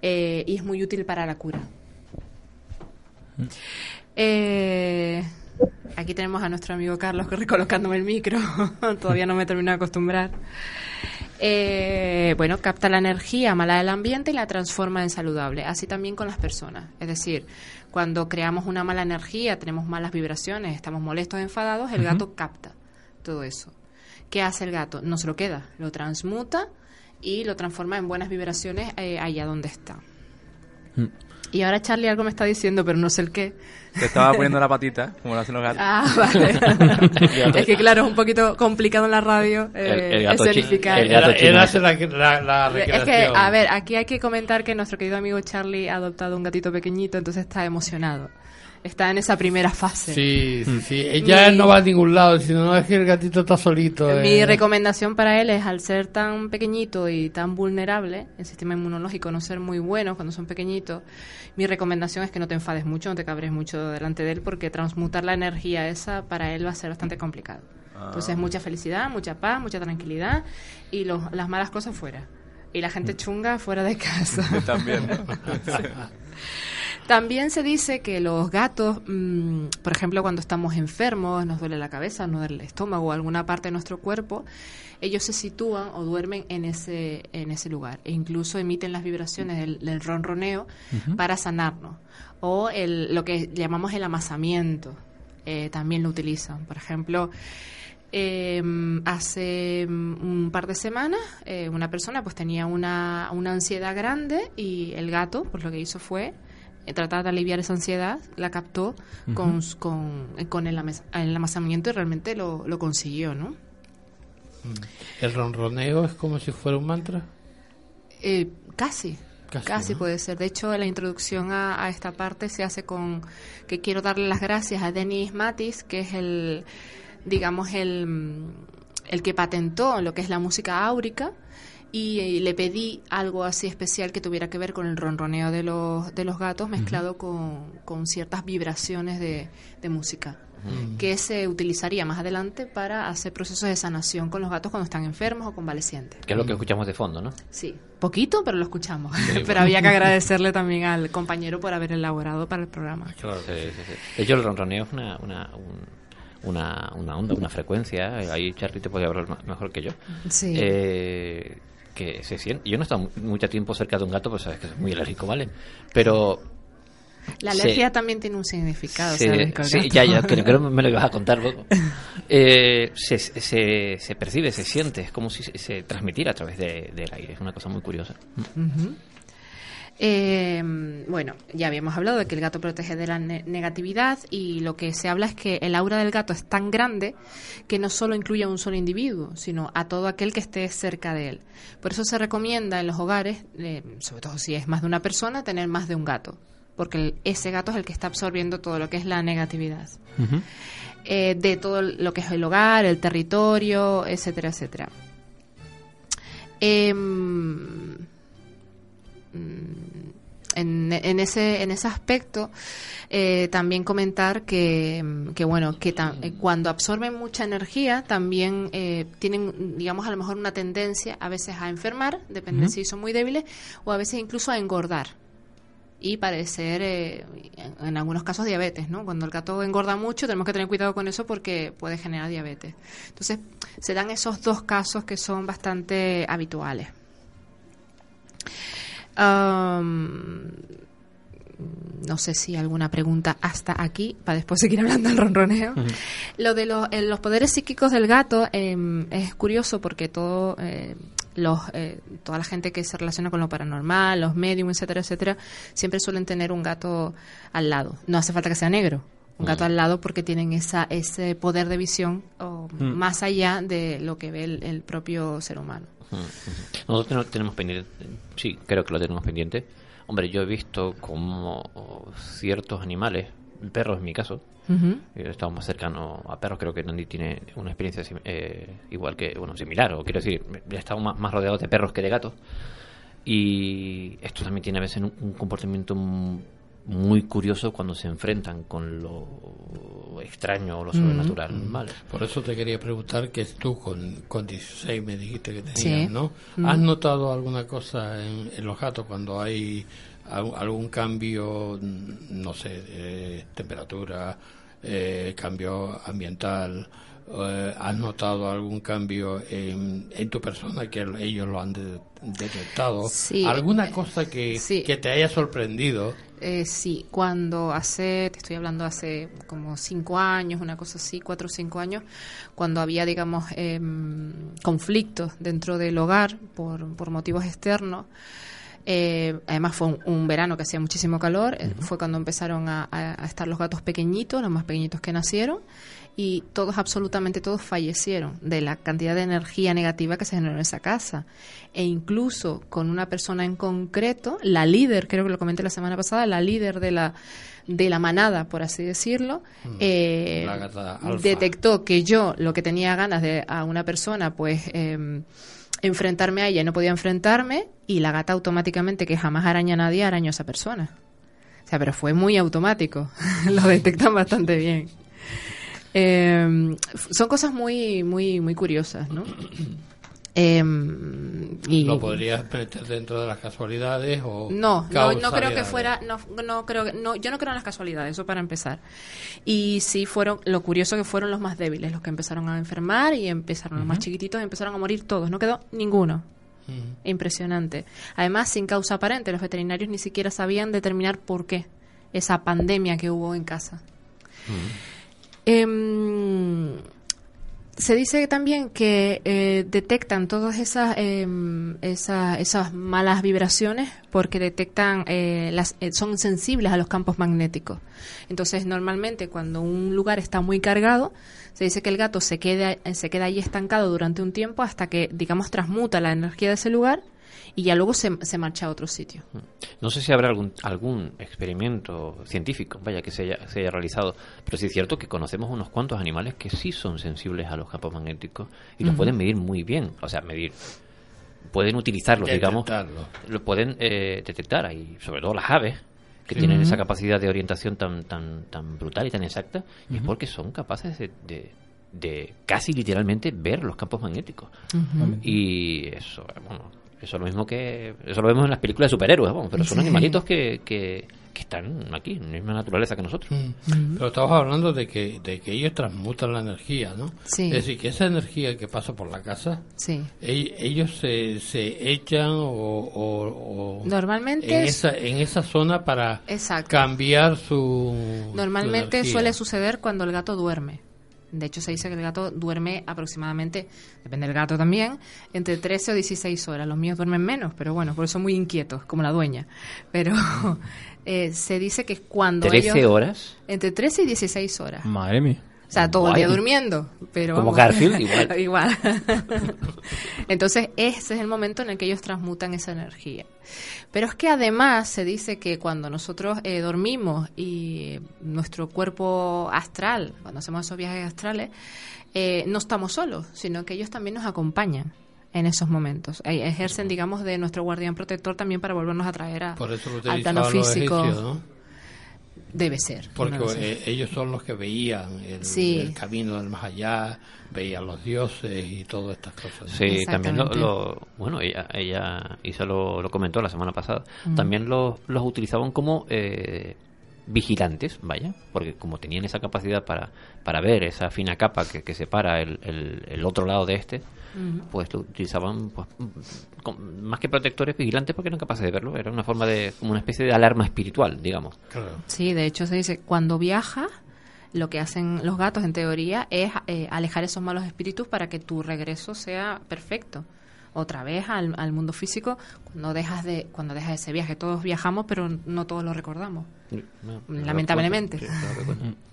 eh, y es muy útil para la cura. Eh, aquí tenemos a nuestro amigo Carlos recolocándome el micro, todavía no me termino de acostumbrar. Eh, bueno, capta la energía mala del ambiente y la transforma en saludable, así también con las personas. Es decir, cuando creamos una mala energía, tenemos malas vibraciones, estamos molestos, enfadados, el gato capta todo eso. ¿Qué hace el gato? No se lo queda, lo transmuta y lo transforma en buenas vibraciones eh, allá donde está. Y ahora Charlie algo me está diciendo, pero no sé el qué.
Te estaba poniendo la patita, como lo hacen los gatos.
Ah, vale. es que claro, es un poquito complicado en la radio eh,
El- el gato chi-
escenificar.
el gato
Él hace la, la, la
Es que, a ver, aquí hay que comentar que nuestro querido amigo Charlie ha adoptado un gatito pequeñito, entonces está emocionado. Está en esa primera fase.
Sí, sí, sí. Ella
Mi-
no va a ningún lado, sino no es que el gatito está solito.
Mi
eh.
recomendación para él es, al ser tan pequeñito y tan vulnerable, el sistema inmunológico no ser muy bueno cuando son pequeñitos, mi recomendación es que no te enfades mucho, no te cabres mucho delante de él, porque transmutar la energía esa para él va a ser bastante complicado. Entonces, mucha felicidad, mucha paz, mucha tranquilidad y los- las malas cosas fuera. Y la gente chunga fuera de casa.
También, ¿no?
También se dice que los gatos, mm, por ejemplo, cuando estamos enfermos, nos duele la cabeza, nos duele el estómago o alguna parte de nuestro cuerpo, ellos se sitúan o duermen en ese, en ese lugar e incluso emiten las vibraciones del, del ronroneo para sanarnos. O el, lo que llamamos el amasamiento, eh, también lo utilizan. Por ejemplo, eh, hace mm, un par de semanas eh, una persona pues tenía una, una ansiedad grande y el gato pues lo que hizo fue tratar de aliviar esa ansiedad, la captó con, con, eh, con el, el amasamiento y realmente lo, lo consiguió, ¿no?
El ronroneo es como si fuera un mantra.
Eh, casi.
Casi,
Casi,
¿no?
puede ser. De hecho, la introducción a, a esta parte se hace con que quiero darle las gracias a Denis Matis, que es el, digamos, el, mm, el que patentó lo que es la música áurica. Y, le pedí algo así especial que tuviera que ver con el ronroneo de los, de los gatos mezclado con, con ciertas vibraciones de, de música que se utilizaría más adelante para hacer procesos de sanación con los gatos cuando están enfermos o convalecientes.
Que es lo que escuchamos de fondo, ¿no?
Sí, poquito, pero lo escuchamos.
Sí,
pero había que agradecerle también al compañero por haber elaborado para el programa.
Sí, sí. De hecho, el ronroneo es una, una, un- una, una onda, una frecuencia. Ahí Charlie te puede hablar mejor que yo.
Sí.
Eh, que se siente. Yo no he estado mu- mucho tiempo cerca de un gato, pues sabes que soy muy alérgico, ¿vale? Pero.
La
se-
alergia también tiene un significado,
se- sí, ya, ya, creo que me lo ibas a contar luego. Eh, se, se, se percibe, se siente, es como si se, se transmitiera a través de- del aire. Es una cosa muy curiosa.
Ujú. Eh, bueno, ya habíamos hablado de que el gato protege de la ne- negatividad y lo que se habla es que el aura del gato es tan grande que no solo incluye a un solo individuo, sino a todo aquel que esté cerca de él. Por eso se recomienda en los hogares, eh, sobre todo si es más de una persona, tener más de un gato, porque el- ese gato es el que está absorbiendo todo lo que es la negatividad. eh, de todo lo que es el hogar, el territorio, etcétera, etcétera. Em, mm, en, en ese en ese aspecto eh, también comentar que, que bueno que eh, cuando absorben mucha energía también eh, tienen digamos a lo mejor una tendencia a veces a enfermar depende
Ujú.
si son muy débiles o a veces incluso a engordar y parecer eh, en algunos casos diabetes, ¿no? Cuando el gato engorda mucho tenemos que tener cuidado con eso porque puede generar diabetes. Entonces se dan esos dos casos que son bastante habituales. Am, no sé si alguna pregunta hasta aquí para después seguir hablando del ronroneo. Lo de los, eh, los poderes psíquicos del gato eh, es curioso porque todo eh, los eh, toda la gente que se relaciona con lo paranormal, los medium, etcétera, etcétera, siempre suelen tener un gato al lado. No hace falta que sea negro. Un gato al lado porque tienen esa ese poder de visión o más allá de lo que ve el, el propio ser humano.
Nosotros tenemos- pendiente, sí, creo que lo tenemos pendiente. Hombre, yo he visto como ciertos animales, perros en mi caso, eh, estamos más cercanos a perros, creo que Nandi tiene una experiencia eh, igual que, bueno, similar, o quiero decir, he estado más, más rodeado de perros que de gatos. Y esto también tiene a veces un, un comportamiento muy curioso cuando se enfrentan con lo extraño o lo sobrenatural,
Mm.
¿vale?
Por eso te quería preguntar que tú con, con 16 me dijiste que tenías,
Sí.
¿no?
Mm.
¿Has notado alguna cosa en, en los gatos cuando hay al- algún cambio, mm, no sé, de temperatura, eh, cambio ambiental? Eh, ¿Has notado algún cambio en, en tu persona que ellos lo han de- detectado?
Sí.
¿Alguna cosa que,
Sí.
que te haya sorprendido?
Eh, sí, cuando hace, te estoy hablando hace como cinco años, una cosa así, cuatro o cinco años, cuando había, digamos, em, conflictos dentro del hogar por, por motivos externos. eh, además fue un, un verano que hacía muchísimo calor, eh, fue cuando empezaron a, a- a estar los gatos pequeñitos, los más pequeñitos que nacieron, y todos, absolutamente todos fallecieron de la cantidad de energía negativa que se generó en esa casa. E incluso con una persona en concreto, la líder, creo que lo comenté la semana pasada, la líder de la, de la manada, por así decirlo, eh,
La gata alfa.
detectó que yo lo que tenía ganas de a una persona, pues... em, enfrentarme a ella y no podía enfrentarme y la gata automáticamente que jamás araña a nadie arañó a esa persona. O sea, pero fue muy automático. Lo detectan bastante bien. Eh, son cosas muy muy muy curiosas, ¿no? Eh, y
¿Lo podrías meter dentro de las casualidades o
no, no, no creo que fuera, no, no creo, que- no, yo no creo en las casualidades, eso para empezar. Y sí fueron, lo curioso que fueron los más débiles, los que empezaron a enfermar y empezaron los más chiquititos, empezaron a morir todos, no quedó ninguno. Impresionante. Además, sin causa aparente, los veterinarios ni siquiera sabían determinar por qué esa pandemia que hubo en casa. Em, se dice también que eh, detectan todas esas, em, esa- esas malas vibraciones porque detectan eh, las eh, son sensibles a los campos magnéticos. Entonces, normalmente cuando un lugar está muy cargado, se dice que el gato se queda se queda ahí estancado durante un tiempo hasta que digamos transmuta la energía de ese lugar y ya luego se, se marcha a otro sitio.
No sé si habrá algún, algún experimento científico, vaya, que se haya, se haya realizado, pero sí es cierto que conocemos unos cuantos animales que sí son sensibles a los campos magnéticos y los pueden medir muy bien, o sea, medir, pueden utilizarlos, digamos, lo pueden eh, detectar, ahí, sobre todo las aves, que tienen esa capacidad de orientación tan, tan, tan brutal y tan exacta, y es porque son capaces de, de, de casi literalmente ver los campos magnéticos. Y eso, bueno, eso es lo mismo que. Eso lo vemos en las películas de superhéroes, vamos, pero son
Sí.
animalitos que, que, que están aquí, en la misma naturaleza que nosotros.
Pero estabas hablando de que, de que ellos transmutan la energía, ¿no?
Sí.
Es decir, que esa energía que pasa por la casa,
Sí.
e- ellos se, se echan o, o- o-
Normalmente
en,
es-
esa, en esa zona para
Exacto.
cambiar su
Normalmente suele suceder cuando el gato duerme. De hecho, se dice que el gato duerme aproximadamente, depende del gato también, entre 13 o 16 horas. Los míos duermen menos, pero bueno, por eso muy inquietos, como la dueña. Pero eh, se dice que es cuando
¿13
ellos-
horas?
Entre 13 y 16 horas.
Madre mía.
O sea, todo el día durmiendo. Pero
Como
vamos.
Garfield, igual.
Igual. Entonces, ese es el momento en el que ellos transmutan esa energía. Pero es que además se dice que cuando nosotros eh, dormimos y nuestro cuerpo astral, cuando hacemos esos viajes astrales, eh, no estamos solos, sino que ellos también nos acompañan. en esos momentos. Eh, Ejercen, digamos, de nuestro guardián protector también para volvernos a traer a,
Por eso lo
al plano físico.
egipcios, ¿no?
Debe ser.
Porque
no
eh, ellos son los que veían el,
Sí.
el camino del más allá, veían los dioses y todas estas cosas.
Sí, también lo, lo- bueno, ella, ella Isa lo, lo comentó la semana pasada.
Mm.
También los, los utilizaban como eh, vigilantes, vaya, porque como tenían esa capacidad para, para ver esa fina capa que, que separa el, el, el otro lado de este, Pues lo utilizaban pues, con- más que protectores, vigilantes, porque eran capaces de verlo. Era una forma de, como una especie de alarma espiritual, digamos.
Sí, de hecho se dice, cuando viaja, lo que hacen los gatos en teoría es eh, alejar esos malos espíritus para que tu regreso sea perfecto. Otra vez al, al mundo físico, cuando dejas de cuando dejas ese viaje, todos viajamos, pero no todos lo recordamos. Lamentablemente.
Claro.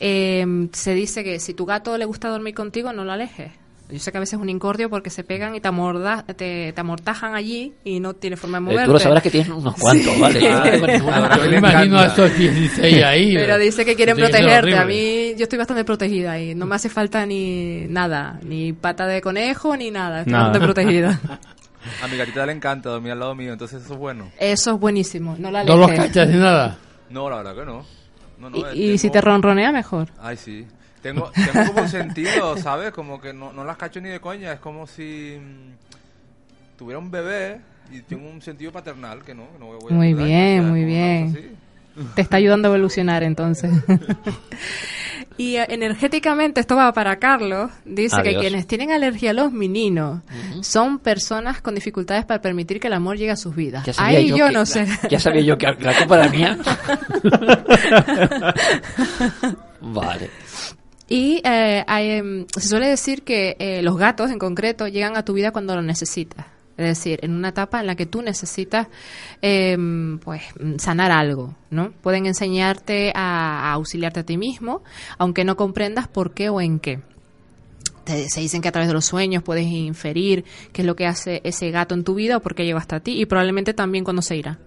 Eh, se dice que si tu gato le gusta dormir contigo, no lo alejes. Yo sé que a veces es un incordio porque se pegan y te, amorda, te, te amortajan allí y no tiene forma de
Eh,
moverte.
tú lo sabrás que tienes unos cuantos,
Sí.
¿vale? Yo
me imagino a esos 16 ahí.
Pero dice que quieren protegerte. A mí yo estoy bastante protegida y no me hace falta ni nada, ni pata de conejo ni nada. Estoy
Nada.
bastante protegida.
A mi gatita le encanta dormir al lado mío, entonces eso es bueno.
Eso es buenísimo. No la
¿No los cachas ni nada?
No, la verdad que no. No, no,
Y,
eh,
y
tengo-
si te ronronea, mejor.
Ay, sí. Tengo, tengo como un sentido, ¿sabes? Como que no, no las cacho ni de coña. Es como si mm, tuviera un bebé y tengo un sentido paternal que no, que no voy a
Muy
ayudar,
bien, muy bien. Te está ayudando a evolucionar entonces. y eh, energéticamente, esto va para Carlos, dice que quienes tienen alergia a los meninos son personas con dificultades para permitir que el amor llegue a sus vidas. Ahí
yo
no sé.
Ya sabía yo que la culpa era mía. Vale.
Y eh, hay, em, se suele decir que eh, los gatos en concreto llegan a tu vida cuando lo necesitas. Es decir, en una etapa en la que tú necesitas em, pues sanar algo, ¿no? Pueden enseñarte a, a auxiliarte a ti mismo, aunque no comprendas por qué o en qué. Se dicen que a través de los sueños puedes inferir qué es lo que hace ese gato en tu vida o por qué llegó hasta ti y probablemente también cuando se irá.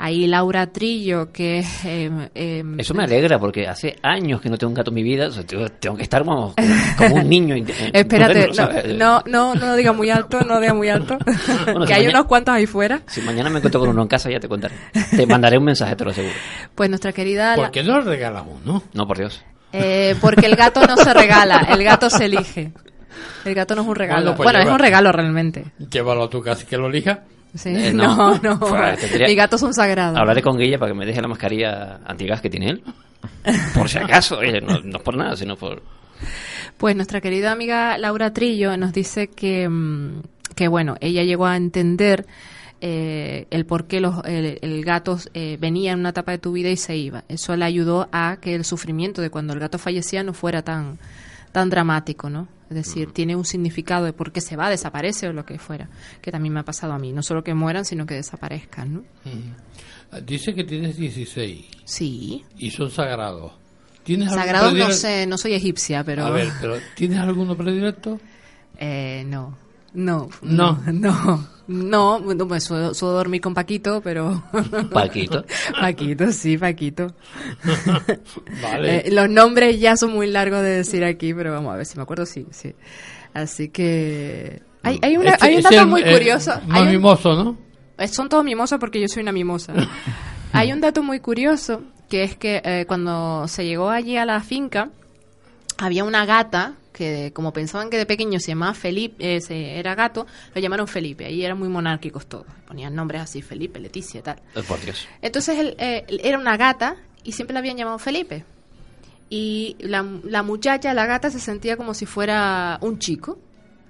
Ahí Laura Trillo, que es... em,
Eso me alegra porque hace años que no tengo un gato en mi vida. o sea, tengo, que estar como, como un niño. eh,
Espérate, no, no, no, no diga muy alto, no diga muy alto.
Bueno,
que
si
hay
mañana-
unos cuantos ahí fuera.
Si mañana me encuentro con uno en casa ya te contaré. Te mandaré un mensaje, te lo aseguro.
Pues nuestra querida...
¿Por
la-
qué no regalas uno?
No, por Dios.
eh, porque el gato no se regala, el gato se elige. El gato no es un regalo.
Bueno,
Bueno,
pues
es un regalo realmente.
Llévalo a tu casa y que lo elija.
Sí,
Eh,
no,
no.
no.
Pues, tendría-
Mis gatos son sagrados.
Hablaré con Guilla para que me deje la mascarilla antigas que tiene él. Por si acaso, no, no es por nada, sino por...
Pues nuestra querida amiga Laura Trillo nos dice que, mm, que bueno, ella llegó a entender eh, el por qué los, el, el gato eh, venía en una etapa de tu vida y se iba. Eso le ayudó a que el sufrimiento de cuando el gato fallecía no fuera tan, tan dramático, ¿no? Es decir, tiene un significado de por qué se va, desaparece o lo que fuera, que también me ha pasado a mí. No solo que mueran, sino que desaparezcan, ¿no?
Dice que tienes 16.
Sí.
Y son sagrados. ¿Tienes
Sagrados no sé, no soy egipcia, pero...
A ver, pero ¿tienes alguno predilecto?
Eh, no. No,
No.
no, no, no, pues suelo, suelo dormir con Paquito, pero...
¿Paquito?
Paquito, sí, Paquito.
Vale.
Eh, los nombres ya son muy largos de decir aquí, pero vamos a ver si me acuerdo, sí, sí. Así que... Hay, hay, una,
Ese-
hay un dato muy
el-
curioso.
el Más
Hay un-
mimoso, ¿no?
eh, Son todos mimosas porque yo soy una mimosa. Hay un dato muy curioso, que es que eh, cuando se llegó allí a la finca, había una gata que como pensaban que de pequeño se llamaba Felipe, eh, se- era gato, lo llamaron Felipe. Ahí eran muy monárquicos todos. Ponían nombres así, Felipe, Leticia, tal.
Por Dios.
Entonces él, eh, era una gata y siempre la habían llamado Felipe. Y la, la muchacha, la gata, se sentía como si fuera un chico.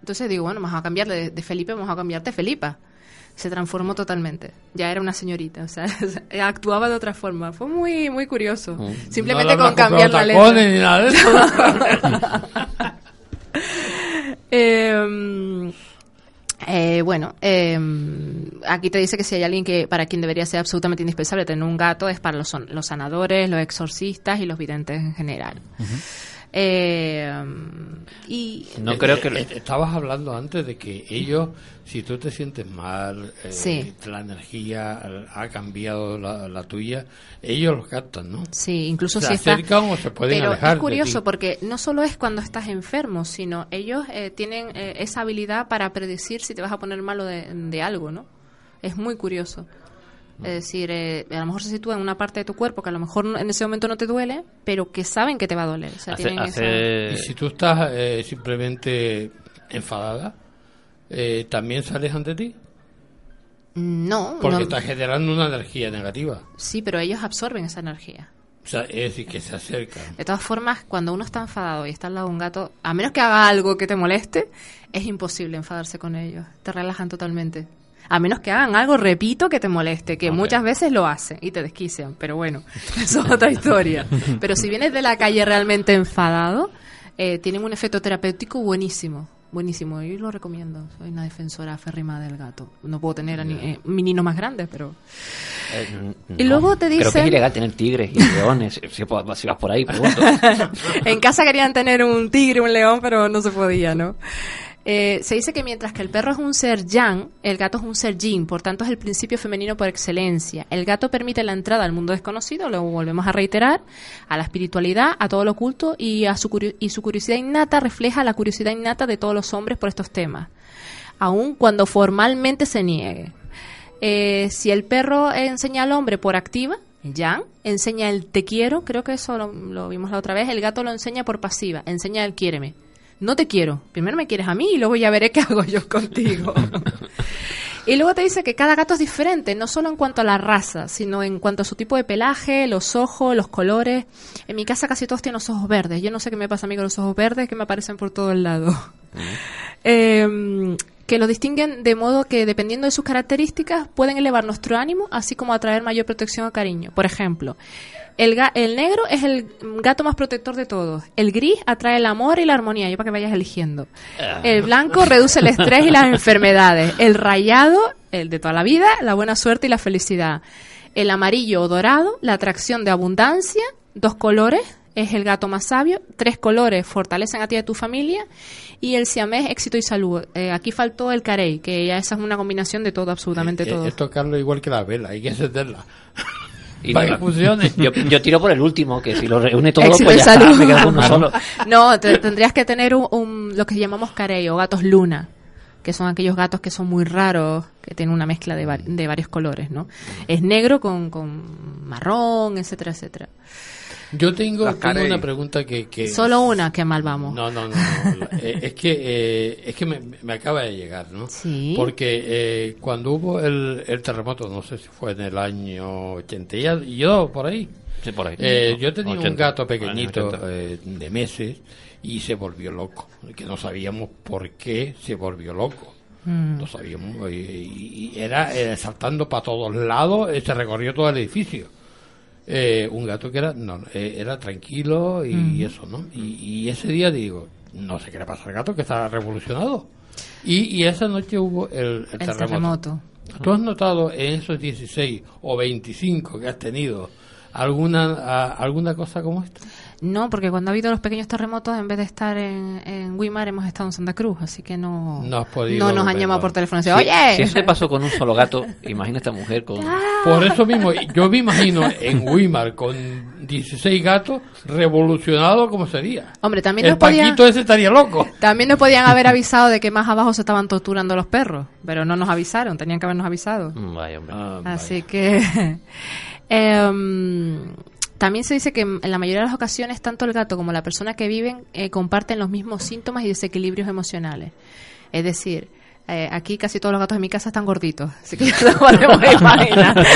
Entonces digo, bueno, vamos a cambiarle de, de Felipe, vamos a cambiarte a Felipa. Se transformó totalmente. Ya era una señorita, o sea, actuaba de otra forma. Fue muy muy curioso.
Mm.
Simplemente
No le
con
habrás
cambiar la letra.
ni nada de eso.
Eh, eh, bueno, eh, aquí te dice que si hay alguien que para quien debería ser absolutamente indispensable tener un gato es para los, los sanadores, los exorcistas y los videntes en general. Eh, y
Eh, eh, Estabas hablando antes de que ellos, si tú te sientes mal, eh,
Sí.
la energía ha cambiado la, la tuya, ellos los captan, ¿no?
Sí, incluso
se
si está-
acercan o se pueden
Pero
alejar
es curioso porque no solo es cuando estás enfermo, sino ellos eh, tienen eh, esa habilidad para predecir si te vas a poner malo de, de algo, ¿no? Es muy curioso. Es decir, eh, a lo mejor se sitúa en una parte de tu cuerpo que a lo mejor no- en ese momento no te duele, pero que saben que te va a doler. O sea,
Hace-
tienen
hace-
Y si tú estás eh, simplemente enfadada, eh, ¿también sales ante ti?
esa- No,
Porque
no-
estás generando una energía negativa.
sí, pero ellos absorben esa energía.
O sea, es decir, que se acercan.
De todas formas, cuando uno está enfadado y está al lado de un gato, a menos que haga algo que te moleste, es imposible enfadarse con ellos. Te relajan totalmente. A menos que hagan algo, repito, que te moleste, que muchas veces lo hacen y te desquician. Pero bueno, eso es otra historia. Pero si vienes de la calle realmente enfadado, eh, tienen un efecto terapéutico buenísimo. Buenísimo, y lo recomiendo. Soy una defensora aférrima del gato. No puedo tener ani- eh, meninos más grandes, pero...
Eh,
Y luego te
Creo que
dicen-
es ilegal tener tigres y leones. si, vas por ahí, pregunto.
en casa querían tener un tigre, un león, pero no se podía, ¿no? Eh, se dice que mientras que el perro es un ser yang, el gato es un ser yin, por tanto es el principio femenino por excelencia. El gato permite la entrada al mundo desconocido, lo volvemos a reiterar, a la espiritualidad, a todo lo oculto y, a su, y su curiosidad innata refleja la curiosidad innata de todos los hombres por estos temas, aun cuando formalmente se niegue. Eh, si el perro enseña al hombre por activa, yang, enseña el te quiero, creo que eso lo, lo vimos la otra vez, el gato lo enseña por pasiva, enseña el quiéreme. No te quiero, primero me quieres a mí y luego ya veré qué hago yo contigo. y luego te dice que cada gato es diferente, no solo en cuanto a la raza, sino en cuanto a su tipo de pelaje, los ojos, los colores. En mi casa casi todos tienen los ojos verdes. Yo no sé qué me pasa a mí con los ojos verdes que me aparecen por todo el lado. Eh, que lo distinguen de modo que, dependiendo de sus características, pueden elevar nuestro ánimo, así como atraer mayor protección o cariño. Por ejemplo, el, ga- el negro es el gato más protector de todos. El gris atrae el amor y la armonía, yo para que vayas eligiendo. El blanco reduce el estrés y las enfermedades. El rayado, el de toda la vida, la buena suerte y la felicidad. El amarillo o dorado, la atracción de abundancia. Dos colores, es el gato más sabio. Tres colores fortalecen a ti y a tu familia. Y el siamés, éxito y salud. Eh, aquí faltó el carey, que ya esa es una combinación de todo, absolutamente
Eh,
todo.
Es tocarlo igual que la vela, hay que encenderla.
Y
para
no-
que funcione.
Yo, yo tiro por el último, que si lo reúne todo,
Éxito
pues ya está,
salud.
me quedo con uno solo.
No, te- tendrías que tener un, un- lo que llamamos carey o gatos luna, que son aquellos gatos que son muy raros, que tienen una mezcla de, de varios colores, ¿no? Es negro con, con marrón, etcétera, etcétera.
Yo tengo, una pregunta que... que
Solo una, que mal vamos.
No, no, no. eh, es que, eh, es que me, me acaba de llegar, ¿no?
Sí.
Porque eh, cuando hubo el, el terremoto, no sé si fue en el año 80, y ya- y yo por ahí.
Sí, por ahí.
Eh, yo tenía un
80,
gato pequeñito
80.
eh, de meses y se volvió loco. Que no sabíamos por qué se volvió loco.
Mm.
No sabíamos. Y, y- y era eh, saltando para todos lados, eh, se recorrió todo el edificio. Eh, un gato que era no, eh, era tranquilo y,
Mm.
eso, ¿no? Y, y ese día digo, no sé qué le pasa al gato que está revolucionado. Y, y esa noche hubo el, el
El
terremoto.
terremoto.
¿Tú has notado en esos 16 o 25 que has tenido alguna a- alguna cosa como esta?
No, porque cuando ha habido los pequeños terremotos, en vez de estar en, en Weimar, hemos estado en Santa Cruz, así que no,
No has podido
no nos han llamado por teléfono y dicho,
Si-
oye,
Si eso pasó con un solo gato, imagina esta mujer con...
Por eso mismo, yo me imagino en Weimar con 16 gatos revolucionado como sería.
Hombre, también
El
nos podían-
Paquito ese estaría loco.
También nos podían haber avisado de que más abajo se estaban torturando los perros, pero no nos avisaron, tenían que habernos avisado.
Mm, Vaya, hombre.
Así que em, también se dice que en la mayoría de las ocasiones tanto el gato como la persona que viven eh, comparten los mismos síntomas y desequilibrios emocionales. Es decir, eh, aquí casi todos los gatos de mi casa están gorditos, así que ya lo podemos imaginar.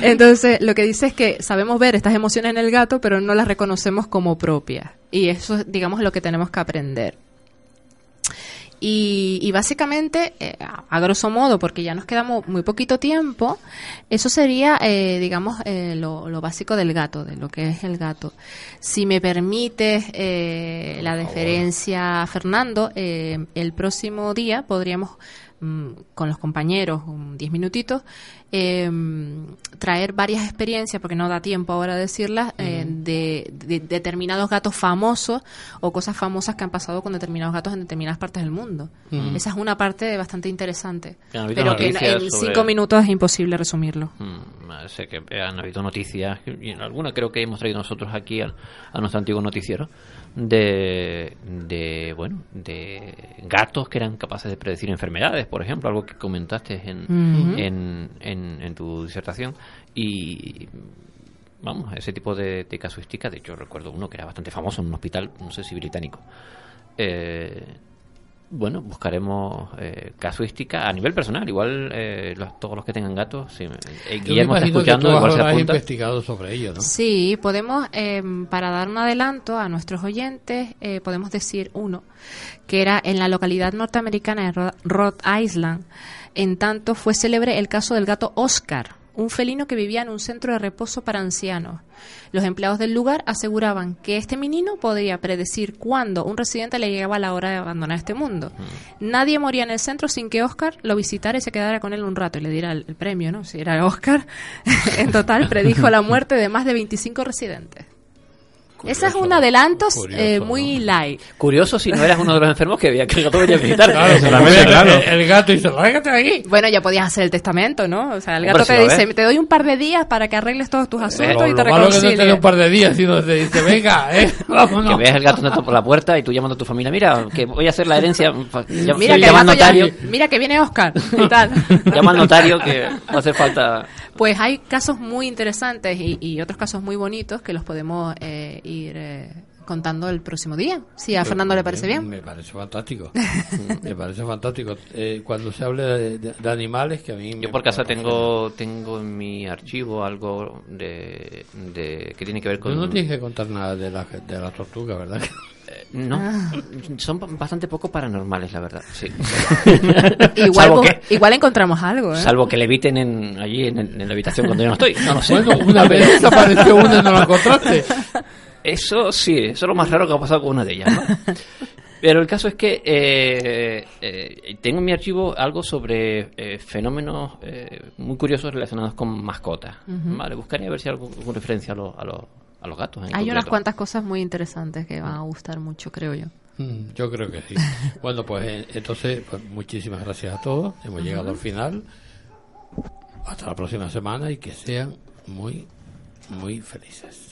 Entonces, lo que dice es que sabemos ver estas emociones en el gato, pero no las reconocemos como propias. Y eso es, digamos, lo que tenemos que aprender. Y, y básicamente, eh, a, grosso modo, porque ya nos quedamos muy poquito tiempo, eso sería, eh, digamos, eh, lo, lo básico del gato, de lo que es el gato. Si me permites eh, la deferencia, Fernando, eh, el próximo día podríamos con los compañeros, un 10 minutitos, eh, traer varias experiencias, porque no da tiempo ahora decirlas, eh, de, de determinados gatos famosos o cosas famosas que han pasado con determinados gatos en determinadas partes del mundo. Esa es una parte bastante interesante,
han
pero que en,
noticias
en
sobre-
cinco minutos es imposible resumirlo.
Mm, sé que han habido noticias, y en alguna creo que hemos traído nosotros aquí a, nuestro antiguo noticiero, de, de, bueno, de gatos que eran capaces de predecir enfermedades, por ejemplo, algo que comentaste en, en, en tu disertación. Y vamos, ese tipo de, de casuística, de hecho recuerdo uno que era bastante famoso en un hospital, no sé si británico. Eh, bueno, buscaremos eh, casuística a nivel personal. Igual eh, los- todos los que tengan gatos, si, eh, Guillermo está
que
escuchando,
tú
igual se apunta.
investigado sobre ello, ¿no?
Sí, podemos, eh, para dar un adelanto a nuestros oyentes, eh, podemos decir uno, que era en la localidad norteamericana de Rhode Island. En tanto, fue célebre el caso del gato Oscar, un felino que vivía en un centro de reposo para ancianos. Los empleados del lugar aseguraban que este menino podía predecir cuándo un residente le llegaba la hora de abandonar este mundo. Nadie moría en el centro sin que Oscar lo visitara y se quedara con él un rato y le diera el, el premio, ¿no? Si era Oscar, en total predijo la muerte de más de 25 residentes. Ese es un adelanto eh, muy light.
Curioso si no eras uno de los enfermos que veía que el gato venía a visitar.
Claro,
Exactamente, claro.
El, el gato dice, lárgate de aquí.
Bueno, ya podías hacer el testamento, ¿no? O sea, el
Hombre,
gato
si
te
lo
dice, te doy un par de días para que arregles todos tus asuntos
Lo,
y te
lo malo que no
reconcilies.
tiene un par de días, sino te dice, venga, eh, vámonos.
Que veas el gato andando por la puerta y tú llamando a tu familia, mira, que voy a hacer la herencia, llama,
Mira que, el
llama al
gato ya-
notario,
mira que viene Oscar y tal.
llama al notario que va a hacer falta
Pues hay casos muy interesantes y, y otros casos muy bonitos que los podemos eh, ir eh, contando el próximo día. Si a Fernando le parece bien.
Me parece fantástico. me parece fantástico. Eh, cuando se hable de, de- de animales, que a mí me
Yo por casa tengo tengo en mi archivo algo de, de que tiene que ver
Tú
con
no tienes que contar nada de la, de la tortuga, ¿verdad?
no
Ah.
son ba- bastante poco paranormales la verdad sí
Igual,
salvo
bu-
que
igual encontramos algo, ¿eh?
salvo que le eviten en, allí en, en la habitación cuando yo no estoy no lo sé
Bueno, una vez desapareció una y no la encontraste.
Eso sí, eso es lo más raro que ha pasado con una de ellas. ¿no? Pero el caso es que eh, eh, tengo en mi archivo algo sobre eh, fenómenos eh, muy curiosos relacionados con mascotas. Vale, buscaría ver si hay algo con referencia a, los- a, los- a los gatos. en
Hay unas cuantas cosas muy interesantes que van a gustar mucho, creo yo.
Mm, Yo creo que sí. Bueno, pues eh, entonces, pues, muchísimas gracias a todos. Hemos llegado al final. Hasta la próxima semana y que sean muy, muy felices.